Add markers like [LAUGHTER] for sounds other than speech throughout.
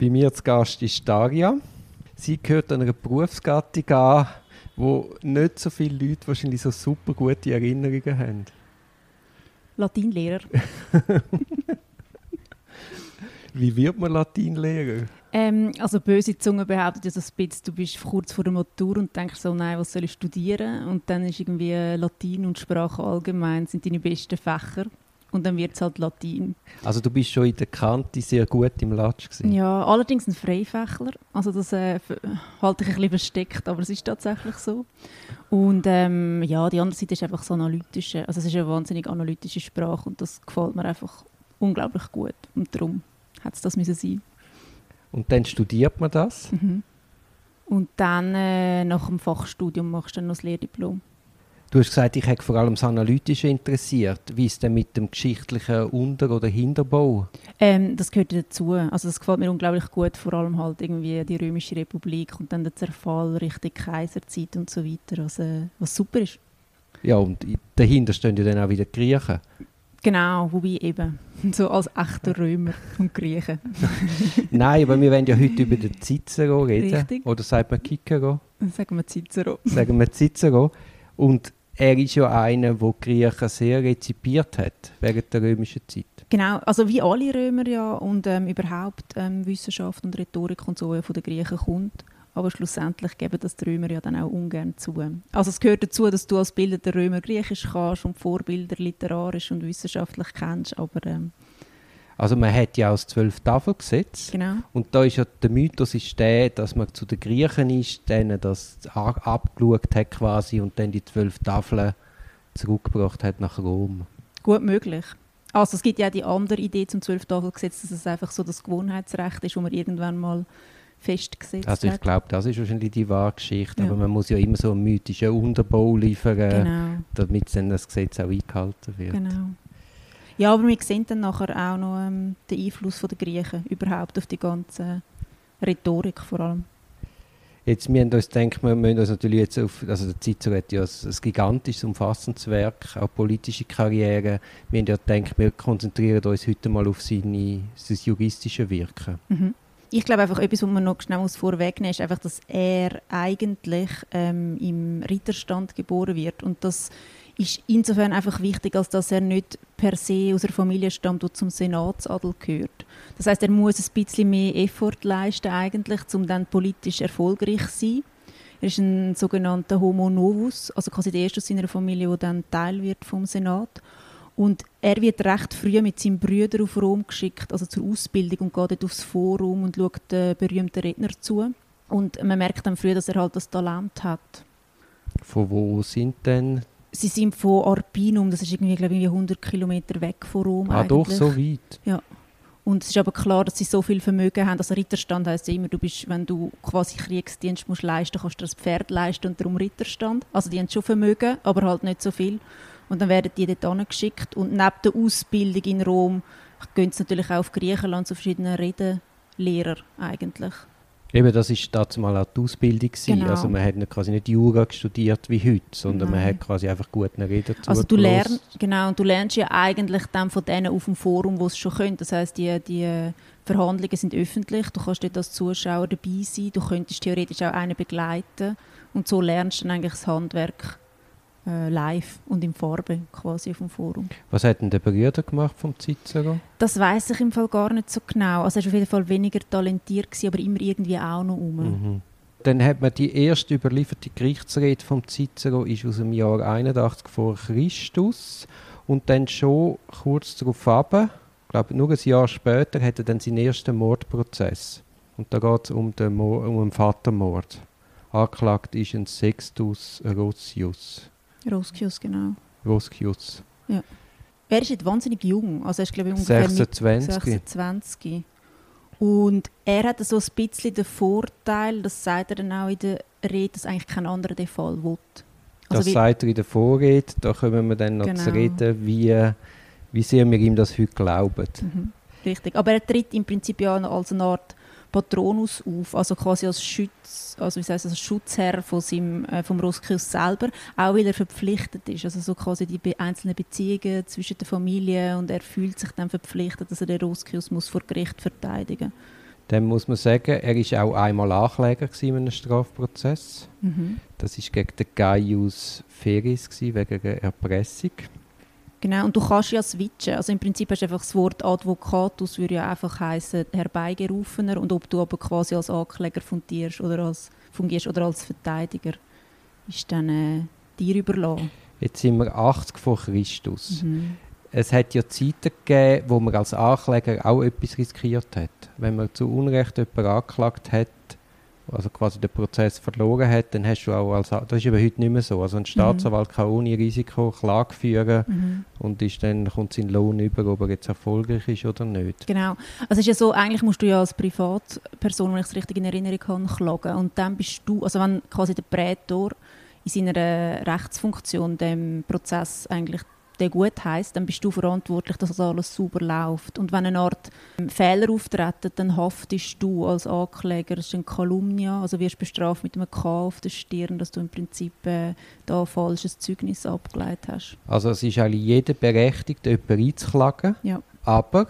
Bei mir zu Gast ist Daria. Sie gehört einer Berufsgattung an, wo nicht so viele Leute wahrscheinlich so super gute Erinnerungen haben. Latinlehrer. [LAUGHS] Wie wird man Latinlehrer? Ähm, also böse Zunge behauptet ja so ein bisschen, du bist kurz vor der Matur und denkst so, nein, was soll ich studieren? Und dann ist irgendwie Latin und Sprache allgemein sind deine besten Fächer. Und dann wird es halt Latin. Also du bist schon in der Kante sehr gut im Latsch gewesen. Ja, allerdings ein Freifächler. Also das äh, halte ich ein bisschen versteckt, aber es ist tatsächlich so. Und ähm, ja, die andere Seite ist einfach so analytische. Also es ist eine wahnsinnig analytische Sprache und das gefällt mir einfach unglaublich gut. Und darum hat es das müssen sein. Und dann studiert man das? Mhm. Und dann äh, nach dem Fachstudium machst du dann noch das Lehrdiplom. Du hast gesagt, ich hätte vor allem das Analytische interessiert. Wie ist denn mit dem geschichtlichen Unter- oder Hinterbau? Ähm, das gehört dazu. Also das gefällt mir unglaublich gut, vor allem halt irgendwie die Römische Republik und dann der Zerfall Richtung Kaiserzeit und so weiter, also, was super ist. Ja, und dahinter stehen ja dann auch wieder die Griechen. Genau, wobei eben, [LAUGHS] so als echter Römer und Griechen. [LAUGHS] Nein, aber wir wollen ja heute über den Cicero reden. Richtig. Oder sagt man Cicero? Sagen wir Cicero. Sagen wir Cicero. Und er ist ja einer, der die Griechen sehr rezipiert hat während der römischen Zeit. Genau, also wie alle Römer ja und ähm, überhaupt ähm, Wissenschaft und Rhetorik und so von den Griechen kommt. Aber schlussendlich geben das die Römer ja dann auch ungern zu. Also es gehört dazu, dass du als bildender Römer Griechisch kannst und Vorbilder literarisch und wissenschaftlich kennst, aber ähm, also man hat ja auch das Zwölf-Tafel-Gesetz. Genau. Und da ist ja der Mythos ist der, dass man zu den Griechen ist, denen das abgeschaut hat quasi und dann die zwölf Tafeln zurückgebracht hat nach Rom. Gut möglich. Also es gibt ja die andere Idee zum Zwölf-Tafel-Gesetz, dass es einfach so das Gewohnheitsrecht ist, wo man irgendwann mal festgesetzt also ich glaube, das ist wahrscheinlich die wahre Geschichte, ja. aber man muss ja immer so einen mythischen Unterbau liefern, genau. damit dann das Gesetz auch eingehalten wird. Genau. Ja, aber wir sehen dann nachher auch noch ähm, den Einfluss der Griechen überhaupt auf die ganze Rhetorik vor allem. Jetzt, wir haben uns gedacht, wir müssen uns natürlich jetzt auf, also der Cicero hat ja ein, ein gigantisches, umfassendes Werk, auch politische Karriere. Wir haben ja gedacht, wir konzentrieren uns heute mal auf seine, sein juristische Wirken. Mhm. Ich glaube einfach, etwas, was man noch schnell vorwegnehmen muss, ist einfach, dass er eigentlich ähm, im Ritterstand geboren wird und das ist insofern einfach wichtig, als dass er nicht per se aus einer Familie stammt, die zum Senatsadel gehört. Das heißt, er muss ein bisschen mehr Effort leisten eigentlich, um dann politisch erfolgreich zu sein. Er ist ein sogenannter Homo novus, also quasi der erste aus seiner Familie, der dann Teil wird vom Senat. Und er wird recht früh mit seinem Brüder auf Rom geschickt, also zur Ausbildung und geht dort aufs Forum und schaut den berühmten Redner zu. Und man merkt dann früh, dass er halt das Talent hat. Von wo sind denn sie sind von Arpinum, das ist irgendwie, glaube ich, 100 Kilometer weg von Rom. Ah, eigentlich. doch, so weit? Ja. Und es ist aber klar, dass sie so viel Vermögen haben. Also Ritterstand heisst ja immer, du bist, wenn du quasi Kriegsdienst musst leisten, kannst du das Pferd leisten und darum Ritterstand. Also die haben schon Vermögen, aber halt nicht so viel. Und dann werden die dort geschickt. Und neben der Ausbildung in Rom gehen sie natürlich auch auf Griechenland zu verschiedenen Redenlehrer eigentlich. Eben, das war damals mal auch die Ausbildung. Genau. Also man hat nicht quasi nicht Jura studiert wie heute, sondern Nein. man hat quasi einfach guten Reden Also du lernst, genau, und du lernst ja eigentlich dann von denen auf dem Forum, wo es schon können. Das heißt, die, die Verhandlungen sind öffentlich, du kannst dort als Zuschauer dabei sein, du könntest theoretisch auch einen begleiten und so lernst du dann eigentlich das Handwerk äh, live und in Farbe quasi auf dem Forum. Was hat denn der Brüder gemacht vom Cicero? Das weiß ich im Fall gar nicht so genau. Also er war auf jeden Fall weniger talentiert, gewesen, aber immer irgendwie auch noch um. Mhm. Dann hat man die erste überlieferte Gerichtsrede vom Cicero ist aus dem Jahr 81 vor Christus und dann schon kurz darauf ab, ich glaube nur ein Jahr später, hat er dann seinen ersten Mordprozess. Und da geht es um den, um den Vatermord. Angeklagt ist ein Sextus Rosius. Roscius, genau. Roscius. Ja. Er ist jetzt wahnsinnig jung, also er ist glaube ich ungefähr 26. 26. Und er hat so ein bisschen den Vorteil, das sagt er dann auch in der Rede, dass eigentlich kein anderer den Fall will. Also das sagt er in der Vorrede, da kommen wir dann noch genau. zu reden, wie, wie sehr wir ihm das heute glauben. Mhm. Richtig, aber er tritt im Prinzip ja als eine Art Patronus auf, also quasi als Schutz, also wie heißt als Schutzherr von seinem, äh, vom Roskius selber, auch weil er verpflichtet ist, also so quasi die be einzelnen Beziehungen zwischen der Familie und er fühlt sich dann verpflichtet, dass er den Roskius muss vor Gericht verteidigen. Dann muss man sagen, er ist auch einmal Ankläger in einem Strafprozess. Mhm. Das ist gegen den Gaius Feris gewesen, wegen einer Erpressung. Genau, und du kannst ja switchen. Also im Prinzip hast du einfach das Wort Advocatus, würde ja einfach heißen herbeigerufener. Und ob du aber quasi als Ankläger fungierst oder als, fungierst oder als Verteidiger, ist dann äh, dir überlassen. Jetzt sind wir 80 vor Christus. Mhm. Es hat ja Zeiten gegeben, wo man als Ankläger auch etwas riskiert hat. Wenn man zu Unrecht jemanden angeklagt hat, also quasi den Prozess verloren hat, dann hast du auch als das ist eben heute nicht mehr so. Also ein Staatsanwalt kann ohne Risiko Klage führen Mhm. und ist dann kommt sein Lohn über, ob er jetzt erfolgreich ist oder nicht. Genau. Also es ist ja so, eigentlich musst du ja als Privatperson, wenn ich es richtig in Erinnerung habe, klagen. Und dann bist du, also wenn quasi der Prätor in seiner Rechtsfunktion dem Prozess eigentlich der gut heisst, dann bist du verantwortlich, dass das alles sauber läuft. Und wenn eine Art ähm, Fehler auftreten, dann haftest du als Ankläger, das ist ein Calumnia, also wirst bestraft mit einem K auf der Stirn, dass du im Prinzip äh, da falsches Zeugnis abgeleitet hast. Also es ist eigentlich jeder berechtigt, jemanden einzuklagen, Ja. aber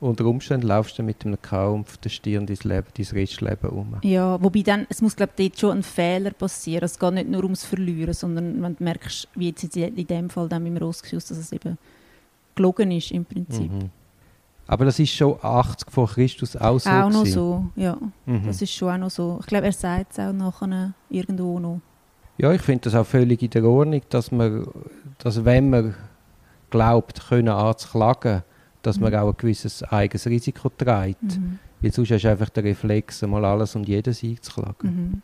unter Umständen laufst du mit einem K auf der Stirn dein, Leben, dein Restleben um. Ja, wobei dann, es muss glaube ich dort schon ein Fehler passieren. Es geht nicht nur ums Verlieren, sondern wenn du merkst, wie jetzt in dem Fall dann mit dem Rossgeschuss, dass es eben gelogen ist im Prinzip. Mhm. Aber das ist schon 80 vor Christus auch so. auch noch gewesen. so, ja. Mhm. Das ist schon auch noch so. Ich glaube, er sagt es auch nachher irgendwo noch. Ja, ich finde das auch völlig in der Ordnung, dass man, dass wenn man glaubt, können anzuklagen, dass man Mhm. auch ein gewisses eigenes Risiko trägt. Mhm. Weil sonst hast du einfach den Reflex, mal alles und jedes einzuklagen. Mhm.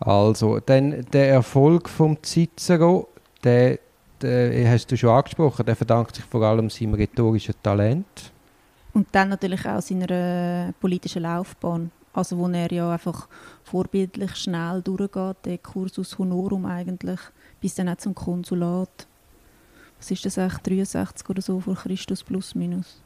Also, dann der Erfolg vom Cicero, der, der hast du schon angesprochen, der verdankt sich vor allem seinem rhetorischen Talent. Und dann natürlich auch seiner äh, politischen Laufbahn. Also wo er ja einfach vorbildlich schnell durchgeht, der Cursus Honorum eigentlich, bis dann auch zum Konsulat. Was ist das eigentlich, 63 oder so vor Christus plus minus?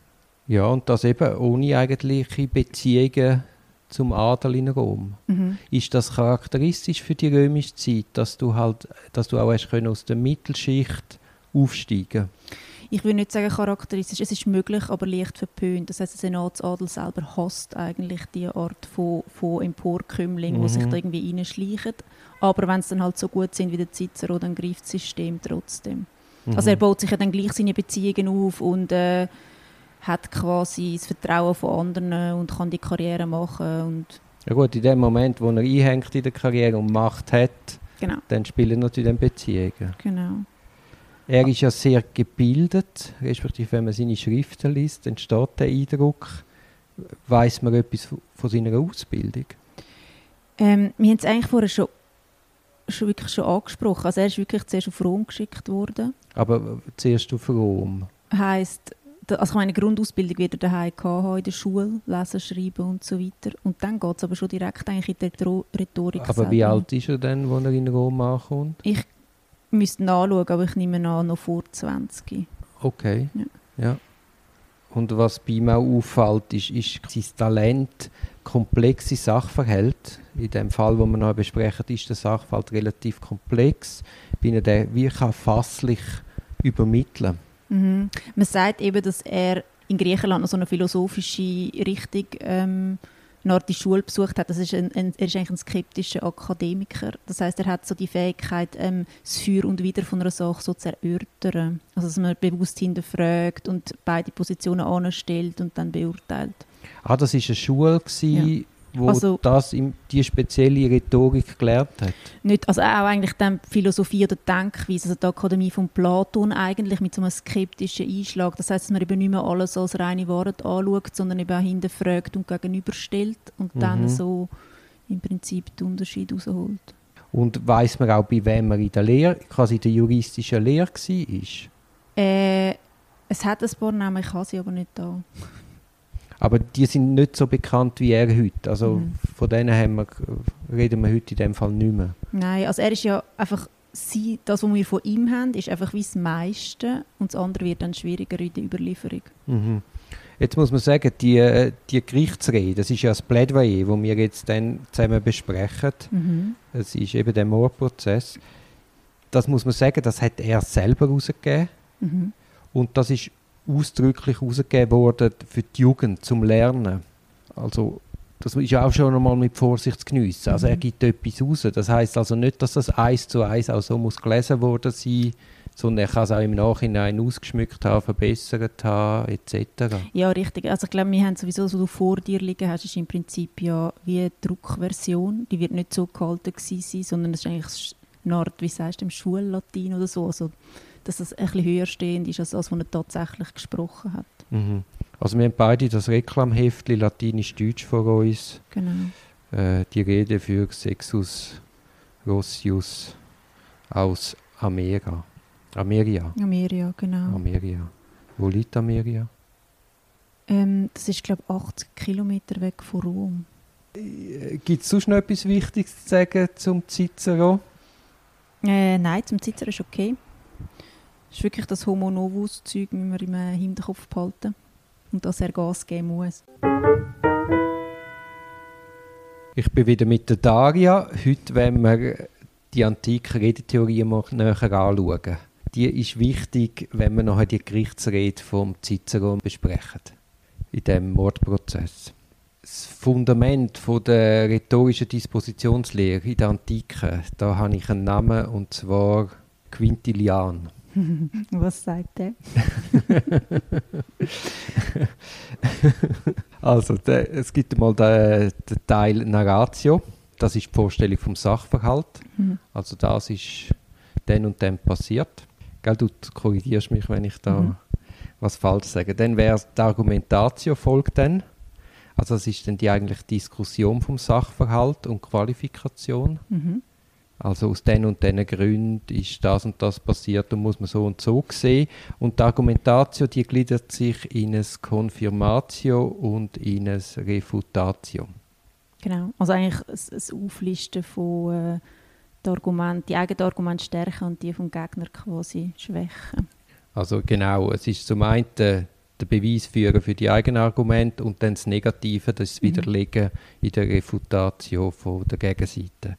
Ja, und das eben ohne eigentliche Beziehungen zum Adel in Rom. Mhm. Ist das charakteristisch für die römische Zeit, dass du halt, dass du auch hast können aus der Mittelschicht aufsteigen? Ich will nicht sagen charakteristisch, es ist möglich, aber leicht verpönt. Das heißt, der Senatsadel selber hasst eigentlich die Art von, von Emporkömmling, die sich Mhm. da irgendwie reinschleichen. Aber wenn sie dann halt so gut sind wie der Cicero, dann greift das System trotzdem. Mhm. Also er baut sich ja dann gleich seine Beziehungen auf und äh, hat quasi das Vertrauen von anderen und kann die Karriere machen und ja gut, in dem Moment, wo er einhängt in der Karriere und Macht hat, genau, dann spielen natürlich dann Beziehungen. genau. Er ist ja sehr gebildet, respektive wenn man seine Schriften liest, entsteht der Eindruck, weiß man etwas von- seiner Ausbildung. Ähm, wir haben es eigentlich vorher schon, schon wirklich schon angesprochen. Also er ist wirklich zuerst auf Rom geschickt worden. Aber zuerst auf Rom. Heißt, also ich meine, Grundausbildung wird er daheim haben, in der Schule, lesen, schreiben und so weiter. Und dann geht es aber schon direkt eigentlich in die Rhetorik Aber wie selber. alt ist er denn, als er in Rom ankommt? Ich müsste nachschauen, aber ich nehme an, noch vor 20. Okay. Ja. Ja. Und was bei ihm auch auffällt, ist, ist sein Talent, komplexe Sachverhalte. In dem Fall, wo wir noch besprechen, ist der Sachverhalt relativ komplex. Bin der wie kann fasslich übermitteln. Mhm. Man sagt eben, dass er in Griechenland noch so eine philosophische Richtung ähm, die Schule besucht hat. Das ist ein, ein, er ist eigentlich ein skeptischer Akademiker. Das heißt, er hat so die Fähigkeit, ähm, das Für und Wider von einer Sache so zu erörtern. Also, dass man bewusst hinterfragt und beide Positionen anstellt und dann beurteilt. Ah, das war eine Schule, gewesen, wo Also- das im, die spezielle Rhetorik gelernt hat. Nicht, also auch eigentlich dann Philosophie oder Denkweise, also die Akademie von Platon eigentlich mit so einem skeptischen Einschlag. Das heißt, dass man eben nicht mehr alles als reine Wahrheit anschaut, sondern eben auch hinterfragt und gegenüberstellt und Mhm. dann so im Prinzip den Unterschied rausholt. Und weiß man auch, bei wem er in der Lehre, quasi in der juristischen Lehre war? Äh, es hat ein paar Namen, ich habe sie aber nicht da. Aber die sind nicht so bekannt wie er heute. Also Mhm. von denen haben wir, reden wir heute in dem Fall nicht mehr. Nein, also er ist ja einfach, sie, das, was wir von ihm haben, ist einfach wie das meiste und das andere wird dann schwieriger in der Überlieferung. Mhm. Jetzt muss man sagen, die, äh, die Gerichtsrede, das ist ja das Plädoyer, das wir jetzt dann zusammen besprechen. Mhm. Es ist eben der Mordprozess. Das muss man sagen, das hat er selber herausgegeben. Mhm. Und das ist ausdrücklich herausgegeben worden für die Jugend zum Lernen. Also das ist auch schon einmal mit Vorsicht zu geniessen. Also er Mhm. gibt etwas raus. Das heißt also nicht, dass das eins zu eins auch so muss gelesen worden sein, sondern er kann es auch im Nachhinein ausgeschmückt haben, verbessert haben, etc. Ja, richtig. Also ich glaube, wir haben sowieso, was du vor dir liegen hast, ist im Prinzip ja wie eine Druckversion. Die wird nicht so gehalten gewesen sein, sondern es ist eigentlich eine Art, wie sagst du, im Schullatin oder so. Also, dass das ein bisschen höher stehend ist, als das, was er tatsächlich gesprochen hat. Mhm. Also wir haben beide das Reklamheftli Latinisch-Deutsch vor uns. Genau. Äh, die Rede für Sexus Rossius aus Amera. Ameria. Ameria, genau. Ameria. Wo liegt Ameria? Ähm, das ist, glaube ich, 80 Kilometer weg von Rom. Gibt es sonst noch etwas Wichtiges zu sagen zum Cicero? Äh, nein, zum Zitzer ist okay. Ist wirklich das Homo Novus-Zeug, müssen wir im Hinterkopf behalten. Und dass er Gas geben muss. Ich bin wieder mit der Daria. Heute wollen wir die antike Redetheorie mal näher anschauen. Die ist wichtig, wenn wir nachher die Gerichtsrede vom Cicero besprechen. In diesem Mordprozess. Das Fundament der rhetorischen Dispositionslehre in der Antike, da habe ich einen Namen und zwar Quintilian. [LAUGHS] Was sagt er? [LAUGHS] Also, der, es gibt mal den, den Teil Narratio. Das ist die Vorstellung vom Sachverhalt. Mhm. Also das ist dann und dann passiert. Gell, du korrigierst mich, wenn ich da Mhm. was falsch sage. Dann wäre die Argumentatio folgt dann. Also das ist dann die eigentliche Diskussion vom Sachverhalt und Qualifikation. Mhm. Also aus den und den Gründen ist das und das passiert und muss man so und so sehen. Und die Argumentatio, die gliedert sich in ein Confirmatio und in ein Refutatio. Genau. Also eigentlich ein, Auflisten von äh, die Argumente, die eigenen Argumente stärken und die vom Gegner quasi schwächen. Also genau, es ist zum einen der Beweis führen für die eigenen Argumente und dann das Negative, das Mhm. Widerlegen in der Refutatio von der Gegenseite.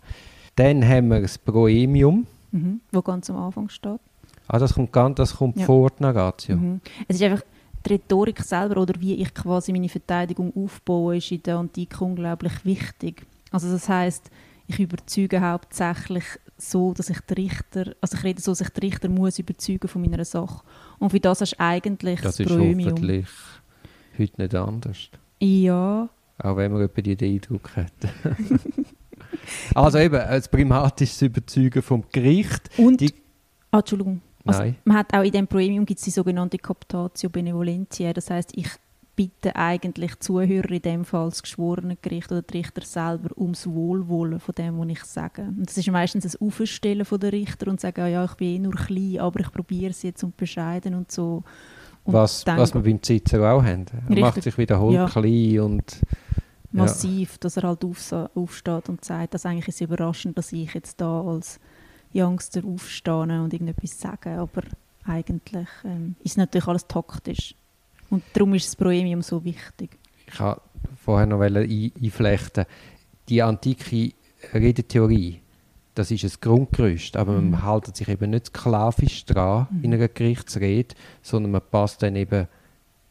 Dann haben wir das Proemium. Mhm. Wo ganz am Anfang steht. Ah, das kommt, ganz, das kommt Ja. vor der Narratio. Mhm. Es ist einfach die Rhetorik selber oder wie ich quasi meine Verteidigung aufbaue, ist in der Antike unglaublich wichtig. Also das heißt, ich überzeuge hauptsächlich so, dass ich den Richter, also ich rede so, dass ich den Richter muss überzeugen von meiner Sache. Und für das hast du eigentlich Das das, ist Proemium. hoffentlich heute nicht anders. Ja, Auch wenn man etwa die den Eindruck hat. [LAUGHS] also eben, das Primat ist das Überzeugen vom Gericht. und Die- ah, Entschuldigung. Also, Nein. man hat auch in dem Proemium gibt es die sogenannte Captatio Benevolentiae. Das heißt, ich bitte eigentlich Zuhörer, in dem Fall das geschworene Gericht oder die Richter selber, ums Wohlwollen von dem, was ich sage. Und das ist meistens ein Aufstellen von der Richter und sagen, ah, ja, ich bin eh nur klein, aber ich probiere es jetzt und bescheiden und so. Und was, was wir beim Cicero auch haben. Er macht sich wiederholt Ja. klein und massiv, dass er halt aufsa- aufsteht und sagt, dass eigentlich ist es überraschend, dass ich jetzt da als Youngster aufstehe und irgendetwas sage, aber eigentlich ähm, ist natürlich alles taktisch. Und darum ist das Proemium so wichtig. ich wollte vorher noch ein- einflechten. Die antike Redetheorie, das ist ein Grundgerüst, aber Mhm. man hält sich eben nicht sklavisch dran Mhm. in einer Gerichtsrede, sondern man passt dann eben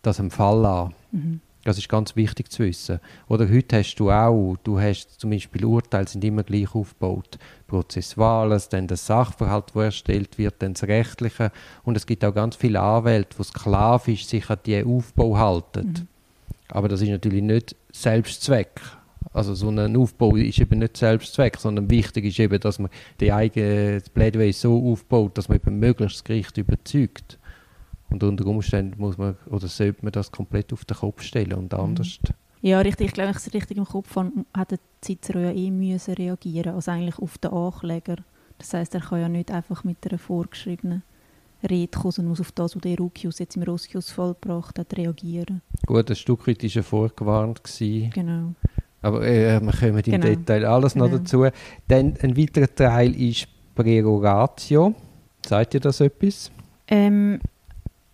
das am Fall an. Mhm. Das ist ganz wichtig zu wissen. Oder heute hast du auch, du hast zum Beispiel Urteile sind immer gleich aufgebaut. Prozessuales, dann der Sachverhalt, wo erstellt wird, dann das Rechtliche. Und es gibt auch ganz viele Anwälte, die sklavisch sich an diesen Aufbau halten. Mhm. Aber das ist natürlich nicht Selbstzweck. Also so ein Aufbau ist eben nicht Selbstzweck, sondern wichtig ist eben, dass man die eigene das Plädoyer so aufbaut, dass man eben möglichst das Gericht überzeugt. Und unter Umständen muss man oder sollte man das komplett auf den Kopf stellen und anders. Ja, richtig. Ich glaube, wenn ich es richtig im Kopf habe, hätte Cicero ja eh müssen reagieren, also eigentlich auf den Ankläger. Das heißt, er kann ja nicht einfach mit einer vorgeschriebenen Rede kommen, sondern muss auf das, was der Rukius jetzt im Roskius-Fall gebracht hat, reagieren. Gut, ein Stück weit war er vorgewarnt. Gewesen, Genau. aber äh, wir kommen im Genau. Detail alles noch Genau. dazu. Dann ein weiterer Teil ist Prerogatio. Sagt ihr das etwas? Ähm,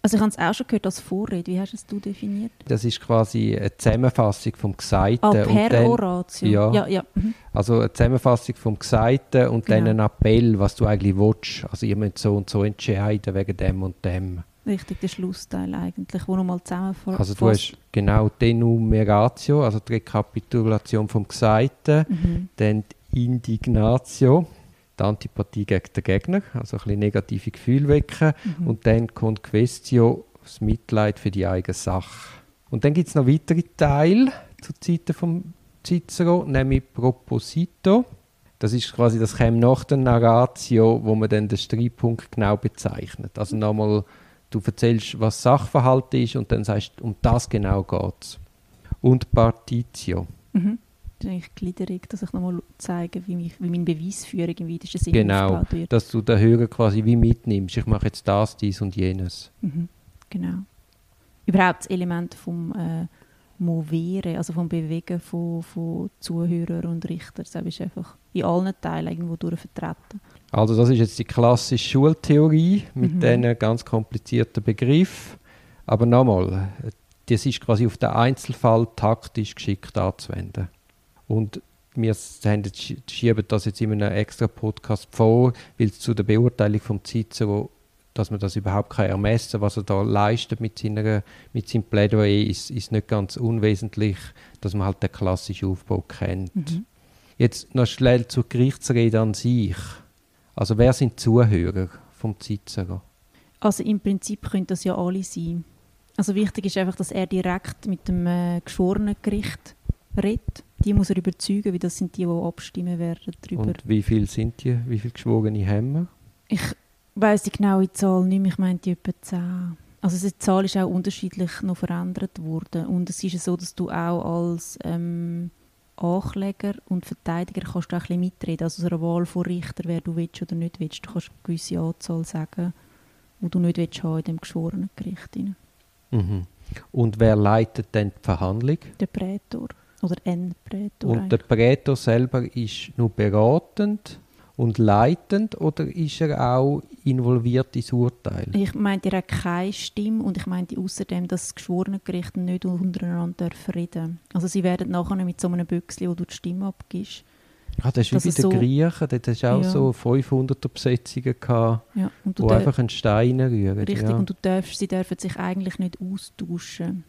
also ich habe es auch schon gehört als Vorrede. Wie hast es du definiert? Das ist quasi eine Zusammenfassung vom Gesagten. Ah, und per dann- Oratio. ja. ja, ja. Mhm. Also eine Zusammenfassung vom Gesagten und dann Genau. ein Appell, was du eigentlich willst. Also ihr müsst so und so entscheiden wegen dem und dem. Richtig, der Schlussteil eigentlich, wo nochmal zusammenfasst. Also du hast genau Denumeratio, also die Rekapitulation vom Gesagten, Mhm. dann die Indignatio, die Antipathie gegen den Gegner, also ein bisschen negative Gefühle wecken Mhm. und dann Conquestio, das Mitleid für die eigene Sache. Und dann gibt es noch weitere Teile zu Zeiten vom Cicero, nämlich Proposito. Das ist quasi, das käme nach der Narratio, wo man dann den Streitpunkt genau bezeichnet. Also nochmal, du erzählst, was Sachverhalt ist und dann sagst du, um das genau geht es. Und Partitio. Mhm. Eigentlich Gliederung, dass ich nochmal zeige, wie, mich, wie meine Beweisführung im weitesten Sinne Genau, wird. dass du den Hörer quasi wie mitnimmst. Ich mache jetzt das, dies und jenes. Mhm. Genau. Überhaupt das Element vom äh, Movere, also vom Bewegen von, von Zuhörern und Richtern, das ist einfach in allen Teilen irgendwo durch vertreten. Also das ist jetzt die klassische Schultheorie mit Mhm. diesen ganz komplizierten Begriff. Aber nochmal, das ist quasi auf den Einzelfall taktisch geschickt anzuwenden. Und wir schieben das jetzt in einem extra Podcast vor, weil es zu der Beurteilung vom Cicero, dass man das überhaupt kann ermessen was er da leistet mit, seiner, mit seinem Plädoyer, ist, ist nicht ganz unwesentlich, dass man halt den klassischen Aufbau kennt. Mhm. Jetzt noch schnell zur Gerichtsrede an sich. Also wer sind die Zuhörer vom Cicero? Also im Prinzip können das ja alle sein. Also wichtig ist einfach, dass er direkt mit dem äh, Geschworenengericht redet. Die muss er überzeugen, weil das sind die, die abstimmen werden darüber. Und wie viele sind die? Wie viele Geschworene haben wir? Ich weiss die genaue Zahl nicht mehr, ich meine die etwa 10. Also die Zahl ist auch unterschiedlich noch verändert worden. Und es ist ja so, dass du auch als ähm, Ankläger und Verteidiger kannst du auch ein bisschen mitreden. Also aus einer Wahl von Richter, wer du willst oder nicht willst. Du kannst eine gewisse Anzahl sagen, die du nicht willst haben in dem Geschworenengericht. rein. Mhm. Und wer leitet dann die Verhandlung? Der Prätor. Oder ein Prätor. Und der. Prätor selber ist nur beratend und leitend oder ist er auch involviert ins Urteil? Ich meinte, er hat keine Stimme und ich meinte außerdem, dass das Geschworenengericht nicht untereinander dürfen reden Also sie werden nachher mit so einem Büchsli, wo du die Stimme abgibst. Ah, das ist wie bei den so- Griechen, dort hast du auch Ja. so 500er Besetzungen gehabt, Ja, wo einfach einen Stein rühren. Richtig, ja. und du darfst, sie dürfen sich eigentlich nicht austauschen.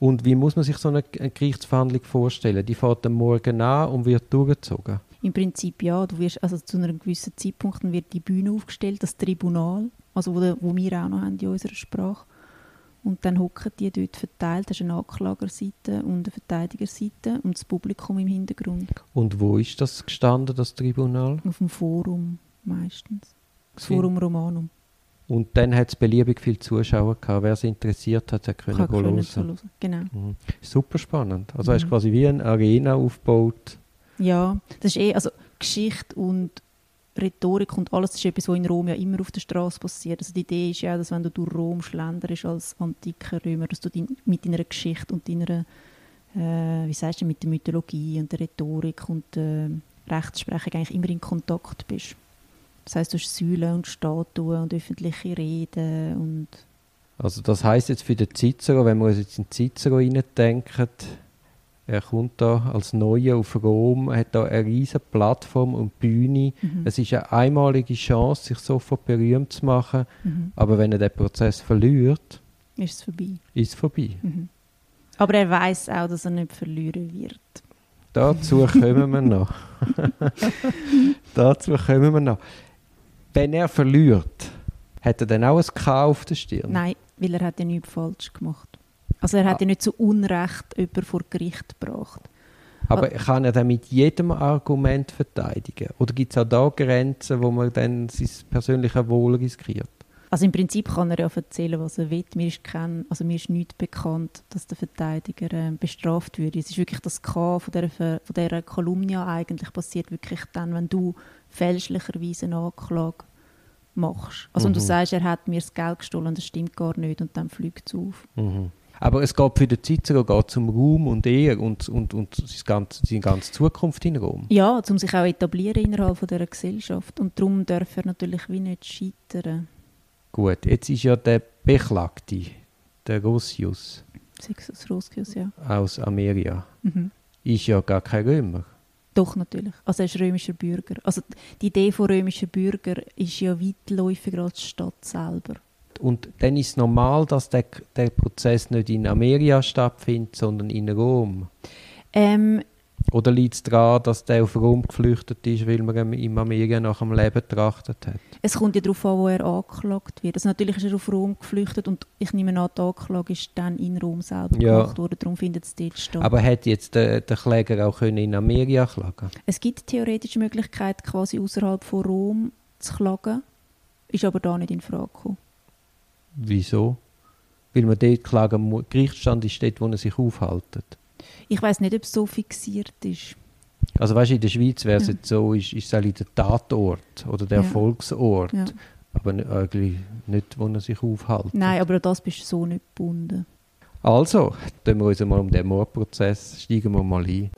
Und wie muss man sich so eine, Gerichtsverhandlung vorstellen? Die fährt am Morgen an und wird durchgezogen. Im Prinzip ja, du wirst, also zu einem gewissen Zeitpunkt wird die Bühne aufgestellt, das Tribunal, also wo, wo wir auch noch haben in unserer Sprache. Und dann hocken die dort verteilt, das ist eine Anklagerseite und eine Verteidigerseite und das Publikum im Hintergrund, Und wo ist das gestanden, das Tribunal? auf dem Forum meistens. Das Forum Romanum. Und dann hat es beliebig viele Zuschauer gehabt. Wer es interessiert hat, hat können go können hören. Genau. Mhm. Super spannend. Also hast du Mhm. quasi wie eine Arena aufgebaut. Ja, das ist eh, also Geschichte und Rhetorik und alles das ist etwas, was in Rom ja immer auf der Straße passiert. Also die Idee ist ja, dass wenn du durch Rom schlenderst als antiker Römer, dass du mit deiner Geschichte und deiner, äh, wie sagst du, mit der Mythologie und der Rhetorik und der Rechtsprechung eigentlich immer in Kontakt bist. Das heißt, du hast Säulen und Statuen und öffentliche Reden und Also das heißt jetzt für den Cicero, wenn wir uns jetzt in Cicero reindenken, er kommt da als Neuer auf Rom, hat da eine riesige Plattform und Bühne. mhm. Es ist eine einmalige Chance, sich sofort berühmt zu machen. Mhm. Aber wenn er den Prozess verliert, ist es vorbei. ist es vorbei. Mhm. Aber er weiß auch, dass er nicht verlieren wird. Dazu kommen wir noch. [LAUGHS] Dazu kommen wir noch. Wenn er verliert, hat er dann auch ein K auf der Stirn? Nein, weil er hat ja nichts falsch gemacht. Also er hat Ah. ja nicht zu Unrecht jemanden vor Gericht gebracht. Aber kann er dann mit jedem Argument verteidigen? Oder gibt es auch da Grenzen, wo man dann sein persönliches Wohl riskiert? Also im Prinzip kann er ja erzählen, was er will. Mir ist, kein, also mir ist nicht bekannt, dass der Verteidiger äh, bestraft würde. Es ist wirklich das K von dieser, von dieser Kolumnia eigentlich passiert wirklich dann, wenn du fälschlicherweise eine Anklage machst. Also und du Mhm. sagst, er hat mir das Geld gestohlen, das stimmt gar nicht und dann fliegt es auf. Mhm. Aber es geht für den Cicero geht um Ruhm und Ehre und, und, und seine ganze, seine ganze Zukunft in Rom. Ja, um sich auch etablieren innerhalb von dieser Gesellschaft. Und darum darf er natürlich wie nicht scheitern. Gut, jetzt ist ja der Beklagte, der Russius Sexus Roskius, ja. aus Ameria, Mhm. ist ja gar kein Römer. Doch, natürlich. Also er ist römischer Bürger. Also die Idee von römischer Bürger ist ja weitläufiger als die Stadt selber. Und dann ist es normal, dass der, der Prozess nicht in Amerika stattfindet, sondern in Rom. Ähm, Oder liegt es daran, dass der auf Rom geflüchtet ist, weil man ihm in Amerika nach dem Leben getrachtet hat? es kommt ja darauf an, wo er angeklagt wird. Also natürlich ist er auf Rom geflüchtet und ich nehme an, die Anklage ist dann in Rom selber Ja. gemacht worden. Darum findet es dort statt. Aber hätte jetzt der, der Kläger auch können in Amerika klagen es gibt theoretisch die Möglichkeit, quasi außerhalb von Rom zu klagen. Ist aber da nicht in Frage gekommen. Wieso? Weil man dort klagen muss. Gerichtsstand ist dort, wo er sich aufhält. Ich weiß nicht, ob es so fixiert ist. Also weißt du, in der Schweiz wäre es Ja. jetzt so, ist, ist es eigentlich der Tatort oder der Ja. Erfolgsort. Ja. Aber eigentlich nicht, wo er sich aufhält. Nein, aber an das bist du so nicht gebunden. Also, tun wir uns mal um den Mordprozess, steigen wir mal ein.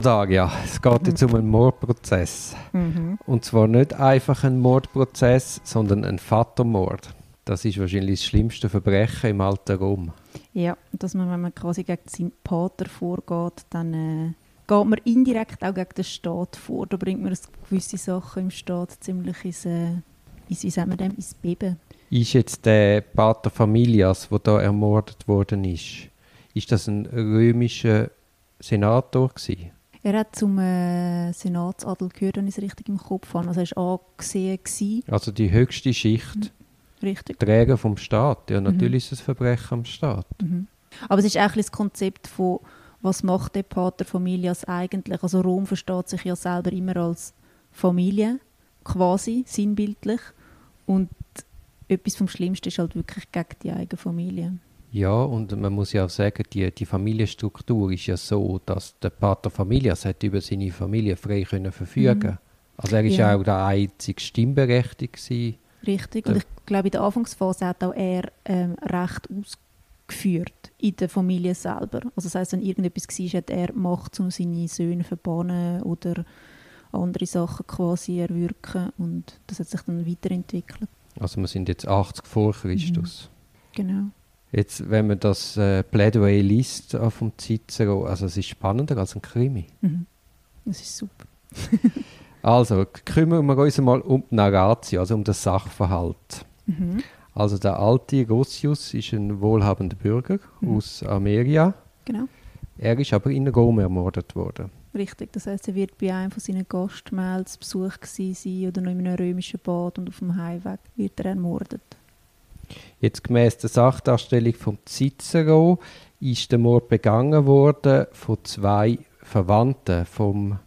Sag ja, es geht jetzt um einen Mordprozess. Und zwar nicht einfach ein Mordprozess, sondern ein Vatermord. Das ist wahrscheinlich das schlimmste Verbrechen im alten Rom. Ja, dass man, wenn man quasi gegen seinen Pater vorgeht, dann äh, geht man indirekt auch gegen den Staat vor. Da bringt man gewisse Sachen im Staat ziemlich ins, äh, ins, wie sagt man dem, ins Beben. Ist jetzt der Pater Familias, der da ermordet worden ist, ist das ein römischer Senator gewesen? Er hat zum äh, Senatsadel gehört, wenn ich es richtig im Kopf habe. Also er war angesehen, gewesen, Also die höchste Schicht, richtig. Träger vom Staat. Ja, natürlich ist es ein Verbrechen am Staat. Mhm. Aber es ist auch ein das Konzept von, was macht der Pater Familias eigentlich? Also Rom versteht sich ja selber immer als Familie, quasi, sinnbildlich. Und etwas vom Schlimmsten ist halt wirklich gegen die eigene Familie. Ja, und man muss ja auch sagen, die, die Familienstruktur ist ja so, dass der Pater Familias hat über seine Familie frei können verfügen. Also er ist Ja. auch der einzige Stimmberechtigte. Richtig. Und ich glaube, in der Anfangsphase hat auch er ähm, Recht ausgeführt in der Familie selber. Also das heisst, wenn irgendetwas war, hat er Macht, um seine Söhne zu verbannen oder andere Sachen quasi erwirken. Und das hat sich dann weiterentwickelt. Also wir sind jetzt 80 vor Christus. Genau. Jetzt, wenn man das äh, Plädoyer liest vom Cicero, also es ist spannender als ein Krimi. Mhm. Das ist super. [LAUGHS] Also kümmern wir uns mal um die Narratio, also um den Sachverhalt. Mhm. Also der alte Rossius ist ein wohlhabender Bürger Mhm. aus Amerika. Genau. Er ist aber in Rom ermordet worden. Richtig. Das heisst, er wird bei einem von seinen Gastmählen zu Besuch gewesen sein oder noch in einem römischen Bad und auf dem Heimweg wird er ermordet. Jetzt gemäß der Sachdarstellung von Cicero ist der Mord begangen worden von zwei Verwandten vom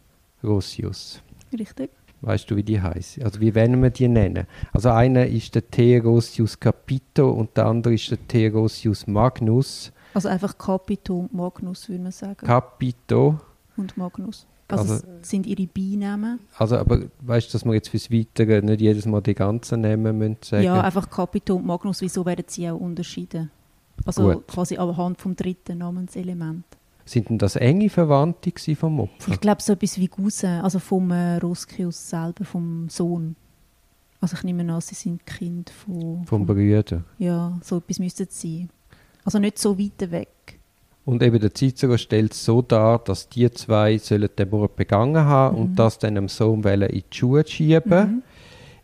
Rossius. Richtig? Weißt du, wie die heißen? Also wie wollen wir die nennen? Also einer ist der T. Rossius Capito und der andere ist der T. Rossius Magnus. Also einfach Capito und Magnus, würde man sagen. Capito. und Magnus. Also, Also- sind ihre Beinamen. Also aber weißt du, dass wir jetzt fürs Weitere nicht jedes Mal die ganzen Namen müssen sagen? Ja, einfach Capito und Magnus. Wieso werden sie auch unterschieden? Also Gut. quasi anhand vom dritten Namenselement. Sind denn das enge Verwandte vom Opfer? Ich glaube, so etwas wie Cousin, also vom äh, Roskius selber, vom Sohn. Also ich nehme an, sie sind Kind von... Vom Brüder. Ja, so etwas müsste es sein. Also nicht so weit weg. Und eben der Cicero stellt es so dar, dass die zwei sollen den Mord begangen haben Mhm. und das dann dem Sohn in die Schuhe schieben. Mhm.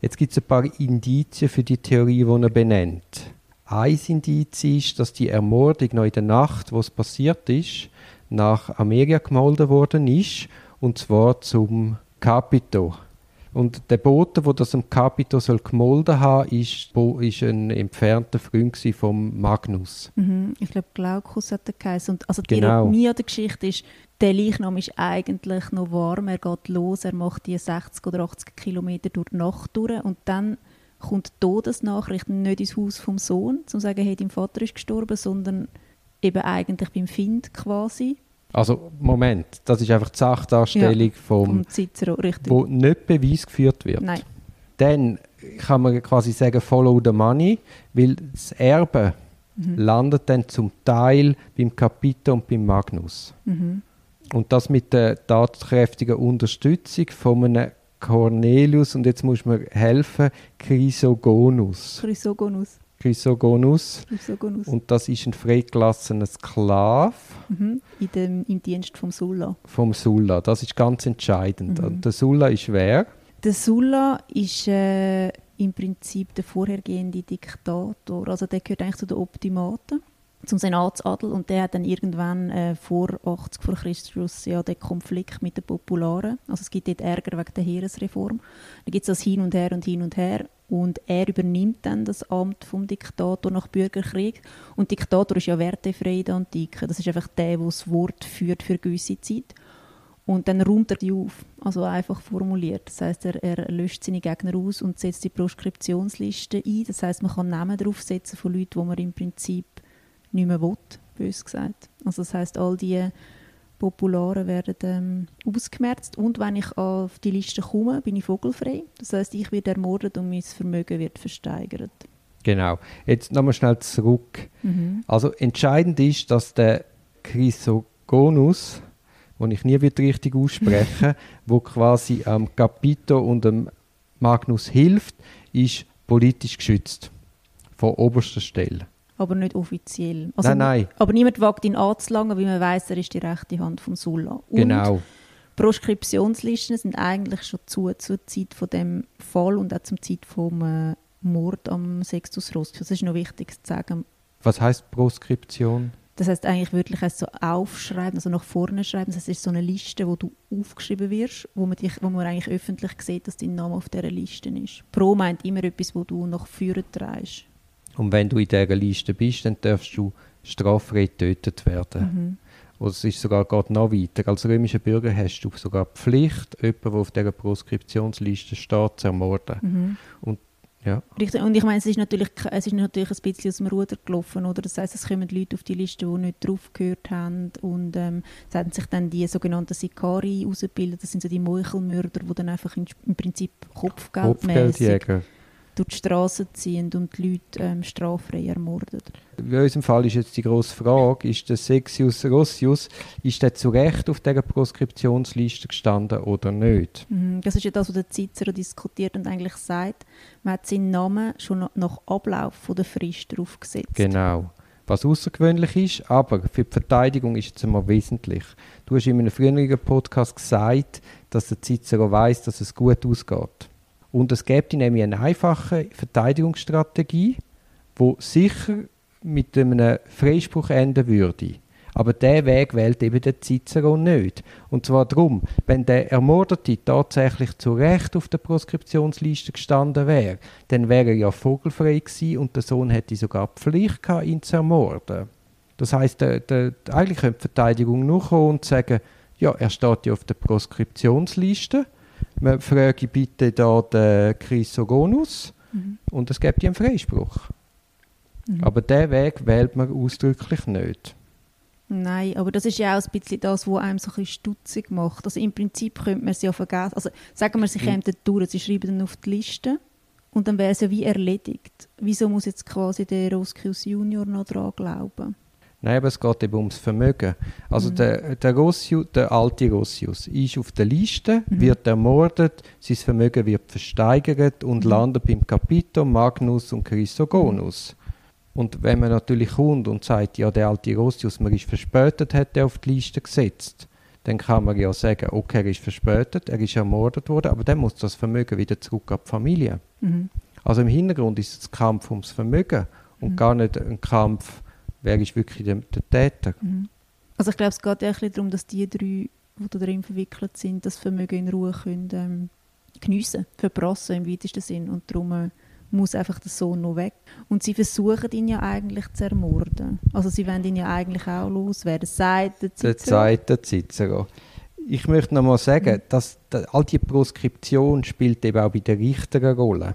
Jetzt gibt es ein paar Indizien für die Theorie, die er benennt. Ein Indiz ist, dass die Ermordung noch in der Nacht, wo es passiert ist, nach Amerika gemolden worden ist, und zwar zum Capito. Und der Bote, wo das am Capito soll gemolden haben, ist, ein entfernter Freund vom Magnus. Mhm. Ich glaube, Glaucus hat er geheißen. Und also die Genau. Ironie an der Geschichte ist, der Leichnam ist eigentlich noch warm, er geht los, er macht die 60 oder 80 Kilometer durch die Nacht durch und dann kommt die Todesnachricht nicht ins Haus vom Sohn, zum sagen, hey, dein Vater ist gestorben, sondern eben eigentlich beim Find quasi, Also, Moment, das ist einfach die Sachdarstellung vom, vom Cicero, richtig. wo nicht Beweis geführt wird. Nein. Dann kann man quasi sagen, follow the money, weil das Erbe Mhm. landet dann zum Teil beim Capito und beim Magnus. Mhm. Und das mit der tatkräftigen Unterstützung von einem Cornelius, und jetzt muss mir helfen, Chrysogonus. Chrysogonus. Chrysogonus. Chrysogonus. Und das ist ein freigelassener Sklave Mhm. In dem, Im Dienst vom Sulla. vom Sulla. Das ist ganz entscheidend. Mhm. Der Sulla ist wer? Der Sulla ist äh, im Prinzip der vorhergehende Diktator. Also der gehört eigentlich zu den Optimaten zum Senatsadel und der hat dann irgendwann äh, vor 80 vor Christus ja den Konflikt mit den Popularen. Also es gibt dort Ärger wegen der Heeresreform. Da gibt es das hin und her und hin und her und er übernimmt dann das Amt vom Diktator nach Bürgerkrieg und Diktator ist ja wertefrei der Antike. Das ist einfach der, der das Wort führt für gewisse Zeit. Und dann räumt er die auf, also einfach formuliert. Das heißt, er, er, löscht seine Gegner aus und setzt die Proskriptionsliste ein. Das heißt, man kann Namen draufsetzen von Leuten, die man im Prinzip nicht mehr will, bös gesagt. Also das heißt, all die Popularen werden ähm, ausgemerzt und wenn ich auf die Liste komme, bin ich vogelfrei. Das heißt, ich werde ermordet und mein Vermögen wird versteigert. Genau. Jetzt nochmal schnell zurück. Mhm. Also entscheidend ist, dass der Chrysogonus, den ich nie wieder richtig ausspreche, [LAUGHS] wo quasi am ähm, Capito und dem Magnus hilft, ist politisch geschützt. Von oberster Stelle aber nicht offiziell. Also, nein, nein. Aber niemand wagt ihn anzulangen, weil man weiß, er ist die rechte Hand von Sulla. Und genau. Proskriptionslisten sind eigentlich schon zu zur Zeit von dem Fall und auch zum Zeit vom äh, Mord am Sextus Roscius. Das ist noch wichtig zu sagen. Was heißt Proskription? Das heißt eigentlich wirklich heißt so aufschreiben, also nach vorne schreiben. Das ist so eine Liste, wo du aufgeschrieben wirst, wo man, dich, wo man eigentlich öffentlich sieht, dass dein Name auf dieser Liste ist. Pro meint immer etwas, wo du nach vorne trägst. Und wenn du in dieser Liste bist, dann darfst du straffrei getötet werden. Mhm. Oder es ist sogar gerade noch weiter. Als römischer Bürger hast du sogar die Pflicht, jemanden, der auf dieser Proskriptionsliste steht, zu ermorden. Mhm. Und, ja. Richtig. Und ich meine, es ist, natürlich, es ist natürlich ein bisschen aus dem Ruder gelaufen. Oder? Das heisst, es kommen Leute auf die Liste, die nicht drauf gehört haben. Und ähm, es haben sich dann die sogenannten Sikari ausgebildet. Das sind so die Meuchelmörder, die dann einfach im Prinzip Kopfgeldmäßig... Kopfgeldjäger durch die Straße ziehen und die Leute ähm, straffrei ermorden. In unserem Fall ist jetzt die grosse Frage, ist der Sexius Rossius, ist der zu Recht auf dieser Proskriptionsliste gestanden oder nicht? Mhm, das ist ja das, was der Cicero diskutiert und eigentlich sagt, man hat seinen Namen schon nach Ablauf von der Frist draufgesetzt. Genau. Was außergewöhnlich ist, aber für die Verteidigung ist es immer wesentlich. Du hast in einem früheren Podcast gesagt, dass der Cicero weiß, dass es gut ausgeht. Und es gibt nämlich eine einfache Verteidigungsstrategie, wo sicher mit einem Freispruch enden würde. Aber der Weg wählt eben der Cicero nicht. Und zwar darum, wenn der Ermordete tatsächlich zu Recht auf der Proskriptionsliste gestanden wäre, dann wäre er ja vogelfrei gewesen und der Sohn hätte sogar die Pflicht gehabt, ihn zu ermorden. Das der, eigentlich könnte die Verteidigung nur kommen und sagen, ja, er steht ja auf der Proskriptionsliste man frage bitte da den Chrysogonus mhm. und es gibt ihm einen Freispruch. Mhm. Aber diesen Weg wählt man ausdrücklich nicht. Nein, aber das ist ja auch ein bisschen das, was einem so ein bisschen stutzig macht. Also im Prinzip könnte man es ja vergessen. Also sagen wir, sie mhm. kämen durch, sie schreiben dann auf die Liste und dann wäre es ja wie erledigt. Wieso muss jetzt quasi der Roskius Junior noch daran glauben? Nein, aber es geht eben ums Vermögen. Also mhm. der, der, Rossius, der alte Rossius ist auf der Liste, mhm. wird ermordet, sein Vermögen wird versteigert und mhm. landet beim Capito, Magnus und Chrysogonus. Und wenn man natürlich kommt und sagt, ja, der alte Rossius, man ist verspätet, hat er auf die Liste gesetzt, dann kann man ja sagen, okay, er ist verspätet, er ist ermordet worden, aber dann muss das Vermögen wieder zurück an die Familie. Mhm. Also im Hintergrund ist es ein Kampf ums Vermögen und mhm. gar nicht ein Kampf wer ist wirklich der, der Täter. Mhm. Also ich glaube, es geht ja ein darum, dass die drei, die da drin verwickelt sind, das Vermögen in Ruhe können, ähm, geniessen, verprassen im weitesten Sinn. Und darum äh, muss einfach der Sohn noch weg. Und sie versuchen ihn ja eigentlich zu ermorden. Also sie wollen ihn ja eigentlich auch loswerden. Sagt der Cicero. Ich möchte noch mal sagen, mhm. dass all die Proskription spielt eben auch bei den Richtern eine Rolle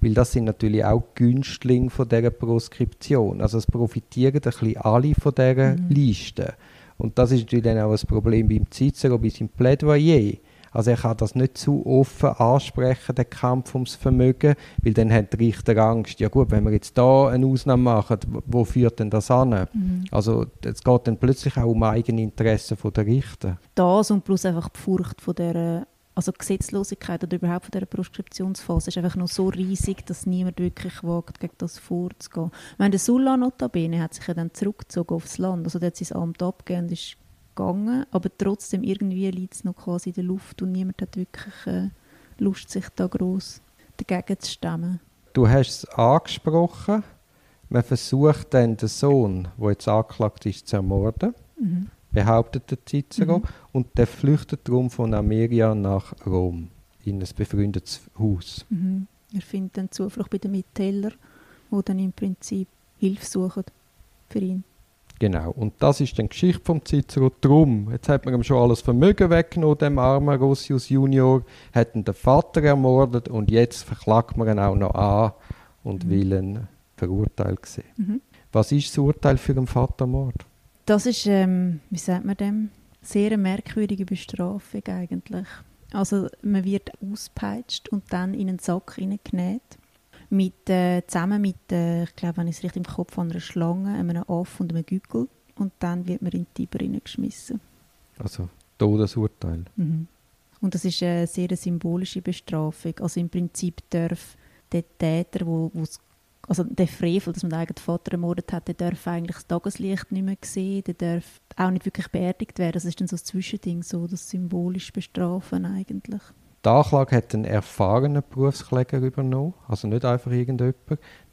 weil das sind natürlich auch Günstlinge von dieser Proskription. Also es profitieren ein bisschen alle von dieser mhm. Liste. Und das ist natürlich dann auch ein Problem beim Cicero, bei seinem Plädoyer. Also er kann das nicht zu offen ansprechen, den Kampf ums Vermögen, weil dann hat der Richter Angst, ja gut, wenn wir jetzt da eine Ausnahme machen, wo führt denn das an? Mhm. Also es geht dann plötzlich auch um eigene Interessen der Richter. Das und plus einfach die Furcht von der also die Gesetzlosigkeit oder überhaupt von dieser Proskriptionsphase ist einfach noch so riesig, dass niemand wirklich wagt, gegen das vorzugehen. Ich meine, der Sulla notabene hat sich ja dann zurückgezogen aufs Land, also der hat sein Amt abgegeben und ist gegangen, aber trotzdem irgendwie liegt es noch quasi in der Luft und niemand hat wirklich äh, Lust, sich da groß dagegen zu stemmen. Du hast es angesprochen. Man versucht dann den Sohn, der jetzt angeklagt ist, zu ermorden, Mhm. Behauptet der Cicero. Mhm. Und der flüchtet darum von Ameria nach Rom, in ein befreundetes Haus. Mhm. Er findet dann Zuflucht bei den Mitteilern, die dann im Prinzip Hilfe suchen für ihn. Genau, und das ist dann die Geschichte vom Cicero. Drum, jetzt hat man ihm schon alles Vermögen weggenommen, dem armen Rossius Junior, hat ihn den Vater ermordet und jetzt verklagt man ihn auch noch an und Mhm. will ihn verurteilt sehen. Mhm. Was ist das Urteil für einen Vatermord? Das ist, ähm, wie sagt man dem, sehr eine merkwürdige Bestrafung eigentlich. Also man wird auspeitscht und dann in einen Sack hineingenäht. Mit, äh, zusammen mit, äh, ich glaube, wenn ich es richtig im Kopf habe, einer Schlange, einem Aff und einem Gückel. Und dann wird man in die Tiber hineingeschmissen. Also Todesurteil. Mhm. Und das ist eine sehr symbolische Bestrafung. Also im Prinzip darf der Täter, wo, wo's, also der Frevel, dass man den eigenen Vater ermordet hat, der darf eigentlich das Tageslicht nicht mehr sehen, der darf auch nicht wirklich beerdigt werden. Das ist dann so das Zwischending, so das symbolisch Bestrafen eigentlich. Die Anklage hat einen erfahrenen Berufskläger übernommen, also nicht einfach irgendjemand.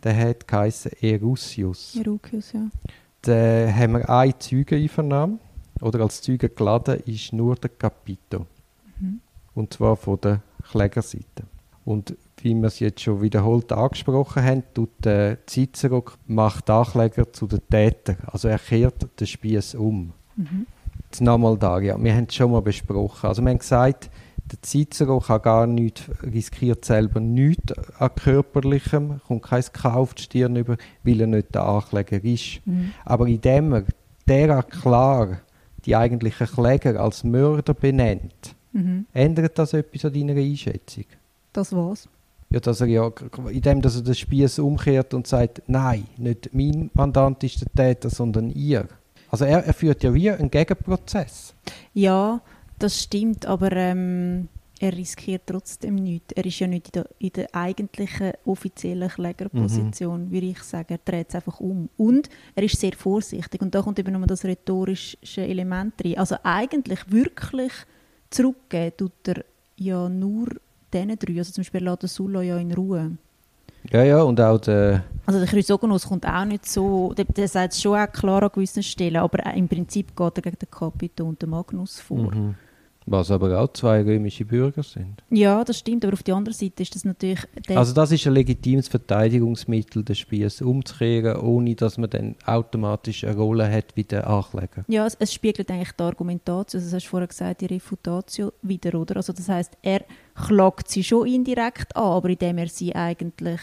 Der hat geheißen Erusius. Erukius, ja. Da haben wir eine Zeugeneinvernahme, oder als Zeuge geladen ist nur der Capito. Mhm. Und zwar von der Klägerseite. Und wie wir es jetzt schon wiederholt angesprochen haben, tut äh, Cicero macht Ankläger zu den Tätern. Also er kehrt den Spieß um. Mhm. Jetzt nochmal da, ja. Wir haben es schon mal besprochen. Also wir haben gesagt, der Cicero kann gar nichts, riskiert selber nichts an Körperlichem, kommt kein K auf die Stirn über, weil er nicht der Ankläger ist. Mhm. Aber indem er derart klar die eigentlichen Kläger als Mörder benennt, Mhm. ändert das etwas an deiner Einschätzung? Das war's. Ja, dass er ja, indem dass er den Spieß umkehrt und sagt, nein, nicht mein Mandant ist der Täter, sondern ihr. Also er, er führt ja wie einen Gegenprozess. Ja, das stimmt, aber ähm, er riskiert trotzdem nichts. Er ist ja nicht in der, in der eigentlichen offiziellen Klägerposition, würde ich sagen. Er dreht es einfach um. Und er ist sehr vorsichtig. Und da kommt eben nochmal das rhetorische Element rein. Also eigentlich wirklich zurückgeben tut er ja nur diesen drei. Also zum Beispiel lässt Sulla ja in Ruhe. Ja, ja, und auch der, Also der Chrysogonus kommt auch nicht so, der, der sagt es schon auch klar an gewissen Stellen, aber im Prinzip geht er gegen den Capito und den Magnus vor. Mhm. Was aber auch zwei römische Bürger sind. Ja, das stimmt, aber auf der anderen Seite ist das natürlich... Also das ist ein legitimes Verteidigungsmittel, den Spieß umzukehren, ohne dass man dann automatisch eine Rolle hat wie der Ankläger. ja, es, es spiegelt eigentlich die Argumentatio, also das hast du vorher gesagt, die Refutatio wieder, oder? Also das heißt, er klagt sie schon indirekt an, aber indem er sie eigentlich,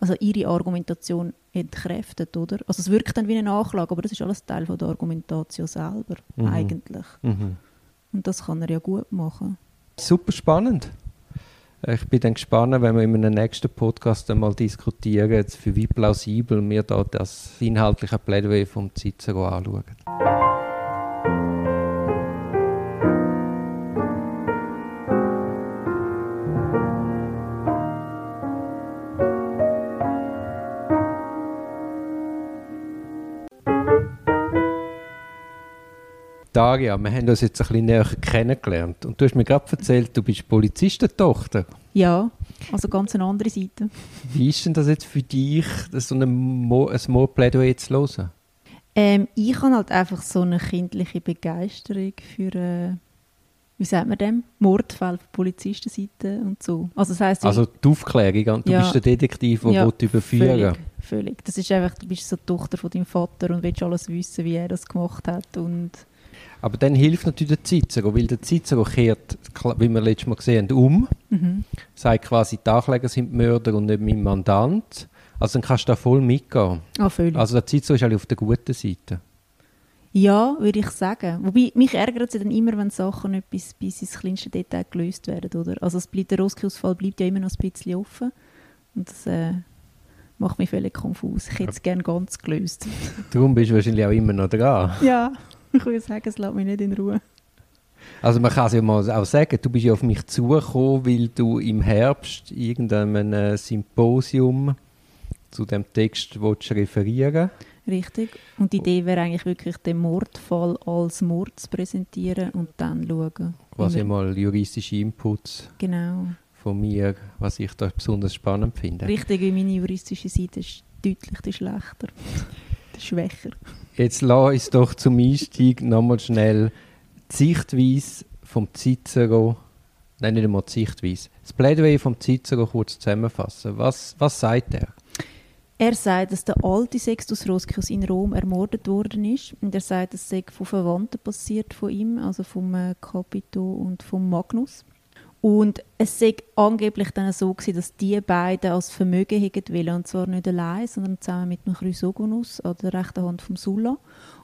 also ihre Argumentation entkräftet, oder? Also es wirkt dann wie eine Anklage, aber das ist alles Teil von der Argumentatio selber, Mhm. eigentlich. Mhm. Und das kann er ja gut machen. Super spannend. Ich bin dann gespannt, wenn wir in einem nächsten Podcast einmal diskutieren, für wie plausibel wir da das inhaltliche Plädoyer vom Cicero anschauen. Daria, wir haben uns jetzt ein bisschen näher kennengelernt. Und du hast mir gerade erzählt, du bist Polizistentochter. Ja, also ganz eine andere Seite. Wie ist denn das jetzt für dich, so ein, Mo ein Mordplädoyer zu hören? Ähm, ich habe halt einfach so eine kindliche Begeisterung für, äh, wie sagt man dem, Mordfälle von Polizistenseite und so. Also das heisst, Also die Aufklärung, du Ja. bist der Detektiv, der ja, überführen völlig, völlig. Das ist einfach, du bist so die Tochter von deinem Vater und willst alles wissen, wie er das gemacht hat und Aber dann hilft natürlich der Cicero, weil der Cicero kehrt, wie wir letztes Mal gesehen haben, um, mhm. sagt quasi, die Ankläger sind die Mörder und nicht mein Mandant. Also dann kannst du da voll mitgehen. ah, völlig. Also der Cicero ist eigentlich auf der guten Seite. Ja, würde ich sagen. Wobei, mich ärgert es ja dann immer, wenn Sachen nicht bis, bis ins kleinste Detail gelöst werden, oder? Also es bleibt, der Roski-Ausfall bleibt ja immer noch ein bisschen offen. Und das äh, macht mich völlig konfus. Ich hätte es gerne ganz gelöst. Darum bist du wahrscheinlich auch immer noch dran. ja, [LAUGHS] ich würde sagen, es lässt mich nicht in Ruhe. Also man kann es ja mal auch sagen, du bist ja auf mich zugekommen, weil du im Herbst irgendeinem äh, Symposium zu dem Text willst referieren Richtig. Und die Idee wäre eigentlich wirklich, den Mordfall als Mord zu präsentieren und dann schauen. Quasi mal juristische Inputs Genau. von mir, was ich da besonders spannend finde. Richtig, wie meine juristische Seite ist deutlich die schlechter, schwächer. Jetzt lass uns doch zum Einstieg nochmal schnell die Sichtweise vom Cicero, nein, nicht einmal die Sichtweise, das Plädoyer vom Cicero kurz zusammenfassen. Was, was sagt er? Er sagt, dass der alte Sextus Roscius in Rom ermordet worden ist. Und er sagt, es sei von Verwandten passiert von ihm, also vom äh, Capito und vom Magnus. Und es sei angeblich dann so gewesen, dass die beiden als Vermögen hätten wollen, und zwar nicht allein, sondern zusammen mit dem Chrysogonus an der rechten Hand vom Sulla.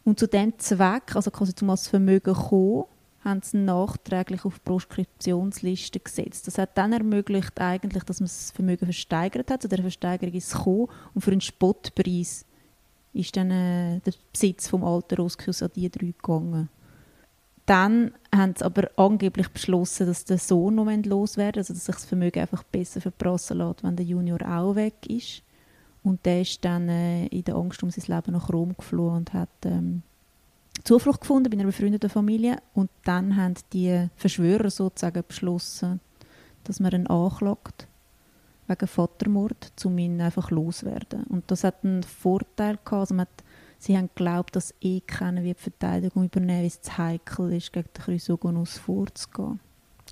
Und zu diesem Zweck, also quasi zum als Vermögen kommen, haben sie nachträglich auf Proskriptionsliste gesetzt. Das hat dann ermöglicht, eigentlich, dass man das Vermögen versteigert hat. Zu der Versteigerung ist es gekommen und für einen Spottpreis ist dann äh, der Besitz vom alten Rosküs an die drei gegangen. Dann haben sie aber angeblich beschlossen, dass der Sohn noch loswerden also dass sich das Vermögen einfach besser verprassen lässt, wenn der Junior auch weg ist. Und der ist dann äh, in der Angst um sein Leben nach Rom geflohen und hat ähm, Zuflucht gefunden bei einer befreundeten Familie. Und dann haben die Verschwörer sozusagen beschlossen, dass man ihn anklagt wegen Vatermord, um ihn einfach loswerden. Und das hat einen Vorteil gehabt. Also man hat, sie haben geglaubt, dass eh keiner wie die Verteidigung übernehmen, weil es zu heikel ist, gegen den Chrysogonus vorzugehen.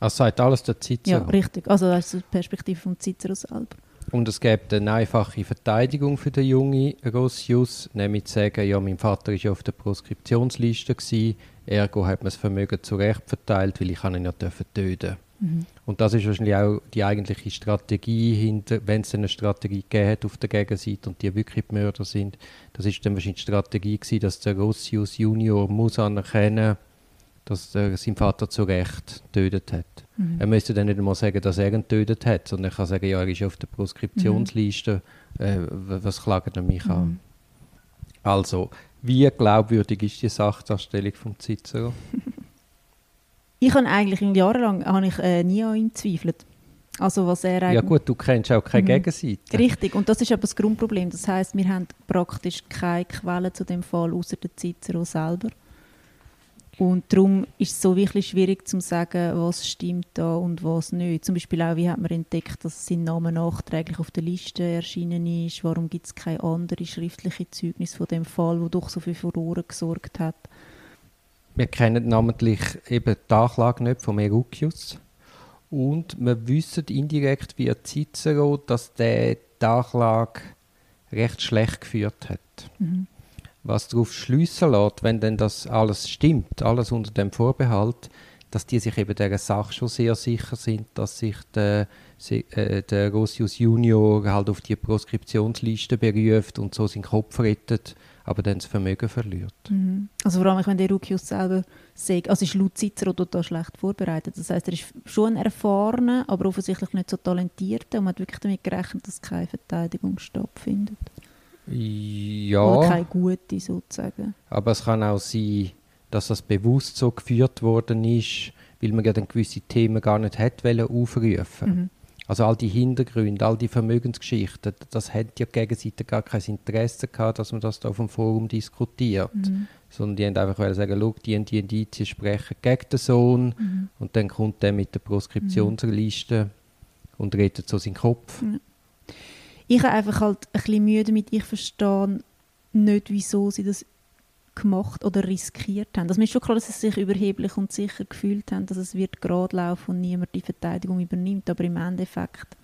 Also sagt alles der Cicero? Ja, richtig. Also das ist die Perspektive vom Cicero selber. Und es gibt eine einfache Verteidigung für den jungen Rossius, nämlich zu sagen, ja, mein Vater war ja auf der Proskriptionsliste, gewesen, ergo hat man das Vermögen zurecht verteilt, weil ich ihn ja töten mhm. Und das ist wahrscheinlich auch die eigentliche Strategie hinter, wenn es eine Strategie gegeben hat auf der Gegenseite und die wirklich die Mörder sind, das ist dann wahrscheinlich die Strategie gewesen, dass der Rossius Junior muss anerkennen, dass er seinen Vater zu Recht getötet hat. Mhm. Er müsste dann nicht einmal sagen, dass er ihn getötet hat, sondern er kann sagen, ja, er ist auf der Proskriptionsliste, mhm. äh, was klagt er mich mhm. an? Also, wie glaubwürdig ist die Sachdarstellung von Cicero? [LAUGHS] ich habe eigentlich jahrelang habe ich, äh, nie an ihm gezweifelt. Also was er ja gut, du kennst auch keine mhm. Gegenseite. Richtig, und das ist aber das Grundproblem. Das heißt, wir haben praktisch keine Quelle zu dem Fall außer der Cicero selber. Und darum ist es so wirklich schwierig zu sagen, was stimmt da und was nicht. Zum Beispiel auch, wie hat man entdeckt, dass sein Name nachträglich auf der Liste erschienen ist? Warum gibt es keine andere schriftliche Zeugnis von dem Fall, wo doch so viel Furore gesorgt hat? Wir kennen namentlich eben die Anklage nicht von Erucius. Und wir wissen indirekt via Cicero, dass der die Anklage recht schlecht geführt hat. Mhm was darauf schliessen lässt, wenn denn das alles stimmt, alles unter dem Vorbehalt, dass die sich eben dieser Sache schon sehr sicher sind, dass sich der, äh, der Rossius Junior halt auf die Proskriptionsliste beruft und so seinen Kopf rettet, aber dann das Vermögen verliert. Mhm. Also vor allem, wenn der Rukius selber sagt, also ist laut Cicero total schlecht vorbereitet. Das heißt, er ist schon ein erfahrener, aber offensichtlich nicht so talentierter und man hat wirklich damit gerechnet, dass keine Verteidigung stattfindet. Ja. Oder keine gute sozusagen. Aber es kann auch sein, dass das bewusst so geführt worden ist, weil man ja dann gewisse Themen gar nicht hätte aufrufen mhm. Also all die Hintergründe, all die Vermögensgeschichten, das hat ja die Gegenseite gar kein Interesse gehabt, dass man das da auf dem Forum diskutiert. Mhm. Sondern die haben einfach sagen, schau, die und die Indizien sprechen gegen den Sohn mhm. und dann kommt der mit der Proskriptionsliste mhm. und redet so seinen Kopf. Mhm ich habe einfach halt ein bisschen Mühe damit, ich verstehe nicht, wieso sie das gemacht oder riskiert haben. Das ist schon klar, dass sie sich überheblich und sicher gefühlt haben, dass es wird gerade laufen und niemand die Verteidigung übernimmt, aber im Endeffekt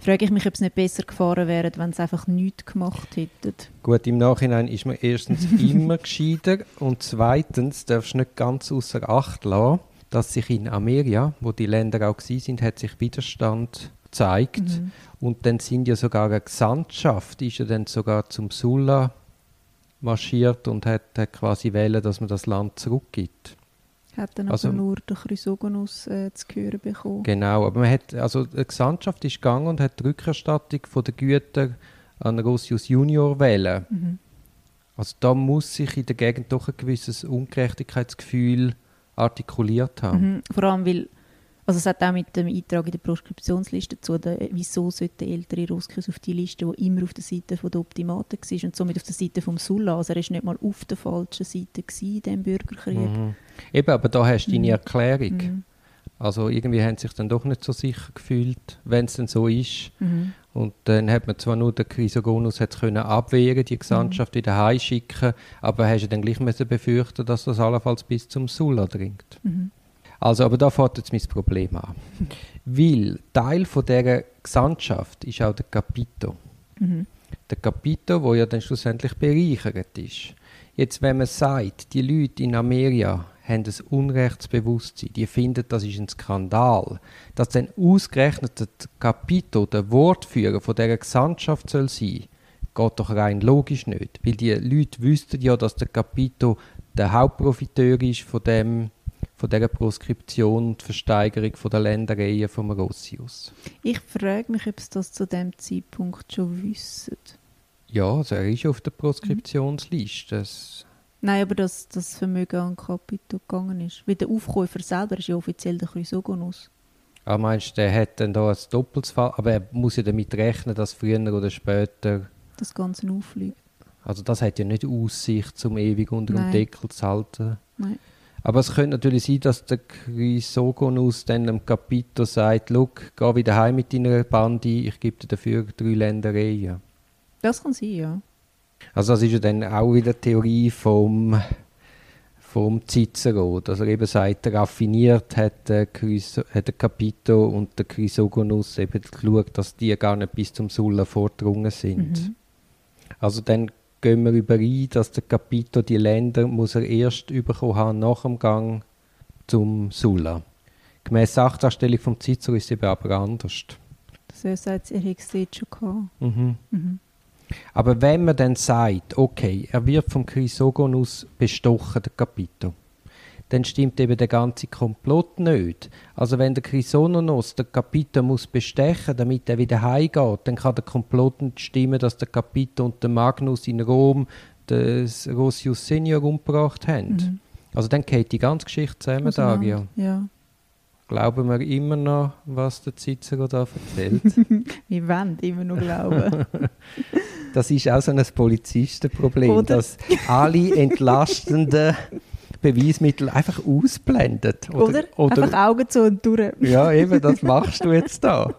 frage ich mich, ob es nicht besser gefahren wäre, wenn sie einfach nichts gemacht hätten. Gut, im Nachhinein ist man erstens [LAUGHS] immer gescheiter und zweitens darfst du nicht ganz außer Acht lassen, dass sich in Amerika, wo die Länder auch sind, hat sich Widerstand zeigt. Mhm. Und dann sind ja sogar eine Gesandtschaft, ist ja dann sogar zum Sulla marschiert und hat, hat quasi wählen, dass man das Land zurückgibt. Hat dann also, aber nur der Chrysogonus äh, zu hören bekommen. Genau, aber man hat, also die Gesandtschaft ist gegangen und hat die Rückerstattung von der Güter an Rossius Junior wählen. Mhm. Also da muss sich in der Gegend doch ein gewisses Ungerechtigkeitsgefühl artikuliert haben. Mhm. Vor allem, weil also es hat auch mit dem Eintrag in der Proskriptionsliste zu tun, wieso sollte der ältere Rosküs auf die Liste, die immer auf der Seite von der Optimaten war und somit auf der Seite vom Sulla. Also er war nicht mal auf der falschen Seite in diesem Bürgerkrieg. Mhm. Eben, aber da hast du deine mhm. Erklärung. Mhm. Also irgendwie haben sie sich dann doch nicht so sicher gefühlt, wenn es denn so ist. Mhm. Und dann hat man zwar nur den Chrysogonus können abwehren, die Gesandtschaft wieder heimschicken, aber hast du dann gleich müssen befürchten, dass das allenfalls bis zum Sulla dringt. Mhm. Also, aber da fängt jetzt mein Problem an. Weil Teil von dieser Gesandtschaft ist auch der Capito. Mhm. Der Capito, wo ja dann schlussendlich bereichert ist. Jetzt, wenn man sagt, die Leute in Amerika haben ein Unrechtsbewusstsein, die finden, das ist ein Skandal, dass dann ausgerechnet der Capito der Wortführer von dieser Gesandtschaft soll sein, geht doch rein logisch nicht. Weil die Leute wüssten ja, dass der Capito der Hauptprofiteur ist von dem von dieser Proskription und Versteigerung von der Ländereien von Rossius. Ich frage mich, ob sie das zu dem Zeitpunkt schon wissen. Ja, also er ist auf der Proskriptionsliste. Das Nein, aber dass das Vermögen an Capito gegangen ist. Weil der Aufkäufer selber ist ja offiziell der Chrysogonus. Ah, meinst du, der hat dann da ein doppeltes Fall, aber er muss ja damit rechnen, dass früher oder später, Das Ganze auffliegt. also das hat ja nicht Aussicht, zum ewig unter dem. Deckel zu halten. Nein. Aber es könnte natürlich sein, dass der Chrysogonus dann dem Capito sagt, «Look, geh wieder heim mit deiner Bande, ich gebe dir dafür drei Ländereien.» Das kann sein, ja. Also das ist ja dann auch wieder die Theorie vom, vom Cicero, dass er eben sagt, raffiniert hat der, Chryso, hat der Capito und der Chrysogonus eben geschaut, dass die gar nicht bis zum Sulla vordrungen sind. Mhm. Also dann gehen wir überein, dass der Capito die Länder muss er erst bekommen haben nach dem Gang zum Sulla. Gemäss Sachdarstellung vom Cicero ist es eben aber anders. Er sagt, er dort schon gehabt. Mhm. Mhm. Aber wenn man dann sagt, okay, er wird vom Chrysogonus bestochen, der Capito, dann stimmt eben der ganze Komplott nicht. Also wenn der Chrysogonus der Capito muss bestechen, damit er wieder heimgeht, dann kann der Komplott nicht stimmen, dass der Capito und der Magnus in Rom des Rossius Senior umgebracht haben. Mhm. Also dann geht die ganze Geschichte zusammen. Auseinander. Ja. Glauben wir immer noch, was der Cicero da erzählt? [LAUGHS] Wir wollen immer noch glauben. [LAUGHS] Das ist auch so ein Polizistenproblem, Oder? dass alle entlastenden [LAUGHS] Beweismittel einfach ausblendet. Oder? Einfach Augen zu und durch. ja, eben, das machst du jetzt da.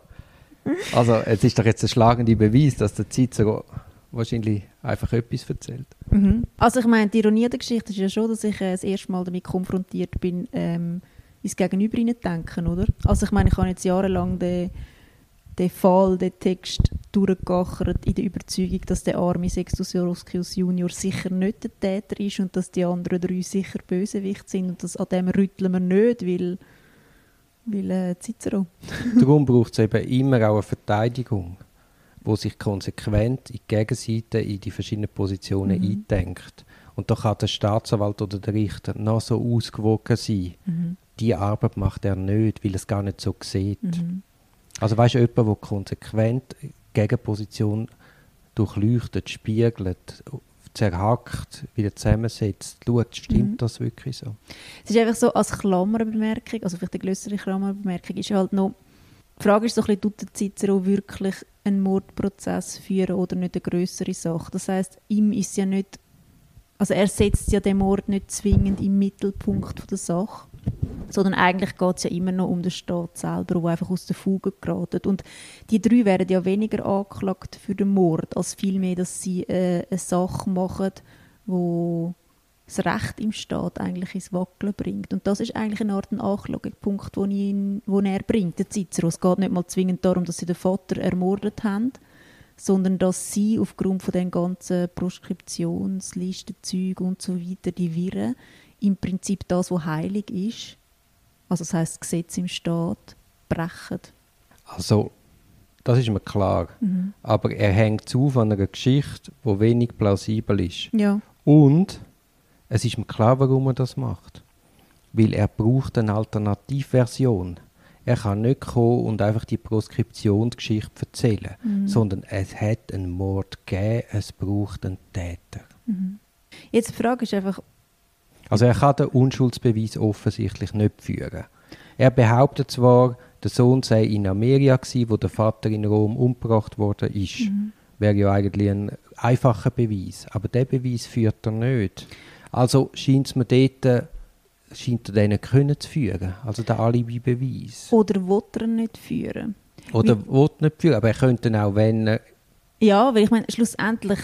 Also, es ist doch jetzt ein schlagender Beweis, dass der Cicero wahrscheinlich einfach etwas erzählt. Mhm. Also ich meine, die Ironie der Geschichte ist ja schon, dass ich äh, das erste Mal damit konfrontiert bin, ähm, ins Gegenüber denken, oder? Also ich meine, ich habe jetzt jahrelang den, den Fall, den Text durchgegachert in der Überzeugung, dass der arme Sextus Roscius Junior sicher nicht der Täter ist und dass die anderen drei sicher Bösewicht sind und das, an dem rütteln wir nicht, weil, weil äh, Cicero. [LAUGHS] Darum braucht es eben immer auch eine Verteidigung, wo sich konsequent in die Gegenseite, in die verschiedenen Positionen Mhm. eindenkt. Und da kann der Staatsanwalt oder der Richter noch so ausgewogen sein. Mhm. Die Arbeit macht er nicht, weil er es gar nicht so sieht. Mhm. Also weißt du, jemand, der konsequent Gegenposition durchleuchtet, spiegelt, zerhackt, wieder zusammensetzt, schaut, stimmt Mhm. das wirklich so? Es ist einfach so, als Klammerbemerkung, also vielleicht eine größere Klammerbemerkung, ist halt noch, die Frage ist so ein bisschen, tut der Cicero wirklich einen Mordprozess führen oder nicht eine größere Sache? Das heißt, ihm ist ja nicht, also er setzt ja den Mord nicht zwingend im Mittelpunkt von der Sache, sondern eigentlich geht es ja immer noch um den Staat selber, der einfach aus der Fuge geratet. Und die drei werden ja weniger angeklagt für den Mord, als vielmehr, dass sie äh, eine Sache machen, wo das Recht im Staat eigentlich ins Wackeln bringt. Und das ist eigentlich eine Art Anklagepunkt, den, ihn, den er bringt, der Cicero. Es geht nicht mal zwingend darum, dass sie den Vater ermordet haben, sondern dass sie aufgrund von den ganzen Proskriptionslisten, und so weiter, die Wirren, im Prinzip das, was heilig ist, also das heißt das Gesetz im Staat, brechen. Also, das ist mir klar. Mhm. Aber er hängt zu von einer Geschichte, die wenig plausibel ist. Ja. Und es ist mir klar, warum er das macht. Weil er braucht eine Alternativversion. Er kann nicht kommen und einfach die Proskriptionsgeschichte erzählen, Mhm. sondern es hat einen Mord gegeben, es braucht einen Täter. Mhm. Jetzt die Frage ist einfach, Also er kann den Unschuldsbeweis offensichtlich nicht führen. Er behauptet zwar, der Sohn sei in Amerika gsi, wo der Vater in Rom umgebracht worden ist. Mhm. Wäre ja eigentlich ein einfacher Beweis. Aber der Beweis führt er nicht. Also scheint es mir dort äh, scheint er den nicht können zu führen, also der Alibi-Beweis. Oder will er nicht führen? Oder will nicht führen, aber er könnte auch, wenn er... Ja, weil ich meine, schlussendlich,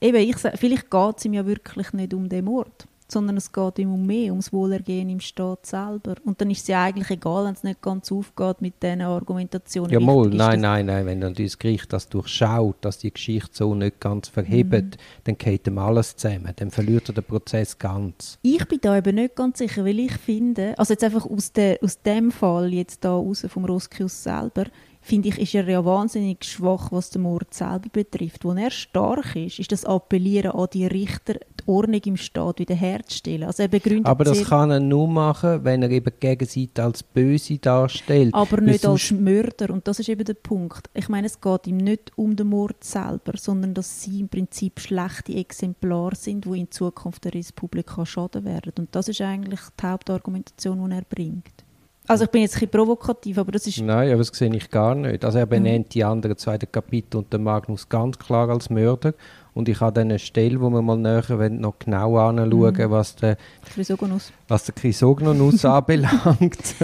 eben, ich, sag- vielleicht geht es ihm ja wirklich nicht um den Mord, sondern es geht ihm um mehr, ums Wohlergehen im Staat selber. Und dann ist es ja eigentlich egal, wenn es nicht ganz aufgeht mit diesen Argumentationen. Ja, mal, nein, nein, nein, wenn dann das Gericht das durchschaut, dass die Geschichte so nicht ganz verhebt, Mhm. dann geht ihm alles zusammen, dann verliert er den Prozess ganz. Ich bin da eben nicht ganz sicher, weil ich finde, also jetzt einfach aus, der, aus dem Fall jetzt da raus vom Roskius selber, finde ich, ist er ja wahnsinnig schwach, was den Mord selber betrifft. Wo er stark ist, ist das Appellieren an die Richter, die Ordnung im Staat wiederherzustellen. Also er begründet Aber das kann er nur machen, wenn er eben die Gegenseite als böse darstellt. aber nicht als Mörder. Und das ist eben der Punkt. Ich meine, es geht ihm nicht um den Mord selber, sondern dass sie im Prinzip schlechte Exemplare sind, die in Zukunft der Republika schaden werden. Und das ist eigentlich die Hauptargumentation, die er bringt. Also ich bin jetzt ein bisschen provokativ, aber das ist... Nein, aber das sehe ich gar nicht. Also er benennt die anderen zwei Kapitel und den Magnus ganz klar als Mörder. Und ich habe dann eine Stelle, wo wir mal näher wollen, noch genau anschauen, Mhm. was der, Chrysogonus. was der Chrysogonus [LAUGHS] anbelangt.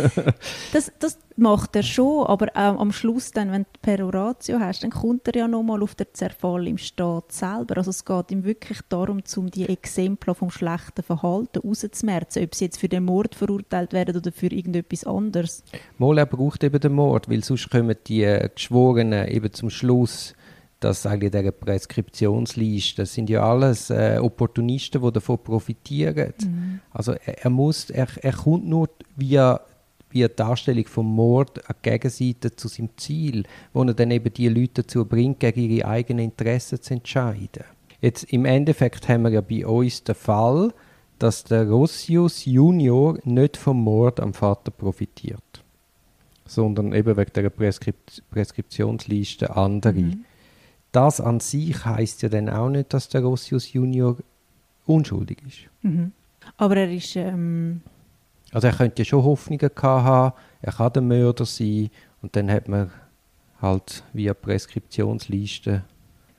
Das, das macht er schon, aber ähm, am Schluss, dann, wenn du Peroratio hast, dann kommt er ja nochmal auf den Zerfall im Staat selber. Also es geht ihm wirklich darum, um die Exemplar vom schlechten Verhalten rauszumerzen, ob sie jetzt für den Mord verurteilt werden oder für irgendetwas anderes. Mal, er braucht eben den Mord, weil sonst kommen die Geschworenen eben zum Schluss, dass eigentlich dieser Präskriptionsliste, das sind ja alles äh, Opportunisten, die davon profitieren. Also er, er muss, er, er kommt nur via, via die Darstellung vom Mord an die Gegenseite zu seinem Ziel, wo er dann eben die Leute dazu bringt, gegen ihre eigenen Interessen zu entscheiden. Jetzt im Endeffekt haben wir ja bei uns den Fall, dass der Rossius Junior nicht vom Mord am Vater profitiert, sondern eben wegen der Präskript Präskriptionsliste andere. Mhm. Das an sich heißt ja dann auch nicht, dass der Rossius Junior unschuldig ist. Mhm. Aber er ist... Ähm, Also er könnte ja schon Hoffnungen haben, er kann der Mörder sein und dann hat man halt via Präskriptionsliste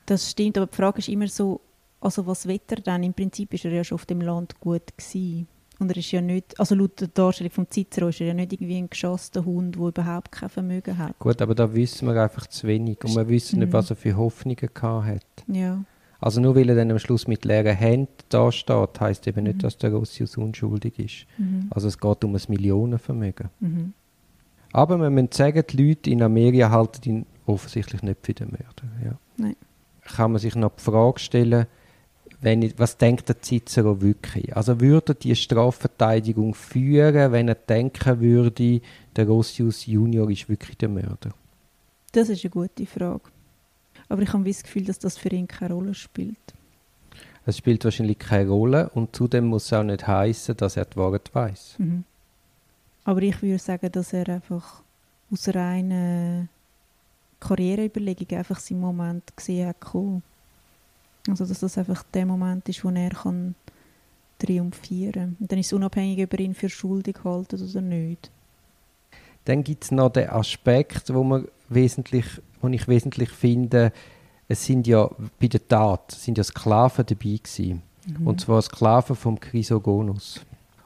das stimmt, aber die Frage ist immer so, also was will er dann? Im Prinzip ist er ja schon auf dem Land gut gewesen. Und er ist ja nicht, also laut der Darstellung vom Cicero ist er ja nicht irgendwie ein geschossener Hund, der überhaupt kein Vermögen hat. Gut, aber da wissen wir einfach zu wenig und wir wissen nicht, Mhm. was er für Hoffnungen gehabt hat. Ja. Also nur weil er dann am Schluss mit leeren Händen da steht, heißt eben nicht, Mhm. dass der Rossius unschuldig ist. Mhm. Also es geht um ein Millionenvermögen. Mhm. Aber wir müssen sagen, die Leute in Amerika halten ihn offensichtlich nicht für den Mörder. Ja. Nein. Kann man sich noch die Frage stellen, wenn ich, was denkt der Cicero wirklich? Also würde die Strafverteidigung führen, wenn er denken würde, der Rossius Junior ist wirklich der Mörder? Das ist eine gute Frage. Aber ich habe das Gefühl, dass das für ihn keine Rolle spielt. Es spielt wahrscheinlich keine Rolle und zudem muss es auch nicht heißen, dass er die Wahrheit weiß. Mhm. Aber ich würde sagen, dass er einfach aus reinen Karriereüberlegungen einfach seinen Moment gesehen hat. kommen. Also dass das einfach der Moment ist, wo er kann triumphieren kann. Und dann ist es unabhängig, ob er ihn für schuldig halten oder nicht. Dann gibt es noch den Aspekt, wo, man wesentlich, wo ich wesentlich finde, es sind ja bei der Tat sind ja Sklaven dabei gewesen. Mhm. Und zwar Sklaven vom Chrysogonus.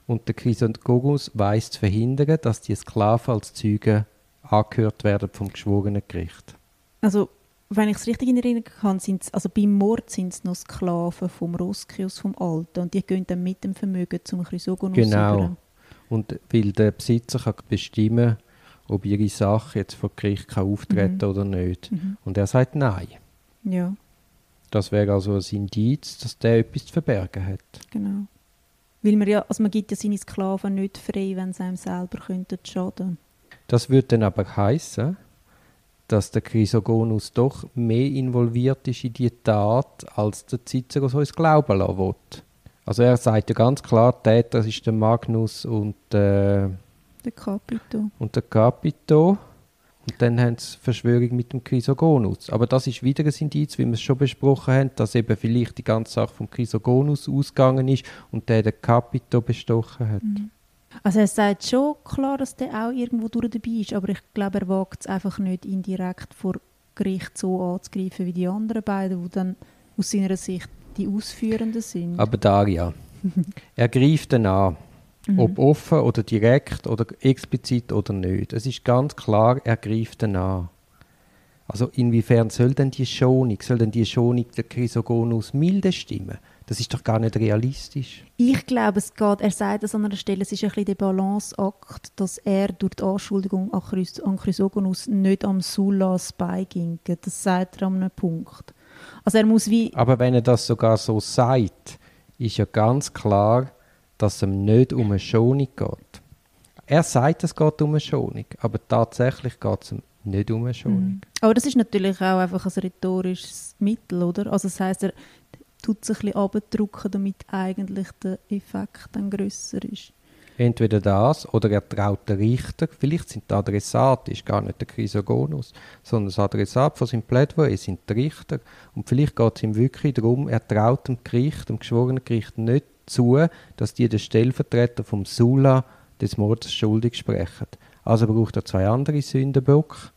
Und der Chrysogonus weiß zu verhindern, dass die Sklaven als Zeugen angehört werden vom geschworenen Gericht. Also, wenn ich es richtig in Erinnerung habe, sind's, also beim Mord sind es noch Sklaven vom Roskius, vom Alten. Und die gehen dann mit dem Vermögen zum Chrysogonus Genau. Und weil der Besitzer kann bestimmen ob ihre Sache jetzt vor Gericht kann auftreten Mhm. oder nicht. Mhm. Und er sagt nein. Ja, Das wäre also ein Indiz, dass der etwas zu verbergen hat. genau. Weil man ja, also man gibt ja seine Sklaven nicht frei, wenn sie einem selber könnten schaden. Das würde dann aber heißen, dass der Chrysogonus doch mehr involviert ist in die Tat, als der Cicero so ins Glauben lassen will. Also er sagt ja ganz klar, der Täter ist der Magnus und, äh, Der Capito. und der Capito. Und dann haben sie Verschwörung mit dem Chrysogonus. Aber das ist wieder ein Indiz, wie wir es schon besprochen haben, dass eben vielleicht die ganze Sache vom Chrysogonus ausgegangen ist und der den Capito bestochen hat. Also er sagt schon klar, dass der auch irgendwo durch dabei ist, aber ich glaube, er wagt es einfach nicht indirekt vor Gericht so anzugreifen wie die anderen beiden, die dann aus seiner Sicht die Ausführenden sind. Aber Daria, [LAUGHS] er greift dann an. Mhm. Ob offen oder direkt oder explizit oder nicht. Es ist ganz klar, er greift dann an. Also inwiefern soll denn die Schonung, soll denn die Schonung der Chrysogonus milde stimmen? Das ist doch gar nicht realistisch. Ich glaube, es geht, er sagt es an einer Stelle, es ist ein bisschen der Balanceakt, dass er durch die Anschuldigung an, Chrys an Chrysogonus nicht am Sulas beigingt. Das sagt er an einem Punkt. Also er muss wie... Aber wenn er das sogar so sagt, ist ja ganz klar, dass es ihm nicht um eine Schonung geht. Er sagt, es geht um eine Schonung, aber tatsächlich geht es ihm nicht um eine Schonung. Mhm. Aber das ist natürlich auch einfach ein rhetorisches Mittel, oder? Also das heißt, er tut sich ein bisschen abdrücken, damit eigentlich der Effekt dann grösser ist. Entweder das oder er traut den Richter, vielleicht sind die Adressaten, ist gar nicht der Chrysogonus, sondern das Adressat von seinem Plädoyer sind die Richter. Und vielleicht geht es ihm wirklich darum, er traut dem Gericht, dem geschworenen Gericht nicht zu, dass die den Stellvertreter vom Sula des Mordes schuldig sprechen. Also braucht er zwei andere Sündenböcke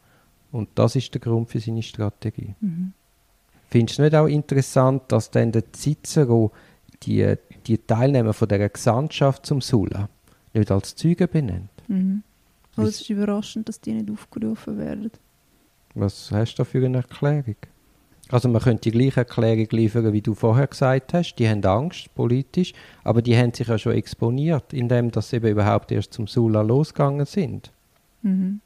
und das ist der Grund für seine Strategie. Mhm. Findest du nicht auch interessant, dass dann der Cicero die, die Teilnehmer von der Gesandtschaft zum Sulla nicht als Zeugen benennt? Mhm. Also es ist überraschend, dass die nicht aufgerufen werden. Was hast du da für eine Erklärung? Also man könnte die gleiche Erklärung liefern, wie du vorher gesagt hast. Die haben Angst, politisch, aber die haben sich ja schon exponiert, indem sie eben überhaupt erst zum Sulla losgegangen sind. Mhm.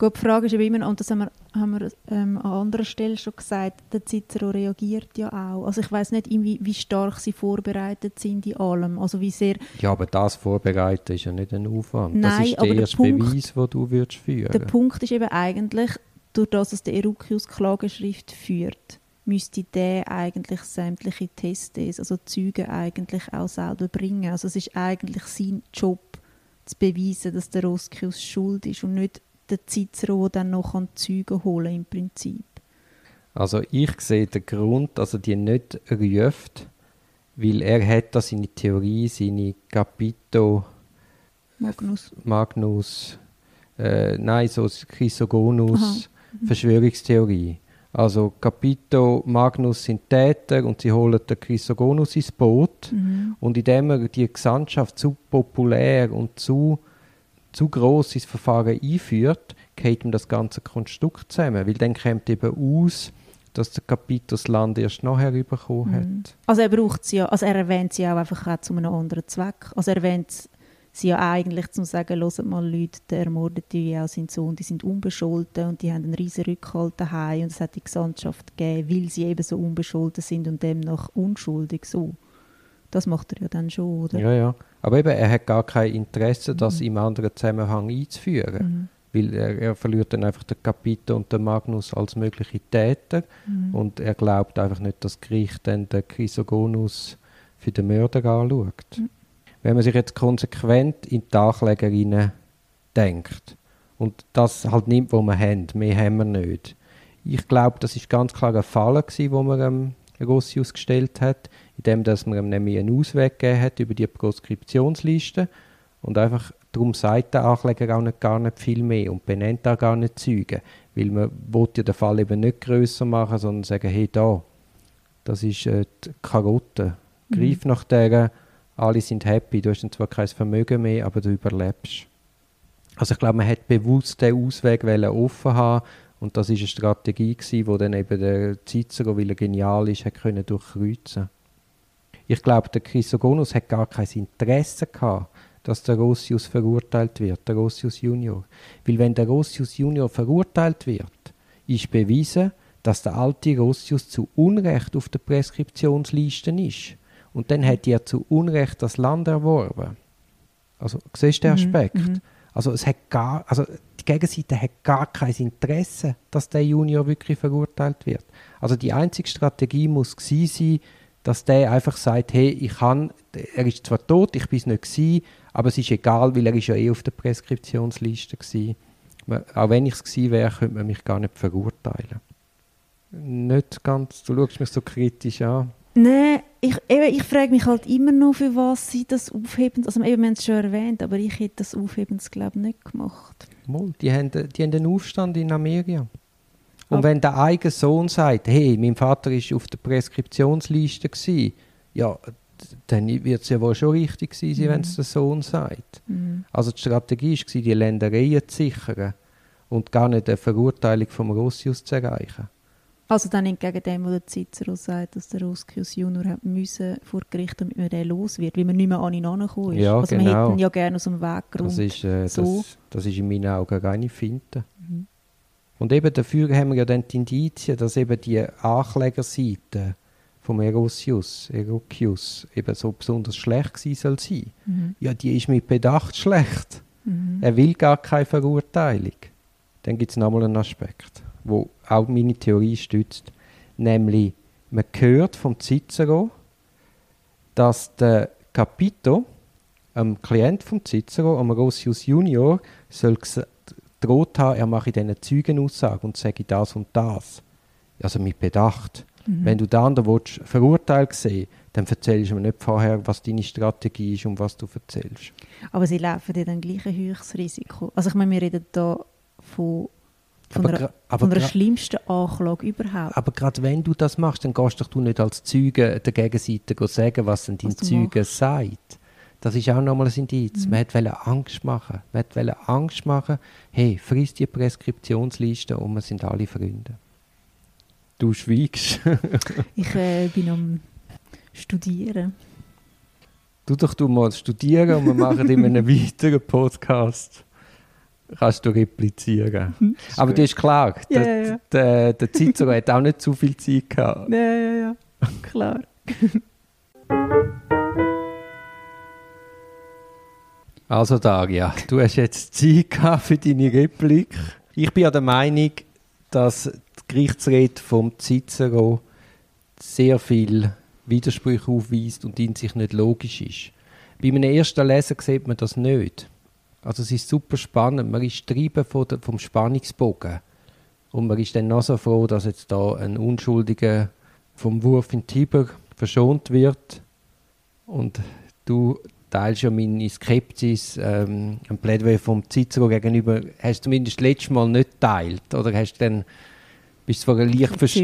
Gut, die Frage ist eben immer, und das haben wir, haben wir ähm, an anderer Stelle schon gesagt, der Cicero reagiert ja auch. Also ich weiß nicht, wie, wie stark sie vorbereitet sind in allem. Also wie sehr ja, aber das Vorbereiten ist ja nicht ein Aufwand. Nein, das ist der erste Punkt, Beweis, den du würdest führen Der Punkt ist eben eigentlich, durch das, dass der Erukius Klageschrift führt, müsste der eigentlich sämtliche Tests, also Züge eigentlich auch selber bringen. Also es ist eigentlich sein Job, zu beweisen, dass der Roskius schuld ist und nicht der Cicero, der dann noch Züge holen im Prinzip. Also ich sehe den Grund, dass er die nicht ruft, weil er hat da seine Theorie, seine Capito Magnus, Magnus äh, nein, so Chrysogonus mhm. Verschwörungstheorie. Also Capito, Magnus sind Täter und sie holen den Chrysogonus ins Boot. Mhm. Und indem er die Gesandtschaft zu populär und zu zu gross ins Verfahren einführt, geht ihm das ganze Konstrukt zusammen. Weil dann kommt eben aus, dass der Kapitel das Land erst nachher bekommen hat. Mhm. Also er braucht sie ja, also er erwähnt sie auch einfach auch zu einem anderen Zweck. Also er erwähnt sie ja eigentlich zum sagen, hört mal Leute, der ermordete wie auch sein Sohn, die sind unbescholten und die haben einen riesen Rückhalt daheim und es hat die Gesandtschaft gegeben, weil sie eben so unbescholten sind und demnach unschuldig so. Das macht er ja dann schon, oder? Ja, ja. Aber eben, er hat gar kein Interesse, das mhm. im anderen Zusammenhang einzuführen. Mhm. Weil er, er, verliert dann einfach den Kapitel und den Magnus als mögliche Täter. Mhm. Und er glaubt einfach nicht, dass das Gericht dann den Chrysogonus für den Mörder anschaut. Mhm. Wenn man sich jetzt konsequent in die Ankläger denkt und das halt nimmt, was wir haben, mehr haben wir nicht. Ich glaube, das ist ganz klar ein Fall, gewesen, wo man ähm, Rossi ausgestellt hat indem dass man ihm nämlich einen Ausweg gegeben hat über die Proskriptionsliste und einfach darum sagt der Ankläger auch nicht, gar nicht viel mehr und benennt auch gar nicht Zeugen, weil man ja den Fall eben nicht größer machen, sondern sagen, hey da, das ist äh, die Karotte, greif mhm. nach der, alle sind happy, du hast dann zwar kein Vermögen mehr, aber du überlebst. Also ich glaube, man hat bewusst den Ausweg offen haben und das ist eine Strategie gewesen, wo dann eben der Cicero, weil er genial ist, hat können durchkreuzen ich glaube, der Chrysogonus hat gar kein Interesse gehabt, dass der Rossius verurteilt wird, der Rossius Junior. Weil wenn der Rossius Junior verurteilt wird, ist bewiesen, dass der alte Rossius zu Unrecht auf der Preskriptionsliste ist. Und dann hat er zu Unrecht das Land erworben. Also, siehst du den mhm, Aspekt? Mhm, also, es hat gar, also, die Gegenseite hat gar kein Interesse, dass der Junior wirklich verurteilt wird. Also, die einzige Strategie muss sein, dass der einfach sagt, hey, ich kann, er ist zwar tot, ich bin es nicht gewesen, aber es ist egal, weil er ist ja eh auf der Preskriptionsliste gewesen. Auch wenn ich es gewesen wäre, könnte man mich gar nicht verurteilen. Nicht ganz, du schaust mich so kritisch an. Nein, ich, ich frage mich halt immer noch, für was sie das aufheben. Also eben, wir haben es schon erwähnt, aber ich hätte das Aufhebens, glaube ich, nicht gemacht. Mal, die haben, die haben den Aufstand in Amerika. Und wenn der eigene Sohn sagt, hey, mein Vater ist auf der Preskriptionsliste gewesen, ja, dann wird es ja wohl schon richtig sein, mhm. wenn es der Sohn sagt. Mhm. Also die Strategie war, die Ländereien zu sichern und gar nicht eine Verurteilung vom Rossius zu erreichen. Also dann entgegen dem, was der Cicero sagt, dass der Roskius Junior hat müssen vor Gericht, damit man den los wird, weil man nicht mehr an ihn herangekommen ist. Ja, also genau. man hätte ihn ja gerne aus dem Weg geräumt. Das ist, äh, so. das, das, ist in meinen Augen reine Finte. Und eben dafür haben wir ja dann die Indizien, dass eben die Anklägerseite vom Erosius, Erokius eben so besonders schlecht sein soll sein. Mhm. Ja, die ist mit Bedacht schlecht. Mhm. Er will gar keine Verurteilung. Dann gibt es nochmal einen Aspekt wo auch meine Theorie stützt. Nämlich, man hört vom Cicero, dass der Capito, ein Klient vom Cicero, Ambrosius Junior, soll droht haben, er mache diesen Zeugenaussage und sage das und das. Also mit Bedacht. Mhm. Wenn du den anderen willst, verurteilt sehen dann erzählst du mir nicht vorher, was deine Strategie ist und was du erzählst. Aber sie laufen ja dann gleich ein höchstes Risiko. Also ich meine, wir reden da von von, aber, einer, aber von einer schlimmsten Anklage überhaupt. Aber gerade wenn du das machst, dann gehst doch du nicht als Zeuge der Gegenseite sagen, was denn dein Zeuge sagt. Das ist auch nochmal ein Indiz. Mhm. Man wollte Angst machen. Man wollte Angst machen, hey, frisst die Preskriptionsliste und wir sind alle Freunde. Du schweigst. [LAUGHS] ich äh, bin am Studieren. Du doch du mal studieren und wir machen immer einen [LAUGHS] weiteren Podcast kannst du replizieren. Mhm, Aber das ist klar, ja, der, ja. der, der Cicero hat auch nicht zu viel Zeit gehabt. [LAUGHS] Ja, ja, ja, klar. Also Daria, du hast jetzt Zeit für deine Replik. Ich bin der Meinung, dass die Gerichtsrede vom Cicero sehr viel Widersprüche aufweist und in sich nicht logisch ist. Bei meinem ersten Lesen sieht man das nicht. Also es ist super spannend. Man ist getrieben vom Spannungsbogen. Und man ist dann noch so froh, dass jetzt da ein Unschuldiger vom Wurf in Tiber verschont wird. Und du teilst ja meine Skepsis, ähm, ein Plädoyer vom Cicero gegenüber, hast du zumindest letztes Mal nicht teilt oder hast du dann bist zwar leicht vers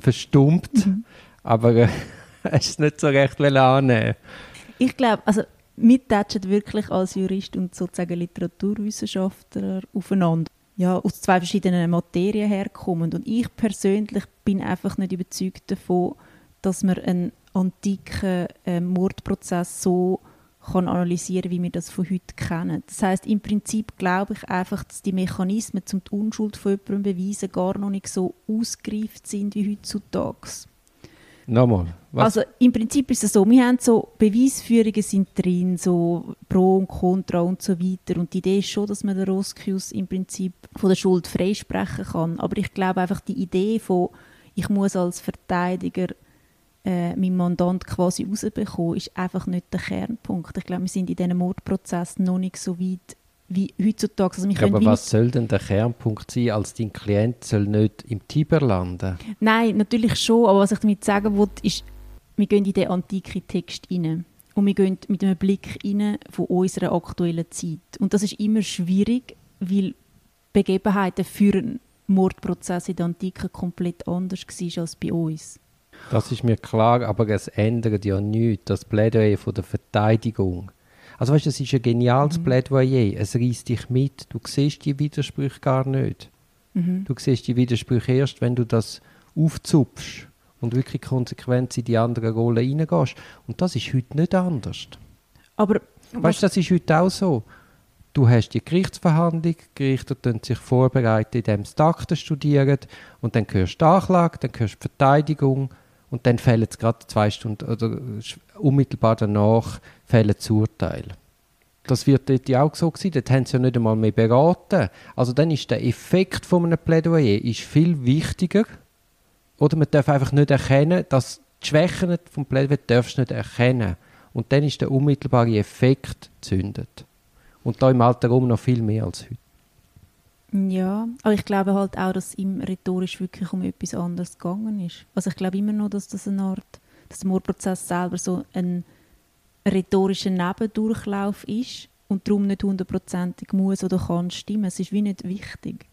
verstummt, mhm. aber äh, [LAUGHS] hast es nicht so recht annehmen Ich glaube, also mittätschen wirklich als Jurist und sozusagen Literaturwissenschaftler aufeinander. Ja, aus zwei verschiedenen Materien herkommen. Und ich persönlich bin einfach nicht überzeugt davon, dass man einen antiken äh, Mordprozess so kann analysieren, wie wir das von heute kennen. Das heißt, im Prinzip glaube ich einfach, dass die Mechanismen, um die Unschuld von jemandem zu beweisen, gar noch nicht so ausgereift sind wie heutzutage. Nochmal. Was? Also im Prinzip ist es so, wir haben so Beweisführungen sind drin, so Pro und Contra und so weiter. Und die Idee ist schon, dass man den Roskius im Prinzip von der Schuld freisprechen kann. Aber ich glaube einfach die Idee von, ich muss als Verteidiger äh, meinen Mandant quasi rausbekommen, ist einfach nicht der Kernpunkt. Ich glaube, wir sind in diesem Mordprozess noch nicht so weit wie heutzutage. Also ja, aber was soll denn der Kernpunkt sein, als dein Klient soll nicht im Tiber landen? Nein, natürlich schon, aber was ich damit sagen wollte, ist, wir gehen in den antiken Text rein. Und wir gehen mit einem Blick rein von unserer aktuellen Zeit. Und das ist immer schwierig, weil Begebenheiten für einen Mordprozess in der Antike komplett anders waren als bei uns. Das ist mir klar, aber es ändert ja nichts. Das Plädoyer von der Verteidigung also weißt, du, es ist ein geniales mhm. Plädoyer. Es reißt dich mit. Du siehst die Widersprüche gar nicht. Mhm. Du siehst die Widersprüche erst, wenn du das aufzupfst und wirklich konsequent in die andere Rolle reingehst. Und das ist heute nicht anders. Aber weißt, du, das ist heute auch so. Du hast die Gerichtsverhandlung, die Gerichte sich vorbereiten, indem sie Akten studieren und dann hörst du die Anklage, dann hörst du die Verteidigung und dann fällt es gerade zwei Stunden oder unmittelbar danach fällt das Urteil. Das wird dort auch so sein, dort haben sie ja nicht einmal mehr beraten. Also dann ist der Effekt von einem Plädoyer ist viel wichtiger. Oder man darf einfach nicht erkennen, dass die Schwächen vom Plädoyer darfst nicht erkennen. Und dann ist der unmittelbare Effekt zündet. Und da im Alter Rom noch viel mehr als heute. Ja, aber ich glaube halt auch, dass ihm rhetorisch wirklich um etwas anderes gegangen ist. Also ich glaube immer noch, dass das eine Art, dass der Mordprozess selber so ein rhetorischer Nebendurchlauf ist und darum nicht hundertprozentig muss oder kann stimmen. Es ist wie nicht wichtig.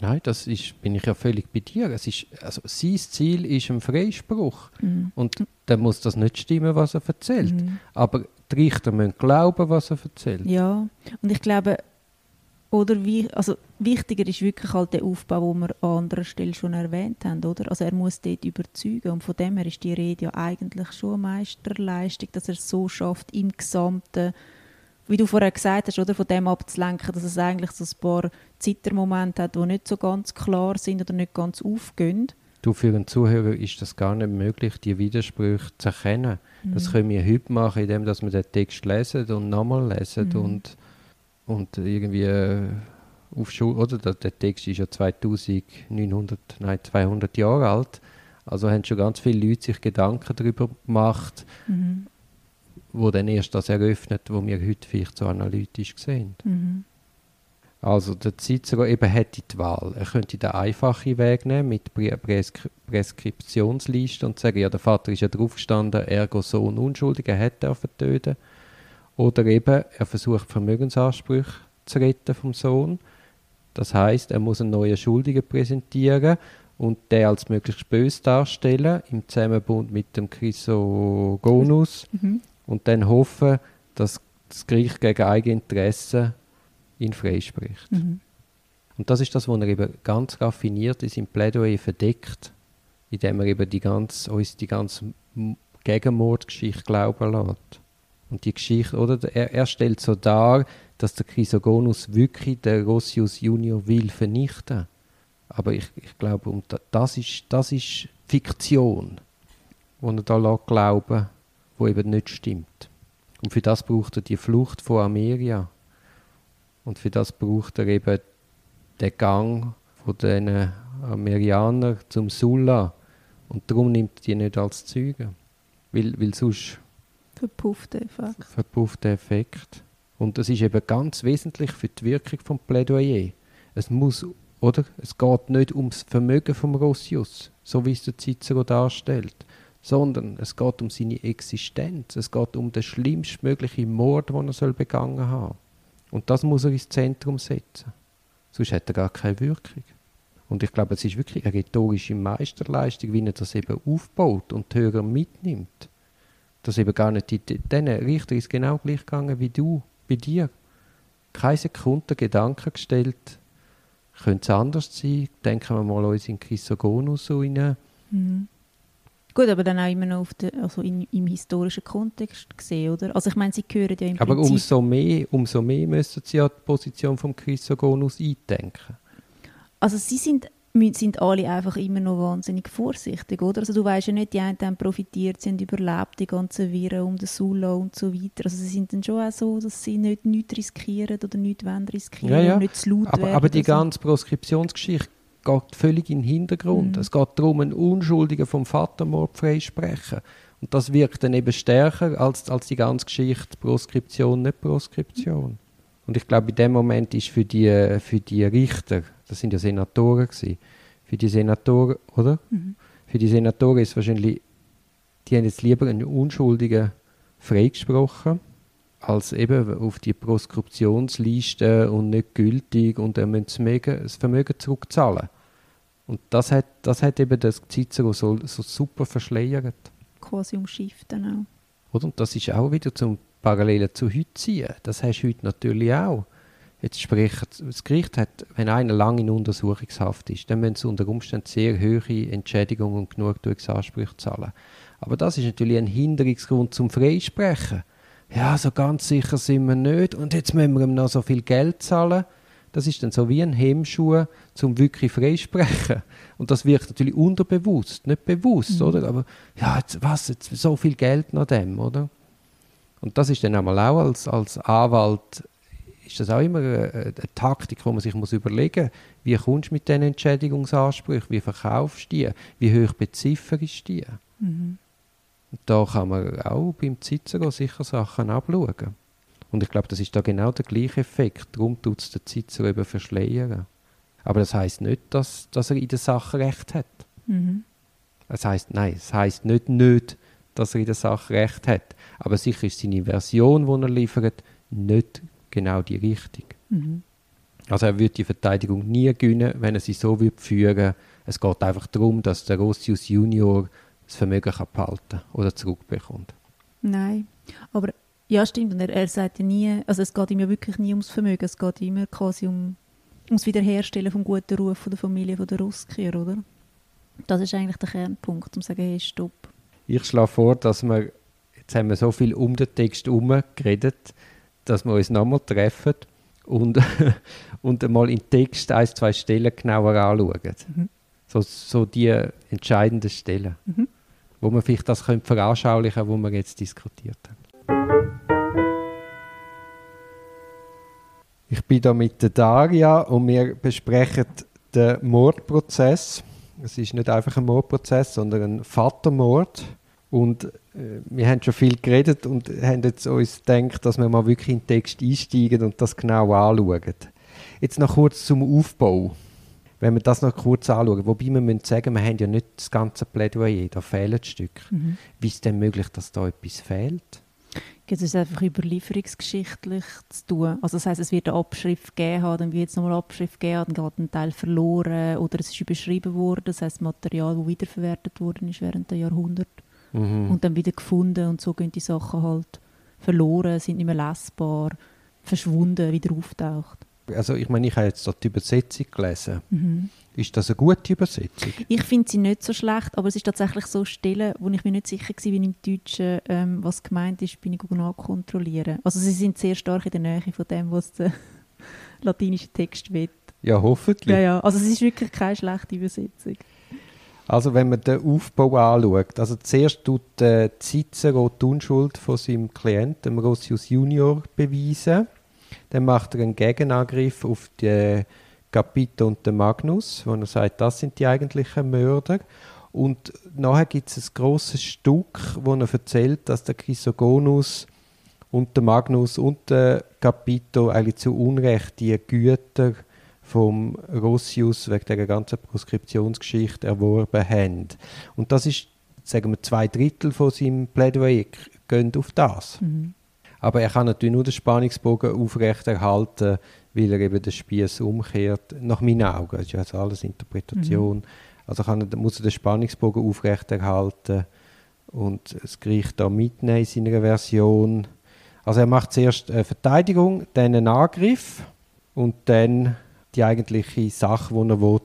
Nein, das ist, bin ich ja völlig bei dir. Es ist, also sein Ziel ist ein Freispruch. Mhm. Und dann muss das nicht stimmen, was er erzählt. Mhm. Aber die Richter müssen glauben, was er erzählt. Ja, und ich glaube, oder wie, also wichtiger ist wirklich halt der Aufbau, den wir an anderer Stelle schon erwähnt haben, oder? Also er muss dort überzeugen und von dem her ist die Rede ja eigentlich schon eine Meisterleistung, dass er es so schafft, im Gesamten, wie du vorher gesagt hast, oder, von dem abzulenken, dass es eigentlich so ein paar Zittermomente hat, die nicht so ganz klar sind oder nicht ganz aufgehen. Du, für einen Zuhörer ist das gar nicht möglich, die Widersprüche zu erkennen. Mhm. Das können wir heute machen, indem wir den Text lesen und nochmal lesen mhm. und und irgendwie äh, auf oder der, der, Text ist ja 2900, nein 200 Jahre alt, also haben schon ganz viele Leute sich Gedanken darüber gemacht, mhm. wo dann erst das eröffnet, wo wir heute vielleicht so analytisch sehen. Mhm. Also der Cicero eben hätte die Wahl. Er könnte den einfachen Weg nehmen mit Präsk Preskriptionsliste und sagen, ja, der Vater ist ja draufgestanden, ergo Sohn unschuldig, er hätte töten. Oder eben, er versucht Vermögensansprüche zu retten vom Sohn. Das heißt, er muss einen neuen Schuldigen präsentieren und den als möglichst böse darstellen im Zusammenbund mit dem Chrysogonus mhm. und dann hoffen, dass das Gericht gegen Eigeninteressen ihn freispricht. Mhm. Und das ist das, was er eben ganz raffiniert in seinem Plädoyer verdeckt, indem er eben die ganz, uns die ganze Gegenmordgeschichte glauben lässt. Und die Geschichte, oder? Er, er stellt so dar, dass der Chrysogonus wirklich den Rossius Junior will vernichten. Aber ich, ich glaube, das ist, das ist Fiktion, die er da glauben wo eben nicht stimmt. Und für das braucht er die Flucht von Ameria. Und für das braucht er eben den Gang von den Amerianern zum Sulla. Und darum nimmt er die nicht als Zeugen. Weil, weil sonst Verpuffter Effekt. Verpuffter Effekt. Und das ist eben ganz wesentlich für die Wirkung vom Plädoyer. Es muss, oder? Es geht nicht ums Vermögen vom Rossius, so wie es der Cicero darstellt, sondern es geht um seine Existenz. Es geht um den schlimmstmöglichen Mord, den er soll begangen haben. Und das muss er ins Zentrum setzen. Sonst hat er gar keine Wirkung. Und ich glaube, es ist wirklich eine rhetorische Meisterleistung, wie er das eben aufbaut und die Hörer mitnimmt dass eben gar nicht, die, denen Richter ist genau gleich gegangen wie du, bei dir. Keine Sekunde Gedanken gestellt, könnte es anders sein, denken wir mal uns in Chrysogonus rein. Mhm. Gut, aber dann auch immer noch auf de, also in, im historischen Kontext gesehen, oder? Also ich meine, sie gehören ja im Aber Prinzip umso mehr, umso mehr müssen sie ja die Position vom Chrysogonus eindenken. Also sie sind sind alle einfach immer noch wahnsinnig vorsichtig, oder? Also du weißt ja nicht, die einen haben profitiert, sie haben überlebt, die ganzen Viren um den Sula und so weiter. Also sie sind dann schon auch so, dass sie nicht nichts riskieren oder nichts wollen riskieren ja, ja. nicht zu laut aber, werden. Aber die ganze Proskriptionsgeschichte geht völlig in den Hintergrund. Mhm. Es geht darum, einen Unschuldigen vom Vatermord freisprechen. Und das wirkt dann eben stärker als, als die ganze Geschichte Proskription, nicht Proskription. Und ich glaube, in dem Moment ist für die, für die Richter das sind ja Senatoren gewesen. Für die Senatoren, oder? Mhm. Für die Senatoren ist wahrscheinlich, die haben jetzt lieber einen Unschuldigen freigesprochen, als eben auf die Proskriptionsliste und nicht gültig und dann müssen sie das Vermögen zurückzahlen. Und das hat, das hat eben das Cicero so, so super verschleiert. Quasi umschifft dann auch. Oder? Und das ist auch wieder zum Parallelen zu heute ziehen. Das hast du heute natürlich auch. Jetzt sprich, das Gericht hat, wenn einer lange in Untersuchungshaft ist, dann müssen sie unter Umständen sehr hohe Entschädigungen und Genugtuungsansprüche zahlen. Aber das ist natürlich ein Hinderungsgrund zum Freisprechen. Ja, so ganz sicher sind wir nicht und jetzt müssen wir ihm noch so viel Geld zahlen. Das ist dann so wie ein Hemmschuh zum wirklich freisprechen. Und das wirkt natürlich unterbewusst, nicht bewusst, mhm. oder? Aber ja, jetzt, was, jetzt so viel Geld nach dem, oder? Und das ist dann einmal auch als, als Anwalt ist das auch immer eine, eine Taktik, wo man sich muss überlegen muss, wie kommst du mit diesen Entschädigungsansprüchen, wie verkaufst du die, wie hoch bezifferst du die. Mhm. Und da kann man auch beim Cicero sicher Sachen abschauen. Und ich glaube, das ist da genau der gleiche Effekt. Darum tut es der Cicero eben verschleiern. Aber das heißt nicht, dass, dass er in der Sache Recht hat. Mhm. Das heißt, nein, es heißt nicht, nicht, dass er in der Sache Recht hat. Aber sicher ist seine Version, die er liefert, nicht genau die Richtung. Mhm. Also er würde die Verteidigung nie gewinnen, wenn er sie so würde führen Es geht einfach darum, dass der Rossius Junior das Vermögen kann behalten oder zurückbekommt. Nein, aber ja stimmt, und er, er sagt ja nie, also es geht ihm ja wirklich nie ums Vermögen, es geht immer quasi um ums Wiederherstellen vom guten Ruf von der Familie von der Ruskier, oder? Das ist eigentlich der Kernpunkt, um zu sagen, hey, stopp. Ich schlage vor, dass wir, jetzt haben wir so viel um den Text herum geredet, dass wir uns nochmal treffen und, [LAUGHS] und einmal in den Text ein, zwei Stellen genauer anschauen. Mhm. So, so die entscheidenden Stellen, mhm. wo man vielleicht das können veranschaulichen können, was wir jetzt diskutiert haben. Ich bin da mit der Daria und wir besprechen den Mordprozess. Es ist nicht einfach ein Mordprozess, sondern ein Vatermord. Und äh, wir haben schon viel geredet und haben jetzt uns gedacht, dass wir mal wirklich in den Text einsteigen und das genau anschauen. Jetzt noch kurz zum Aufbau. Wenn wir das noch kurz anschauen, wobei wir müssen sagen, wir haben ja nicht das ganze Plädoyer, da fehlen Stücke. Mhm. Wie ist es denn möglich, dass da etwas fehlt? Es ist einfach überlieferungsgeschichtlich zu tun. Also das heißt, es wird eine Abschrift geben haben, dann wird es nochmal eine Abschrift geben, dann geht ein Teil verloren oder es ist überschrieben worden, das heißt Material, das wiederverwertet worden ist während der Jahrhunderte mhm. und dann wieder gefunden und so gehen die Sachen halt verloren, sind nicht mehr lesbar, verschwunden, wieder auftaucht. Also ich meine, ich habe jetzt dort die Übersetzung gelesen. Mhm. Ist das eine gute Übersetzung? Ich finde sie nicht so schlecht, aber es ist tatsächlich so Stellen, wo ich mir nicht sicher war, wie im Deutschen, ähm, was gemeint ist, bin ich nachkontrollieren. Also sie sind sehr stark in der Nähe von dem, was der [LAUGHS] latinische Text will. Ja, hoffentlich. Ja, ja. Also es ist wirklich keine schlechte Übersetzung. Also wenn man den Aufbau anschaut, also zuerst tut äh, Cicero die Unschuld von seinem Klienten, Rossius Junior, beweisen. Dann macht er einen Gegenangriff auf die Capito und den Magnus, wo er sagt, das sind die eigentlichen Mörder. Und nachher gibt es ein großes Stück, wo er erzählt, dass der Chrysogonus und der Magnus und der Capito eigentlich zu Unrecht die Güter vom Rossius wegen der ganzen Proskriptionsgeschichte erworben haben. Und das ist, sagen wir, zwei Drittel von seinem Plädoyer gehen auf das. Mhm. Aber er kann natürlich nur den Spannungsbogen aufrechterhalten, weil er eben den Spieß umkehrt, nach meinen Augen. Das ist ja also alles Interpretation. Mhm. Also kann er, muss er den Spannungsbogen aufrechterhalten und das Gericht da mitnehmen in seiner Version. Also er macht zuerst eine Verteidigung, dann einen Angriff und dann die eigentliche Sache, die er will.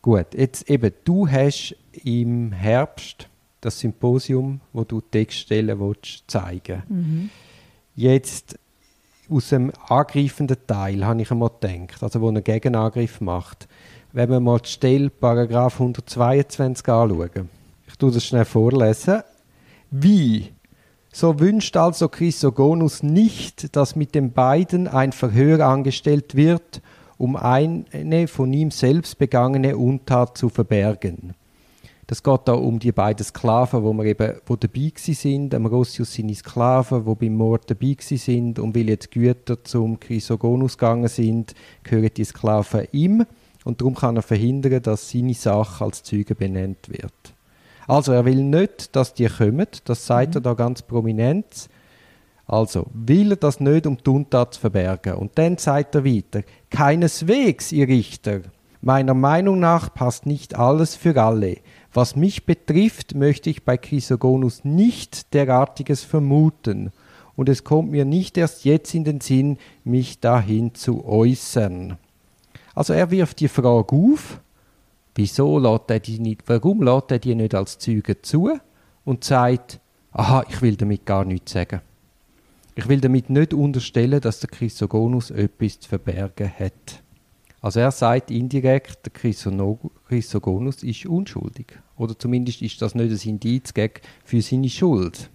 Gut, jetzt eben, du hast im Herbst das Symposium, wo du Textstellen willst, zeigen mhm. Jetzt aus dem angreifenden Teil habe ich einmal gedacht, also wo er Gegenangriff macht. Wenn wir mal die Stelle Paragraph 122 anschauen. Ich tue das schnell vorlesen. Wie? So wünscht also Chrysogonus nicht, dass mit den beiden ein Verhör angestellt wird, um eine von ihm selbst begangene Untat zu verbergen. Das geht da um die beiden Sklaven, wo wir eben wo dabei sind. Am Rossius seine Sklaven, wo beim Mord dabei sind und weil jetzt Güter zum Chrysogonus gegangen sind, gehören die Sklaven ihm und darum kann er verhindern, dass seine Sache als Zeuge benannt wird. Also er will nicht, dass die kommen, das sagt mhm. er da ganz prominent. Also will er das nicht, um die Untat zu verbergen. Und dann sagt er weiter, keineswegs, ihr Richter. Meiner Meinung nach passt nicht alles für alle. Was mich betrifft, möchte ich bei Chrysogonus nicht derartiges vermuten, und es kommt mir nicht erst jetzt in den Sinn, mich dahin zu äußern. Also er wirft die Frage auf, wieso lässt er die nicht, warum lässt er die nicht als Zeuge zu und sagt, aha, ich will damit gar nichts sagen. Ich will damit nicht unterstellen, dass der Chrysogonus etwas zu verbergen hat. Also er sagt indirekt, der Chrysogonus ist unschuldig. Oder zumindest ist das nicht ein Indiz für seine Schuld.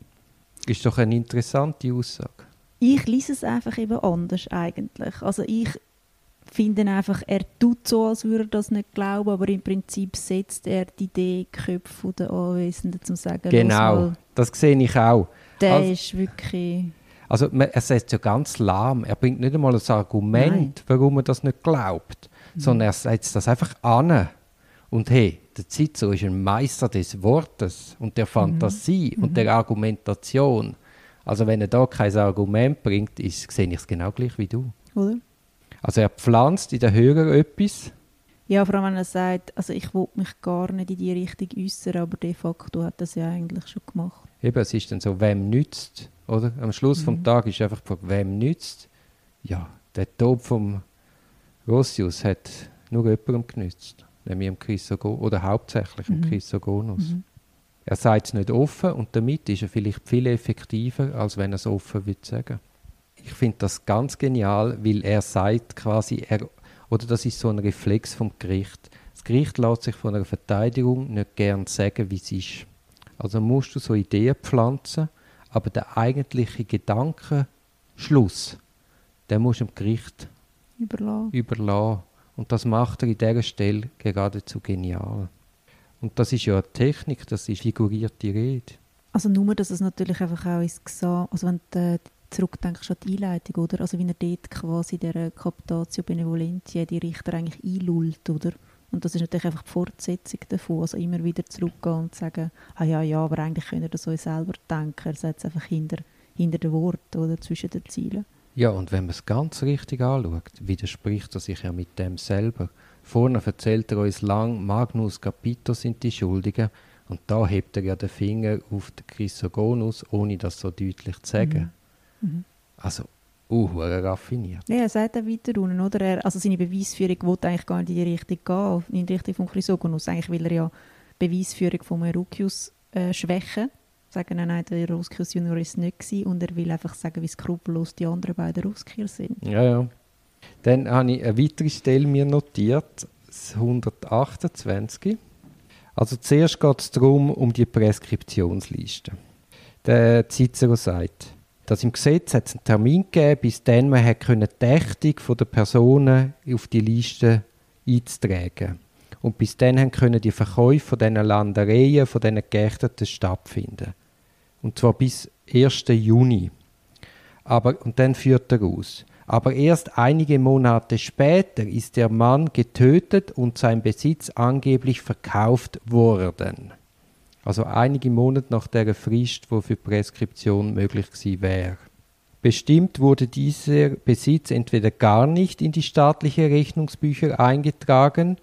Ist doch eine interessante Aussage. Ich lese es einfach eben anders eigentlich. Also ich finde einfach, er tut so, als würde er das nicht glauben, aber im Prinzip setzt er die Idee Köpfe der Anwesenden zum sagen. Genau, das sehe ich auch. Der also, ist wirklich also er setzt ja ganz lahm. Er bringt nicht einmal ein Argument, Nein. warum er das nicht glaubt, mhm. sondern er setzt das einfach an. Und hey, der Cicero ist ein Meister des Wortes und der Fantasie mhm. und der Argumentation. Also wenn er da kein Argument bringt, ist, sehe ich es genau gleich wie du. Oder? Also er pflanzt in den Hörer etwas. Ja, vor allem wenn er sagt, also ich will mich gar nicht in die Richtung äußern, aber de facto hat er es ja eigentlich schon gemacht. Eben, es ist dann so, wem nützt, oder? Am Schluss mhm. vom Tag ist einfach die Frage, wem nützt? Ja, der Tod vom Rossius hat nur jemandem genützt, nämlich dem Chrysogonus, oder hauptsächlich dem mhm. Chrysogonus. Mhm. Er sagt es nicht offen und damit ist er vielleicht viel effektiver, als wenn er es offen würde sagen. Ich finde das ganz genial, weil er sagt quasi, er, oder das ist so ein Reflex vom Gericht. Das Gericht lässt sich von einer Verteidigung nicht gern sagen, wie es ist. Also musst du so Ideen pflanzen, aber der eigentliche Gedankenschluss, der muss dem Gericht überlassen. überlassen. Und das macht er in dieser Stelle geradezu genial. Und das ist ja eine Technik, das ist figurierte Rede. Also nur, dass es natürlich einfach auch ins Gesang, also wenn du zurückdenkst an die Einleitung, oder? Also wie er dort quasi der Captatio Benevolentia die Richter eigentlich einlullt, oder? Und das ist natürlich einfach die Fortsetzung davon, also immer wieder zurückgehen und sagen, ah ja, ja, aber eigentlich könnt ihr das euch selber denken, er setzt einfach hinter, hinter den Worten oder zwischen den Zielen. Ja, und wenn man es ganz richtig anschaut, widerspricht er sich ja mit dem selber. Vorne erzählt er uns lang, Magnus Capito sind die Schuldigen. Und da hebt er ja den Finger auf den Chrysogonus, ohne das so deutlich zu sagen. Mhm. Mhm. Also, uh, raffiniert. Ja, er sagt auch weiter unten, oder? Er, also seine Beweisführung will eigentlich gar nicht in die Richtung gehen, in die Richtung von Chrysogonus. Eigentlich will er ja die Beweisführung von Eurukius äh, schwächen sagen, nein, der Roskier Junior ist nicht gewesen und er will einfach sagen, wie skrupellos die anderen beiden Roskier sind. Ja, ja. Dann habe ich eine weitere Stelle mir notiert, 128. Also zuerst geht es darum, um die Preskriptionsliste. Der Cicero sagt, dass im Gesetz hat es einen Termin gegeben, bis dann man hat können die Ächtung der Personen auf die Liste einzutragen. Und bis dann können die Verkäufe von diesen Landereien, von diesen Geächteten stattfinden. Und zwar bis 1. Juni. Aber, und dann führt er aus. Aber erst einige Monate später ist der Mann getötet und sein Besitz angeblich verkauft worden. Also einige Monate nach der Frist, wo für Preskription möglich gewesen wäre. Bestimmt wurde dieser Besitz entweder gar nicht in die staatliche Rechnungsbücher eingetragen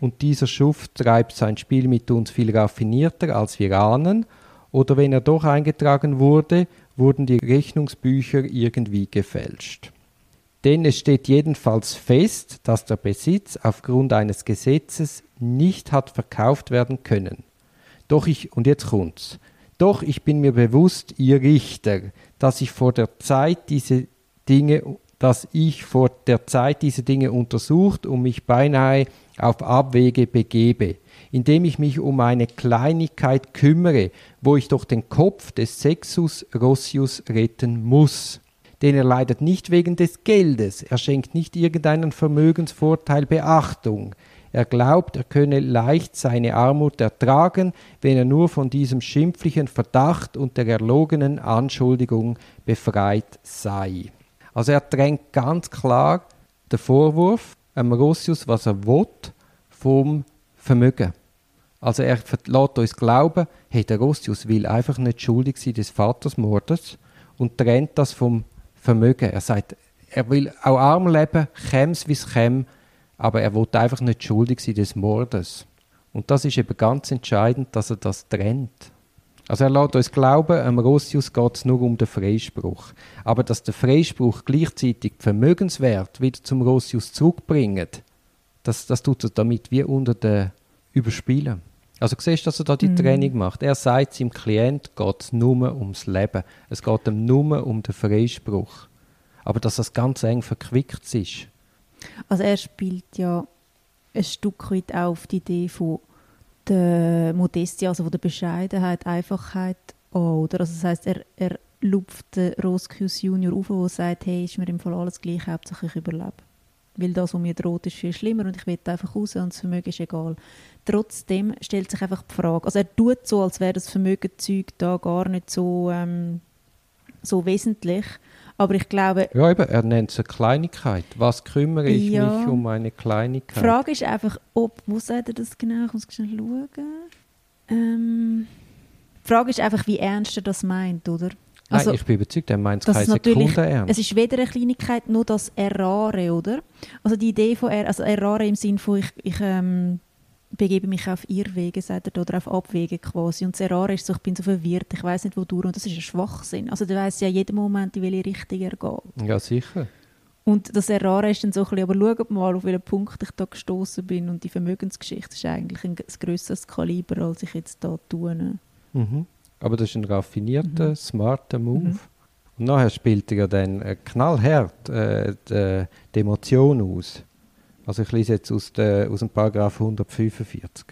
und dieser Schuft treibt sein Spiel mit uns viel raffinierter, als wir ahnen, oder wenn er doch eingetragen wurde, wurden die Rechnungsbücher irgendwie gefälscht. Denn es steht jedenfalls fest, dass der Besitz aufgrund eines Gesetzes nicht hat verkauft werden können. Doch ich, und jetzt kommt's, doch ich bin mir bewusst, ihr Richter, dass ich vor der Zeit diese Dinge, dass ich vor der Zeit diese Dinge untersucht und mich beinahe auf Abwege begebe, indem ich mich um eine Kleinigkeit kümmere, wo ich doch den Kopf des Sexus Rossius retten muss. Denn er leidet nicht wegen des Geldes, er schenkt nicht irgendeinen Vermögensvorteil Beachtung. Er glaubt, er könne leicht seine Armut ertragen, wenn er nur von diesem schimpflichen Verdacht und der erlogenen Anschuldigung befreit sei. Also er drängt ganz klar den Vorwurf am Rossius, was er will, vom Vermögen. Also er lässt uns glauben, hey, der Rossius will einfach nicht schuldig sein des Vatersmordes und trennt das vom Vermögen. Er sagt, er will auch arm leben, käm's wie es käme, aber er will einfach nicht schuldig sein des Mordes. Und das ist eben ganz entscheidend, dass er das trennt. Also er lässt uns glauben, am Rossius geht es nur um den Freispruch. Aber dass der Freispruch gleichzeitig Vermögenswert wieder zum Rossius zurückbringt, das, das tut er damit wie unter den Überspielen. Also siehst du, dass er da die mm. Training macht. Er sagt, seinem Klient geht es nur ums Leben. Es geht ihm nur um den Freispruch. Aber dass das ganz eng verquickt ist. Also er spielt ja ein Stück weit auf die Idee von der Modestie, also von der Bescheidenheit, Einfachheit an, oder? Also das heißt, er, er lupft den Roskius Junior auf, der sagt, hey, ist mir im Fall alles gleich, hauptsächlich ich überlebe. Weil das, was mir droht, ist viel schlimmer und ich will einfach raus und das Vermögen ist egal. Trotzdem stellt sich einfach die Frage, also er tut so, als wäre das Vermögenzeug da gar nicht so, ähm, so wesentlich, aber ich glaube... Ja, eben, er nennt es eine Kleinigkeit. Was kümmere ich ja, mich um eine Kleinigkeit? Die Frage ist einfach, ob... Wo sagt er das genau? Ich muss schnell schauen. Ähm, die Frage ist einfach, wie ernst er das meint, oder? Also, Nein, ich bin überzeugt, er meint das keine Sekunde ernst. es ist weder eine Kleinigkeit, nur das Errare, oder? Also die Idee von er, also Errare im Sinne von ich, ich ähm, begebe mich auf Irrwege, sagt er, oder auf Abwege quasi. Und das Errare ist so, ich bin so verwirrt, ich weiß nicht, wo du und das ist ein Schwachsinn. Also du weißt ja jeden Moment, in welche Richtung er geht. ja, sicher. Und das Errare ist dann so ein bisschen, aber schaut mal, auf welchen Punkt ich da gestoßen bin und die Vermögensgeschichte ist eigentlich ein g- grösseres Kaliber, als ich jetzt da tue. Mhm. Aber das ist ein raffinierter, Mhm. smarter Move. Mhm. Und nachher spielt er ja dann äh, knallhart äh, die, die Emotion aus. Also ich lese jetzt aus, der, aus dem Paragraph 145.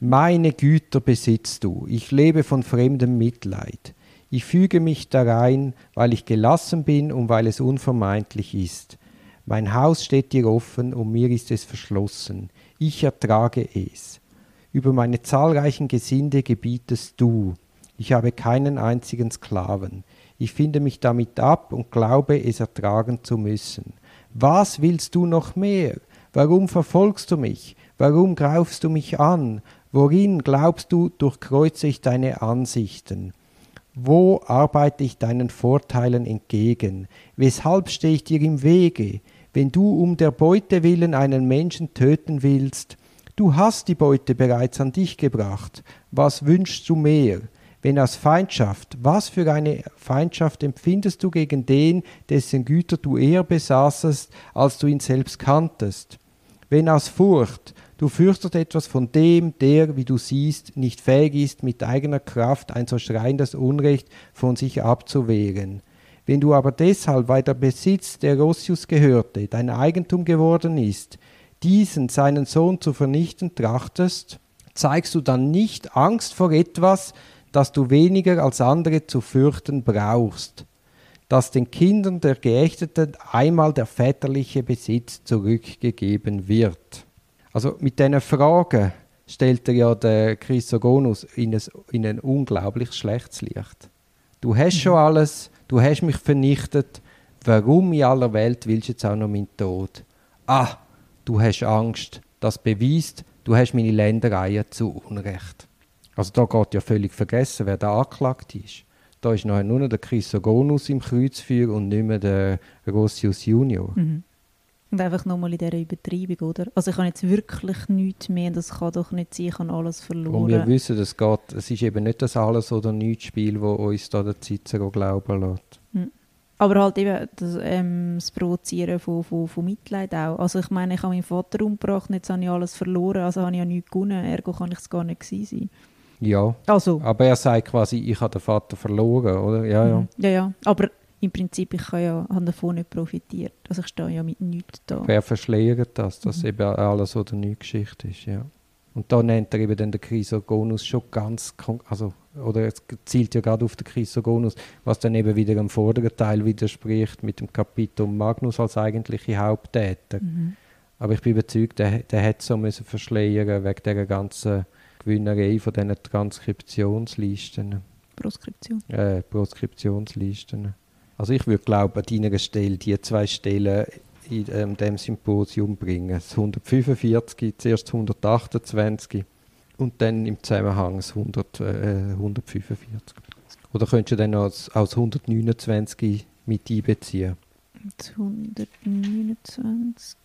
Meine Güter besitzt du, ich lebe von fremdem Mitleid. Ich füge mich darein, weil ich gelassen bin und weil es unvermeidlich ist. Mein Haus steht dir offen und mir ist es verschlossen. Ich ertrage es. Über meine zahlreichen Gesinde gebietest du. Ich habe keinen einzigen Sklaven. Ich finde mich damit ab und glaube, es ertragen zu müssen. Was willst du noch mehr? Warum verfolgst du mich? Warum greifst du mich an? Worin glaubst du, durchkreuze ich deine Ansichten? Wo arbeite ich deinen Vorteilen entgegen? Weshalb stehe ich dir im Wege? Wenn du um der Beute willen einen Menschen töten willst, du hast die Beute bereits an dich gebracht. Was wünschst du mehr? Wenn aus Feindschaft, was für eine Feindschaft empfindest du gegen den, dessen Güter du eher besaßest, als du ihn selbst kanntest? Wenn aus Furcht, du fürchtest etwas von dem, der, wie du siehst, nicht fähig ist, mit eigener Kraft ein so schreiendes Unrecht von sich abzuwehren. Wenn du aber deshalb, weil der Besitz, der Rossius gehörte, dein Eigentum geworden ist, diesen seinen Sohn zu vernichten trachtest, zeigst du dann nicht Angst vor etwas, das du weniger als andere zu fürchten brauchst, dass den Kindern der Geächteten einmal der väterliche Besitz zurückgegeben wird. Also mit diesen Fragen stellt er ja den Chrysogonus in ein, in ein unglaublich schlechtes Licht. Du hast schon alles, du hast mich vernichtet, warum in aller Welt willst du jetzt auch noch meinen Tod? Ah, du hast Angst, das beweist, du hast meine Ländereien zu Unrecht. Also da geht ja völlig vergessen, wer da angeklagt ist. Da ist nachher nur noch der Chrysogonus im Kreuzfeuer und nicht mehr der Rossius Junior. Mhm. Und einfach nochmal in dieser Übertreibung, oder? Also ich habe jetzt wirklich nichts mehr, das kann doch nicht sein, ich habe alles Und wir verloren. wissen, es geht, es ist eben nicht das Alles- oder Nichts-Spiel, das uns da der Cicero glauben lässt. Aber halt eben das, ähm, das Provozieren von, von, von Mitleid auch. Also ich meine, ich habe meinen Vater umgebracht, jetzt habe ich alles verloren, also habe ich ja nichts gewonnen, ergo kann ich es gar nicht gewesen sein. Ja, Also, aber er sagt quasi, ich habe den Vater verloren, oder? Ja, ja. mhm. ja, ja. Aber im Prinzip, ich habe ja habe davon nicht profitiert. Also ich stehe ja mit nichts da. Wer verschleiert das, dass Mhm. eben alles oder nichts Geschichte ist, ja. Und da nennt er eben dann den Chrysogonus schon ganz, also, oder es zielt ja gerade auf den Chrysogonus, was dann eben wieder im vorderen Teil widerspricht mit dem Kapitel Magnus als eigentliche Haupttäter. Mhm. Aber ich bin überzeugt, der, der hätte so müssen verschleiern wegen dieser ganzen Gewinnerei von diesen Transkriptionslisten, Proskription. äh, Proskriptionslisten. Also ich würde glauben, an deiner Stelle die zwei Stellen in ähm, dem Symposium bringen. Das 145, zuerst das 128 und dann im Zusammenhang das 100, äh, 145. Oder könntest du dann als, als 129 mit einbeziehen? Jetzt 129.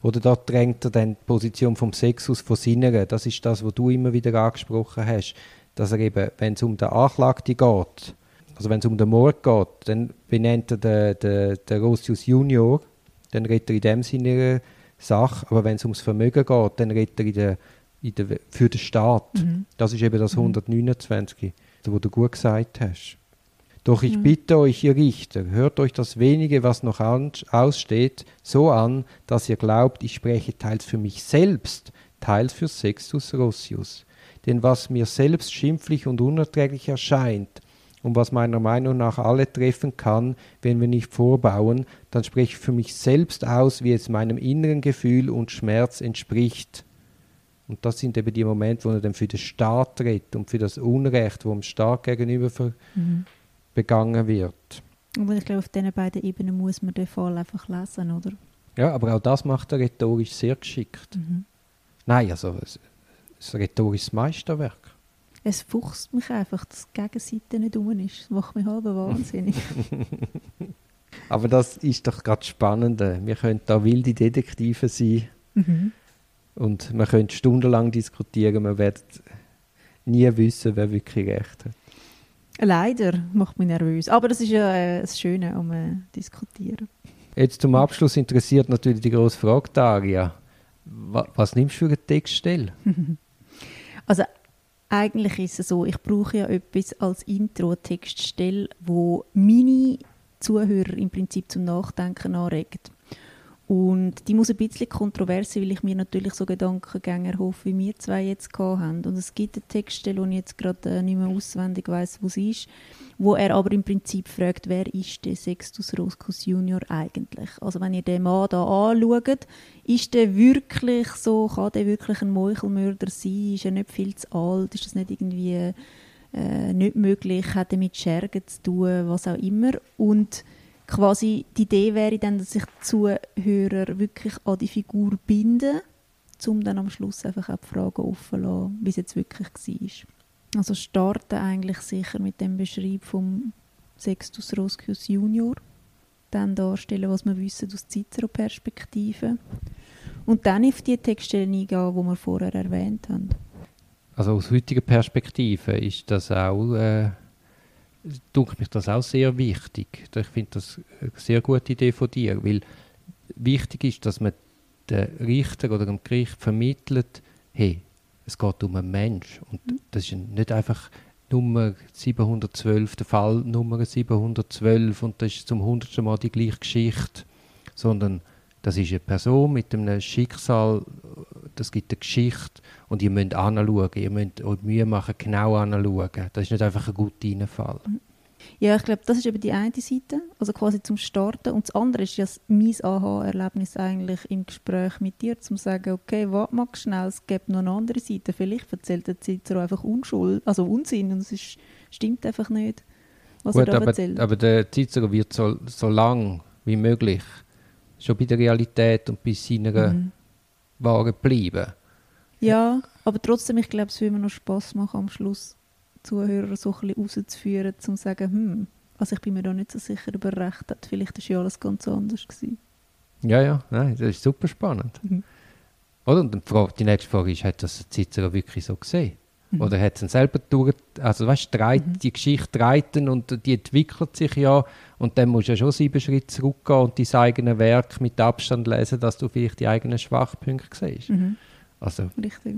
Oder da drängt er dann die Position vom Sexus von Sinneren. Das ist das, was du immer wieder angesprochen hast. Dass er eben, wenn es um den Anklagten geht, also wenn es um den Mord geht, dann benennt er den, den, den Rossius Junior, dann redet er in dem Sinne Sache. Aber wenn es ums Vermögen geht, dann redet er in der, in der, für den Staat. Mhm. Das ist eben das Mhm. 129, wo du gut gesagt hast. Doch ich Mhm. bitte euch, ihr Richter, hört euch das wenige, was noch aussteht, so an, dass ihr glaubt, ich spreche teils für mich selbst, teils für Sextus Rossius. Denn was mir selbst schimpflich und unerträglich erscheint, und was meiner Meinung nach alle treffen kann, wenn wir nicht vorbauen, dann spreche ich für mich selbst aus, wie es meinem inneren Gefühl und Schmerz entspricht. Und das sind eben die Momente, wo er dann für den Staat redet und für das Unrecht, wo dem Staat gegenüber ver Mhm. Begangen wird. Und ich glaube, auf diesen beiden Ebenen muss man den Fall einfach lesen, oder? Ja, aber auch das macht er rhetorisch sehr geschickt. Mhm. Nein, also es ist ein rhetorisches Meisterwerk. Es fuchst mich einfach, dass die Gegenseite nicht um ist. Das macht mich halb wahnsinnig. [LAUGHS] Aber das ist doch gerade spannend. Wir können da wilde Detektive sein. Mhm. Und man könnte stundenlang diskutieren. Man wird nie wissen, wer wirklich recht hat. Leider macht mich nervös. Aber das ist ja äh, das Schöne um äh, diskutieren. Jetzt zum Abschluss interessiert natürlich die große Frage, Daria. Was, was nimmst du für eine Textstelle? [LAUGHS] also eigentlich ist es so, ich brauche ja etwas als Intro-Textstelle, wo meine Zuhörer im Prinzip zum Nachdenken anregt. Und die muss ein bisschen kontrovers sein, weil ich mir natürlich so Gedankengänge erhoffe, wie wir zwei jetzt haben. Und es gibt eine Textstelle, die ich jetzt gerade äh, nicht mehr auswendig weiß, wo sie ist, wo er aber im Prinzip fragt, wer ist der Sextus Roscus Junior eigentlich? Also wenn ihr den Mann da anschaut, ist der wirklich so, kann der wirklich ein Meuchelmörder sein? Ist er nicht viel zu alt? Ist das nicht irgendwie äh, nicht möglich? Hat er mit Schergen zu tun? Was auch immer. Und quasi die Idee wäre dann, dass sich die Zuhörer wirklich an die Figur binden, um dann am Schluss einfach auch die Fragen offen zu lassen, wie es jetzt wirklich war. Also starten eigentlich sicher mit dem Beschreib vom Sextus Roscius Junior, dann darstellen, was wir wissen aus Cicero-Perspektive und dann auf die Textstellen eingehen, die wir vorher erwähnt haben. Also aus heutiger Perspektive ist das auch äh, tut mich das auch sehr wichtig. Ich finde das eine sehr gute Idee von dir, weil wichtig ist, dass man den Richter oder dem Gericht vermittelt, hey, es geht um einen Mensch und mhm. das ist nicht einfach Nummer 712, der Fall Nummer 712 und das ist zum hundertsten Mal die gleiche Geschichte, sondern das ist eine Person mit einem Schicksal, das gibt eine Geschichte und ihr müsst anschauen, ihr müsst euch Mühe machen, genau anschauen. Das ist nicht einfach ein Routinefall. Ja, ich glaube, das ist eben die eine Seite, also quasi zum Starten. Und das andere ist ja mein Aha-Erlebnis eigentlich im Gespräch mit dir, zum zu sagen, okay, warte mal schnell, es gibt noch eine andere Seite. Vielleicht erzählt der Cicero einfach Unschuld, also Unsinn und es ist, stimmt einfach nicht, was Gut, er da aber, erzählt. aber der Cicero wird so, so lang wie möglich schon bei der Realität und bei seiner mhm. Ware bleiben. Ja, aber trotzdem, ich glaube, es würde mir noch Spass machen, am Schluss Zuhörer so ein bisschen rauszuführen, um zu sagen, hm, also ich bin mir da nicht so sicher, ob er recht hat. Vielleicht war ja alles ganz anders. Gewesen. Ja, ja, nein, das ist super spannend. Mhm. Oder? Und die nächste Frage ist, hat das Cicero wirklich so gesehen? Mhm. Oder hat es ihn selber durch, also weißt, dreit, mhm. die Geschichte reiten und die entwickelt sich ja und dann musst du ja schon sieben Schritte zurückgehen und dein eigenes Werk mit Abstand lesen, dass du vielleicht die eigenen Schwachpunkte siehst. Mhm. Also, Richtig.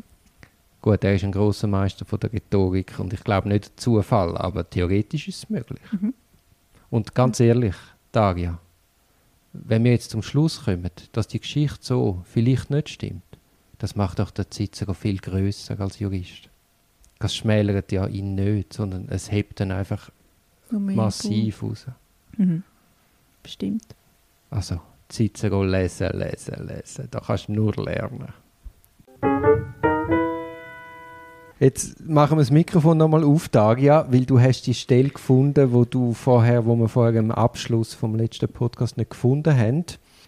Gut, er ist ein großer Meister von der Rhetorik und ich glaube nicht Zufall, aber theoretisch ist es möglich. Mhm. Und ganz ehrlich, Daria, wenn wir jetzt zum Schluss kommen, dass die Geschichte so vielleicht nicht stimmt, das macht auch der Cicero viel größer als Jurist. Das schmälert ja ihn nicht, sondern es hebt dann einfach massiv raus. Mhm. Bestimmt. Also, Cicero lesen, lesen, lesen. Da kannst du nur lernen. Jetzt machen wir das Mikrofon nochmal auf, Daria, weil du hast die Stelle gefunden, wo du vorher, wo wir vorher im Abschluss vom letzten Podcast nicht gefunden haben.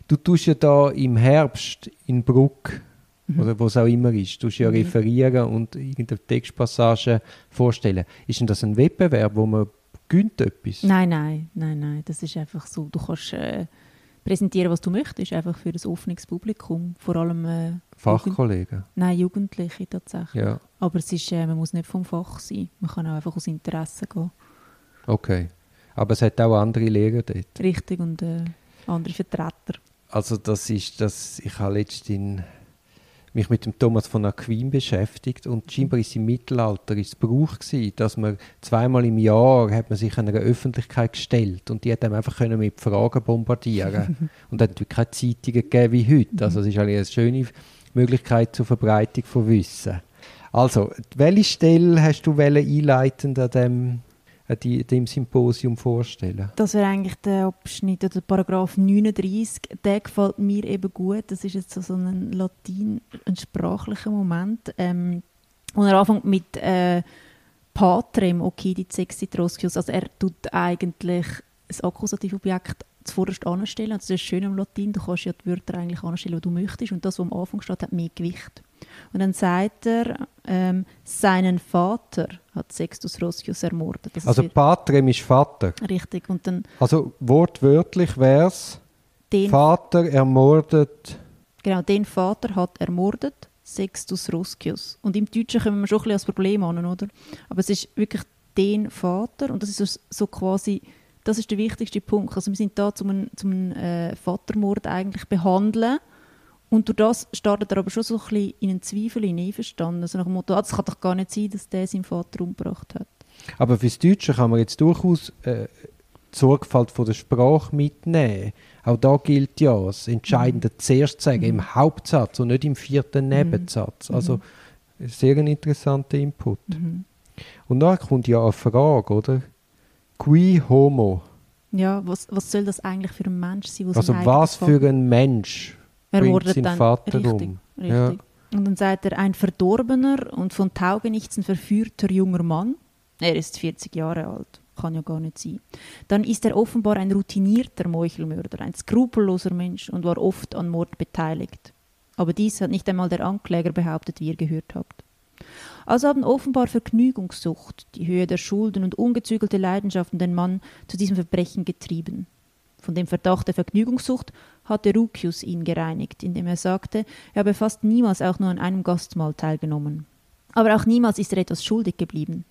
Du tust ja da im Herbst in Bruck mhm. oder wo es auch immer ist, tust ja mhm. referieren und irgendeine Textpassage vorstellen. Ist denn das ein Wettbewerb, wo man gönnt etwas? Nein, nein, nein, nein. Das ist einfach so. Du kannst äh, präsentieren, was du möchtest, einfach für das offenes Publikum, vor allem äh, Fachkollegen? Jugend Nein, Jugendliche tatsächlich. Ja. Aber es ist, äh, man muss nicht vom Fach sein. Man kann auch einfach aus Interesse gehen. Okay. Aber es hat auch andere Lehrer dort? Richtig, und äh, andere Vertreter. Also das ist das, ich habe letztens mich mit dem Thomas von Aquin beschäftigt und scheinbar ist im Mittelalter ist es Brauch gewesen, dass man zweimal im Jahr hat man sich einer Öffentlichkeit gestellt und die hat dann einfach können mit Fragen bombardieren [LAUGHS] und hat natürlich keine Zeitungen gegeben wie heute. Also es ist eine schöne Möglichkeit zur Verbreitung von Wissen. Also, welche Stelle hast du einleitend an dem, die, dem Symposium vorstellen? Das wäre eigentlich der Abschnitt oder Paragraph 39. Der gefällt mir eben gut. Das ist jetzt so ein Latin, ein sprachlicher Moment. Ähm, und er anfängt mit äh, Patrem occidit sexit roscius. Also er tut eigentlich das Akkusativobjekt zuvorderst anstellen. Also das ist schön im Latin, du kannst ja die Wörter eigentlich anstellen, die du möchtest und das, was am Anfang steht, hat mehr Gewicht. Und dann sagt er, ähm, seinen Vater hat Sextus Roscius ermordet. Das Also Patrem ist Vater. richtig. Und dann Also wortwörtlich wäre es, Vater ermordet. genau, den Vater hat ermordet Sextus Roscius. Und im Deutschen kommen wir schon ein bisschen als Problem an, oder? Aber es ist wirklich den Vater und das ist so, quasi, das ist der wichtigste Punkt. Also wir sind da zum, zum äh, Vatermord eigentlich behandeln und durch das startet er aber schon so ein bisschen in einen Zweifel hineinverstanden. Also nach dem Motto, ah, das kann doch gar nicht sein, dass der seinen Vater umgebracht hat. Aber fürs Deutsche kann man jetzt durchaus äh, die Sorgfalt von der Sprache mitnehmen. Auch da gilt ja, das Entscheidende zuerst sagen, im Hauptsatz und nicht im vierten Nebensatz. Also sehr ein interessanter Input. Mhm. Und dann kommt ja eine Frage, oder? Qui homo? Ja, was, was soll das eigentlich für ein Mensch sein? Also was für ein Mensch ermordet seinen dann. Vater richtig, um? Richtig. Ja. Und dann sagt er, ein verdorbener und von Taugenichtsen verführter junger Mann. Er ist 40 Jahre alt. Kann ja gar nicht sein. Dann ist er offenbar ein routinierter Meuchelmörder, ein skrupelloser Mensch und war oft an Mord beteiligt. Aber dies hat nicht einmal der Ankläger behauptet, wie ihr gehört habt. Also haben offenbar Vergnügungssucht, die Höhe der Schulden und ungezügelte Leidenschaften den Mann zu diesem Verbrechen getrieben. Von dem Verdacht der Vergnügungssucht hatte Rucius ihn gereinigt, indem er sagte, er habe fast niemals auch nur an einem Gastmahl teilgenommen. Aber auch niemals ist er etwas schuldig geblieben.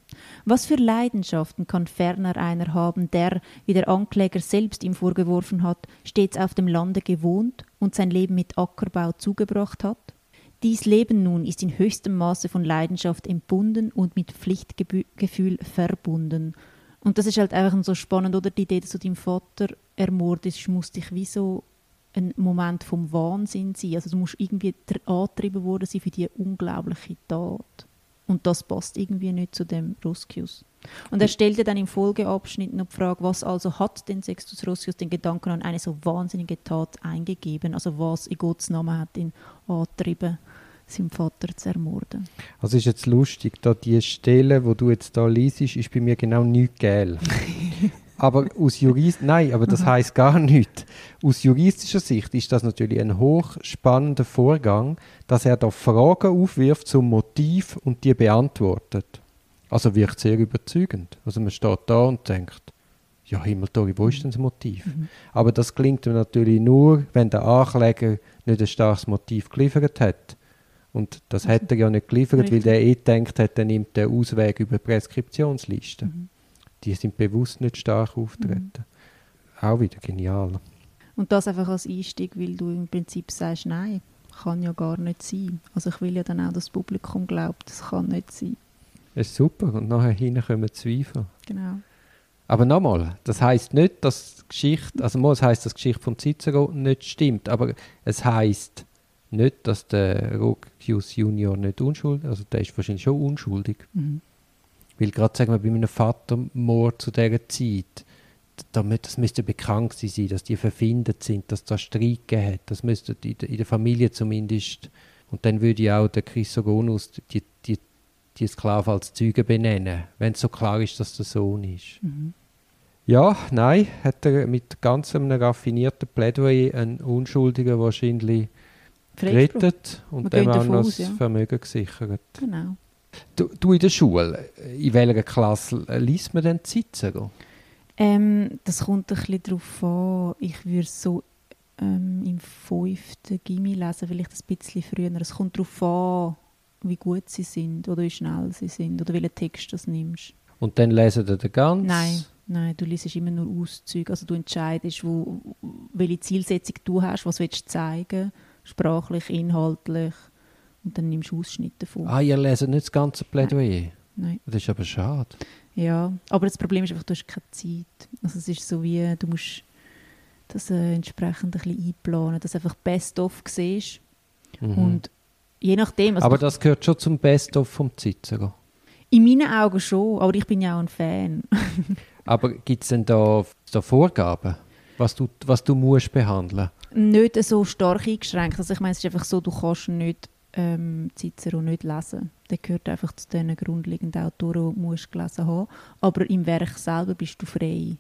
Was für Leidenschaften kann ferner einer haben, der, wie der Ankläger selbst ihm vorgeworfen hat, stets auf dem Lande gewohnt und sein Leben mit Ackerbau zugebracht hat? Dies Leben nun ist in höchstem Maße von Leidenschaft entbunden und mit Pflichtgefühl verbunden. Und das ist halt einfach so spannend, oder? Die Idee, dass du deinem Vater ermordest, muss dich wie so ein Moment vom Wahnsinn sein. Also du musst irgendwie tr- angetrieben worden sein für diese unglaubliche Tat. Und das passt irgendwie nicht zu dem Roscius. Und er stellte dann im Folgeabschnitt noch die Frage, was also hat denn Sextus Roscius den Gedanken an eine so wahnsinnige Tat eingegeben? Also was in Gottes Namen hat ihn angetrieben, seinen Vater zu ermorden? Also ist jetzt lustig, da die Stelle, wo du jetzt da liest, ist bei mir genau nicht gel. [LAUGHS] aber aus Jurist, nein, aber das heißt gar nichts. Aus juristischer Sicht ist das natürlich ein hochspannender Vorgang, dass er da Fragen aufwirft zum Motiv und die beantwortet. Also wirkt sehr überzeugend. Also man steht da und denkt, ja Himmeltori, wo ist denn das Motiv? Aber das klingt natürlich nur, wenn der Ankläger nicht ein starkes Motiv geliefert hat. Und das hat er ja nicht geliefert, Richtig. weil der eh gedacht hat, er nimmt den Ausweg über die Präskriptionsliste. Die sind bewusst nicht stark auftreten. Auch wieder genial. Und das einfach als Einstieg, weil du im Prinzip sagst, nein, kann ja gar nicht sein. Also ich will ja dann auch, dass das Publikum glaubt, das kann nicht sein. Das ist super. Und nachher hinten kommen Zweifel. Genau. Aber nochmal, das heißt nicht, dass die Geschichte, also mal, es heißt, dass die Geschichte von Cicero nicht stimmt, aber es heißt nicht, dass der Rogius Junior nicht unschuldig, also der ist wahrscheinlich schon unschuldig. Mhm. Weil gerade sagen wir bei meinem Vatermord zu dieser Zeit, damit, das müsste bekannt sein, dass die verfindet sind, dass da Streit gegeben hat. Das müsste in der, in der Familie zumindest. Und dann würde ich auch der Chrysogonus die, die, die Sklave als Zeuge benennen, wenn es so klar ist, dass der Sohn ist. Mhm. Ja, nein, hat er mit ganz einem raffinierten Plädoyer einen Unschuldigen wahrscheinlich gerettet und dem auch noch das ja. Vermögen gesichert. Genau. Du, du in der Schule, in welcher Klasse liest man denn Cicero? Ähm, das kommt ein bisschen darauf an. Ich würde so ähm, im fünften Gimmi lesen, vielleicht ein bisschen früher. Es kommt darauf an, wie gut sie sind oder wie schnell sie sind oder welchen Text du nimmst. Und dann lesen ihr den ganz? Nein, nein, du liest immer nur Auszüge. Also du entscheidest, wo, welche Zielsetzung du hast, was willst du zeigen, sprachlich, inhaltlich. Und dann nimmst du Ausschnitte davon. Ah, ihr leset nicht das ganze Plädoyer? Nein. Das ist aber schade. Ja, aber das Problem ist einfach, du hast keine Zeit. Also es ist so wie, du musst das äh, entsprechend ein bisschen einplanen, dass du einfach Best-of siehst. Mhm. Und je nachdem, also aber das gehört schon zum Best-of vom Cicero. in meinen Augen schon, aber ich bin ja auch ein Fan. [LAUGHS] Aber gibt es denn da, da Vorgaben, was du, was du musst behandeln nicht so stark eingeschränkt. Also ich meine, es ist einfach so, du kannst nicht ähm, Cicero nicht lesen. Der gehört einfach zu den grundlegenden Autoren, die du musst gelesen haben. Aber im Werk selber bist du frei,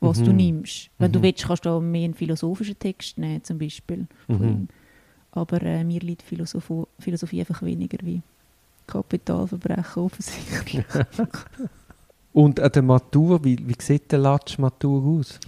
was du Mhm. nimmst. Wenn du Mhm. willst, kannst du auch mehr einen philosophischen Text nehmen, zum Beispiel. Mhm. Aber äh, mir liegt Philosoph Philosophie einfach weniger wie Kapitalverbrechen offensichtlich. [LAUGHS] Und an der Matur, wie, wie sieht der Latsch-Matur aus?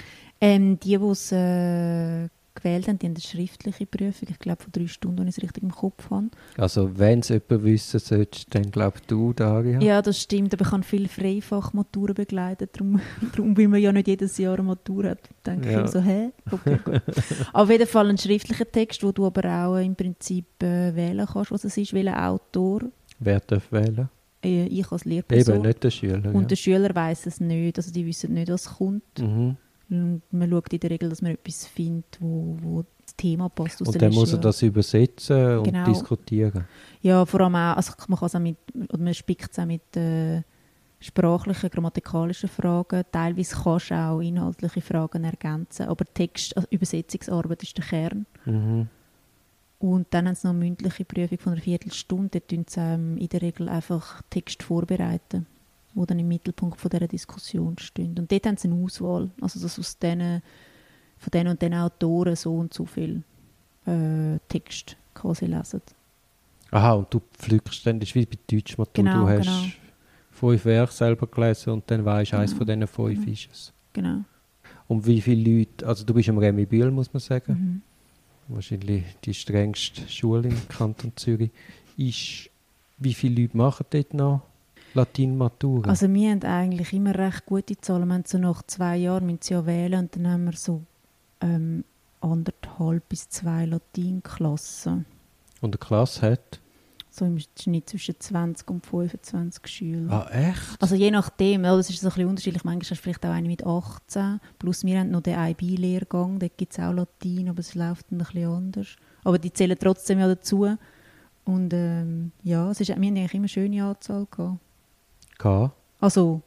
Ähm, die, die es äh, gewählt haben, die haben eine schriftliche Prüfung, ich glaube von drei Stunden, wenn ich es richtig im Kopf habe. Also wenn es jemand wissen sollte, dann glaubst du, Daria? Ja, das stimmt, aber ich habe viele Freifachmaturen begleitet, darum, [LAUGHS] darum, weil man ja nicht jedes Jahr eine Matur hat, denke ja. ich so, hä? Okay, gut. auf jeden Fall ein schriftlicher Text, wo du aber auch im Prinzip äh, wählen kannst, was es ist, welcher Autor. Wer darf wählen? Äh, ich als Lehrperson. Eben, nicht der Schüler. Und ja. der Schüler weiß es nicht, also die wissen nicht, was kommt. Mhm. Und man schaut in der Regel, dass man etwas findet, wo, wo das Thema passt. und dann muss er das übersetzen und genau. diskutieren. Ja, vor allem auch, also man, kann es auch mit, oder man spickt es auch mit äh, sprachlichen, grammatikalischen Fragen. Teilweise kannst du auch inhaltliche Fragen ergänzen, aber Text, also Übersetzungsarbeit ist der Kern. Mhm. Und dann haben sie noch eine mündliche Prüfung von einer Viertelstunde. Dort tun sie ähm, in der Regel einfach Text vorbereiten, wo dann im Mittelpunkt von dieser Diskussion stehen. Und dort haben sie eine Auswahl, also dass aus denen, von diesen und den Autoren so und so viel äh, Text quasi lesen. Aha, und du pflückst dann, das ist wie bei Deutschmatur, genau, du hast genau. fünf Werke selber gelesen und dann weißt du, Genau. eins von diesen fünf Genau. ist es. Genau. Und wie viele Leute, also du bist am Remy Bühl, muss man sagen, Mhm. wahrscheinlich die strengste Schule im Kanton Zürich, ist, wie viele Leute machen dort noch Latin-Matura? Also wir haben eigentlich immer recht gute Zahlen. Wir haben so nach zwei Jahren müssen sie ja wählen und dann haben wir so ähm, anderthalb bis zwei Latinklassen. und eine Klasse hat? So im Schnitt zwischen 20 und 25 Schüler. Ah, echt? Also je nachdem, ja, das ist so ein bisschen unterschiedlich. Manchmal hast du vielleicht auch eine mit 18. Plus wir haben noch den IB-Lehrgang, dort gibt es auch Latin, aber es läuft dann ein bisschen anders. Aber die zählen trotzdem ja dazu. Und ähm, ja, es ist, wir haben eigentlich immer eine schöne Anzahl gehabt. K? Also,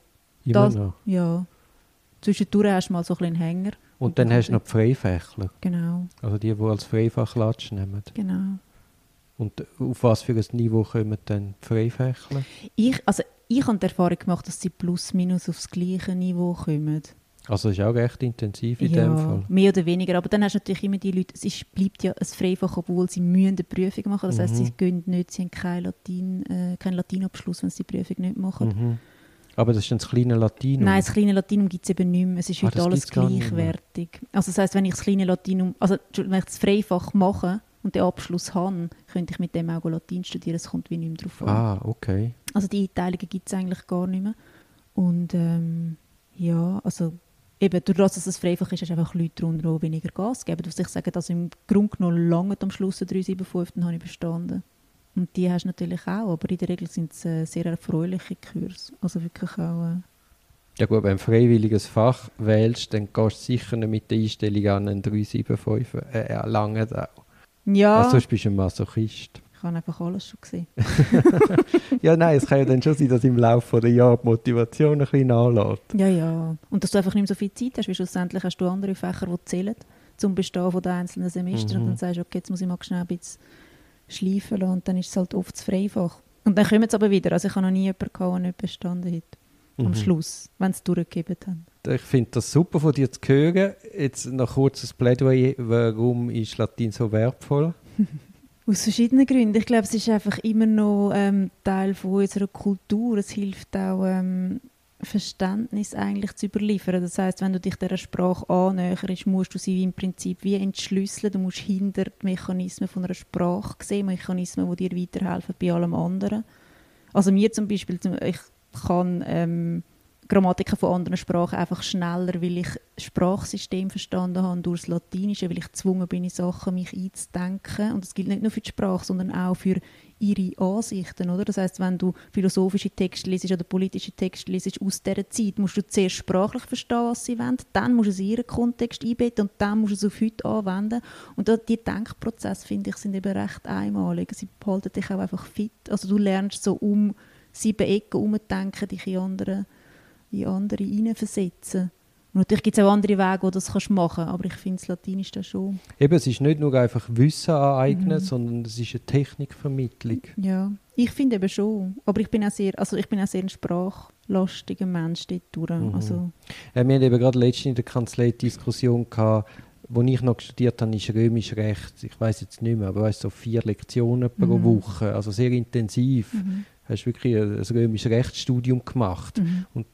Immer Das- noch. ja, zwischendurch hast du mal so ein einen Hänger. Und dann hast du noch die Freifächler, Genau, also die, die als Freifach Latsch nehmen. genau. Und auf was für ein Niveau kommen dann die Freifächler? Ich, also ich habe die Erfahrung gemacht, dass sie plus minus aufs gleiche Niveau kommen. Also das ist auch recht intensiv in ja, dem Fall. mehr oder weniger. Aber dann hast du natürlich immer die Leute, es ist, bleibt ja ein Freifach, obwohl sie müssen eine Prüfung machen. Das heisst, Mhm. sie gehen nicht, sie haben keinen Latin, äh, keinen Latinabschluss, wenn sie die Prüfung nicht machen. Mhm. Aber das ist dann das kleine Latinum. Nein, das kleine Latinum gibt es eben nicht mehr. Es ist Ah, heute alles gleichwertig. Also das heisst, wenn ich das kleine Latinum, also wenn ich das Freifach mache und den Abschluss habe, könnte ich mit dem auch Latin studieren. Es kommt wie nicht mehr drauf an. Ah, okay. Also die Einteilungen gibt es eigentlich gar nicht mehr. Und ähm, ja, also eben durch das, dass es freifach ist, hast du einfach Leute drunter, die weniger Gas geben. Du ich sagen, dass im Grunde genommen lange am Schluss eine 375, dann habe ich bestanden. Und die hast du natürlich auch, aber in der Regel sind es äh, sehr erfreuliche Kurse. Also wirklich auch... Äh, Ja gut, wenn du ein freiwilliges Fach wählst, dann gehst du sicher nicht mit der Einstellung an einen 375. Äh, ja, lange auch. ja, Also sonst bist du ein Masochist. Ich habe einfach alles schon gesehen. [LAUGHS] Ja, nein, es kann ja dann schon sein, dass im Laufe der Jahre die Motivation ein bisschen nachlässt. Ja, ja. Und dass du einfach nicht mehr so viel Zeit hast, weil schlussendlich hast du andere Fächer, die zählen zum Bestehen von den einzelnen Semestern. Mhm. Und dann sagst du, okay, jetzt muss ich mal schnell ein bisschen schleifen lassen. Und dann ist es halt oft das Freifach. Und dann kommen sie aber wieder. Also ich habe noch nie jemanden gehabt, der nicht bestanden hat. Am Mhm. Schluss, wenn sie es durchgegeben haben. Ich finde das super von dir zu hören. Jetzt noch kurzes Plädoyer. Warum ist Latein so wertvoll? [LAUGHS] Aus verschiedenen Gründen. Ich glaube, es ist einfach immer noch ähm, Teil von unserer Kultur. Es hilft auch, ähm, Verständnis eigentlich zu überliefern. Das heißt, wenn du dich dieser Sprache annäherst, musst du sie im Prinzip wie entschlüsseln. Du musst hinter die Mechanismen von einer Sprache sehen, Mechanismen, die dir weiterhelfen bei allem anderen. Also mir zum Beispiel, ich kann ähm, Grammatiken von anderen Sprachen einfach schneller, weil ich Sprachsystem verstanden habe durch das Latinische, weil ich gezwungen bin, in Sachen mich einzudenken. Und das gilt nicht nur für die Sprache, sondern auch für ihre Ansichten. Oder? Das heißt, wenn du philosophische Texte liest oder politische Texte liest aus dieser Zeit, musst du zuerst sprachlich verstehen, was sie wollen, dann musst du es in ihren Kontext einbetten und dann musst du es auf heute anwenden. Und da, die Denkprozesse, finde ich, sind eben recht einmalig. Sie behalten dich auch einfach fit. Also du lernst so um sieben Ecken herumdenken, dich in andere, in andere hineinversetzen. Und natürlich gibt es auch andere Wege, wo du das kannst machen kannst, aber ich finde das Latinisch da schon. Eben, es ist nicht nur einfach Wissen aneignen, Mhm. sondern es ist eine Technikvermittlung. Ja, ich finde eben schon. Aber ich bin auch sehr, also ich bin auch sehr ein sprachlastiger Mensch dort durch. Mhm. Also, Äh, wir haben eben gerade letztens in der Kanzlei die Diskussion gehabt, wo ich noch studiert habe, ist römisch Recht, ich weiß jetzt nicht mehr, aber weißt, so vier Lektionen pro mhm. Woche, also sehr intensiv. Mhm. Hast wirklich ein, ein römisches Rechtsstudium gemacht. Mhm. Und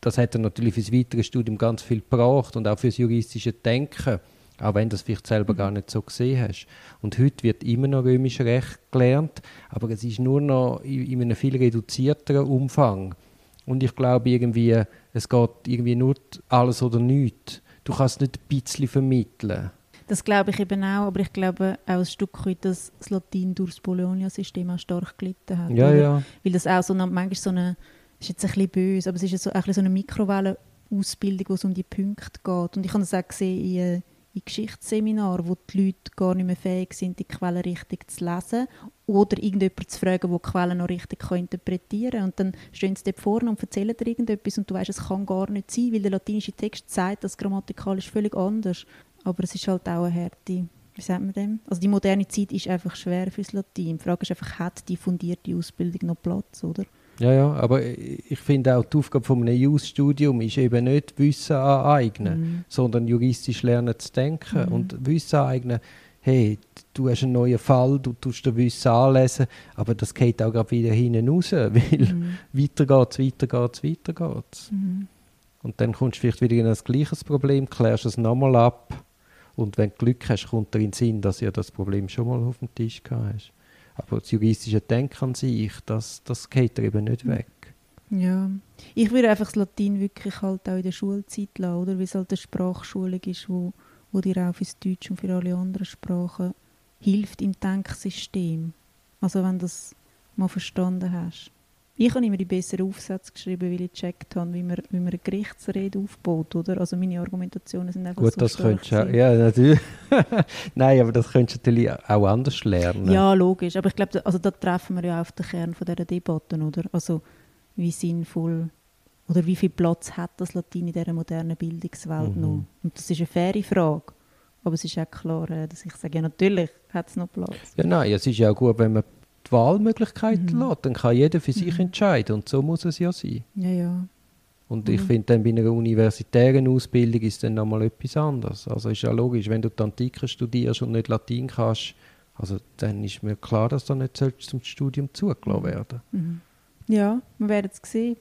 das hat dann natürlich für das weitere Studium ganz viel gebracht und auch für das juristische Denken, auch wenn du das vielleicht selber gar nicht so gesehen hast. Und heute wird immer noch römisches Recht gelernt, aber es ist nur noch in einem viel reduzierteren Umfang. Und ich glaube irgendwie, es geht irgendwie nur alles oder nichts. Du kannst nicht ein bisschen vermitteln. Das glaube ich eben auch, aber ich glaube auch ein Stück weit, dass das Latin durch das Bologna-System auch stark gelitten hat. Ja, ja. Weil das auch so eine, manchmal so eine, ist jetzt ein bisschen böse, aber es ist so, ein so eine Mikrowellenausbildung, wo es um die Punkte geht. Und ich habe das auch gesehen in, äh, in Geschichtsseminaren, wo die Leute gar nicht mehr fähig sind, die Quellen richtig zu lesen oder irgendjemanden zu fragen, der die Quellen noch richtig interpretieren kann. Und dann stehen sie dort vorne und erzählen dir irgendetwas und du weißt, es kann gar nicht sein, weil der latinische Text sagt, das grammatikalisch völlig anders. Aber es ist halt auch eine Härte. Wie sagt man dem? Also die moderne Zeit ist einfach schwer fürs Latein. Die Frage ist einfach, hat die fundierte Ausbildung noch Platz, oder? Ja, ja, aber ich finde auch, die Aufgabe von einem Jus-Studium ist eben nicht Wissen aneignen, mhm. sondern juristisch lernen zu denken mhm. und Wissen aneignen. Hey, du hast einen neuen Fall, du tust dir Wissen anlesen, aber das geht auch gerade wieder hinten raus, [LAUGHS] weil mhm. weiter geht's, weiter geht's, weiter geht's. Mhm. Und dann kommst du vielleicht wieder in ein gleiches Problem, klärst es nochmal ab und wenn du Glück hast, kommt dir in den Sinn, dass du das Problem schon mal auf dem Tisch gehabt hast. Aber das juristische Denken an sich, das, das geht dir eben nicht weg. Ja, ich würde einfach das Latein wirklich halt auch in der Schulzeit lassen, oder? Weil es halt eine Sprachschulung ist, wo, wo dir auch fürs Deutsch und für alle anderen Sprachen hilft im Denksystem. Also wenn du das mal verstanden hast. Ich habe immer die besseren Aufsätze geschrieben, weil ich gecheckt habe, wie man, wie man eine Gerichtsrede aufbaut, oder? Also meine Argumentationen sind einfach Gut, so das könntest du ja, natürlich. [LAUGHS] Nein, aber das könntest du natürlich auch anders lernen. Ja, logisch. Aber ich glaube, also da treffen wir ja auf den Kern von dieser Debatte, oder? Also wie sinnvoll oder wie viel Platz hat das Latein in dieser modernen Bildungswelt mhm. noch? Und das ist eine faire Frage. Aber es ist auch klar, äh, dass ich sage, ja natürlich hat es noch Platz. Ja, nein, es ist ja auch gut, wenn man die Wahlmöglichkeiten mhm. lässt, dann kann jeder für sich mhm. entscheiden und so muss es ja sein. Ja, ja. Und mhm. ich finde dann bei einer universitären Ausbildung ist dann nochmal etwas anderes. Also ist ja logisch, wenn du die Antike studierst und nicht Latein kannst, also dann ist mir klar, dass du nicht zum Studium zugelassen mhm. werden mhm. Ja, wir werden es sehen.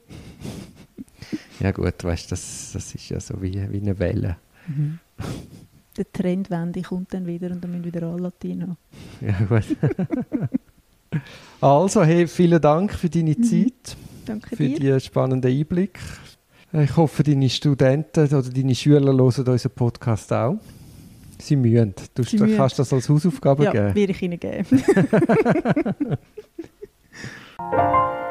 [LAUGHS] ja gut, weißt das, das ist ja so wie, wie eine Welle. Mhm. Der Trendwende kommt dann wieder und dann müssen wieder alle Latein haben. Ja gut. [LAUGHS] Also, hey, vielen Dank für deine mhm. Zeit. Danke für dir. den spannenden Einblick. Ich hoffe, deine Studenten oder deine Schüler hören unseren Podcast auch. Sie mühen. Du Sie kannst das als Hausaufgabe ja, geben. Ja, werde ich ihnen geben. [LAUGHS] [LAUGHS]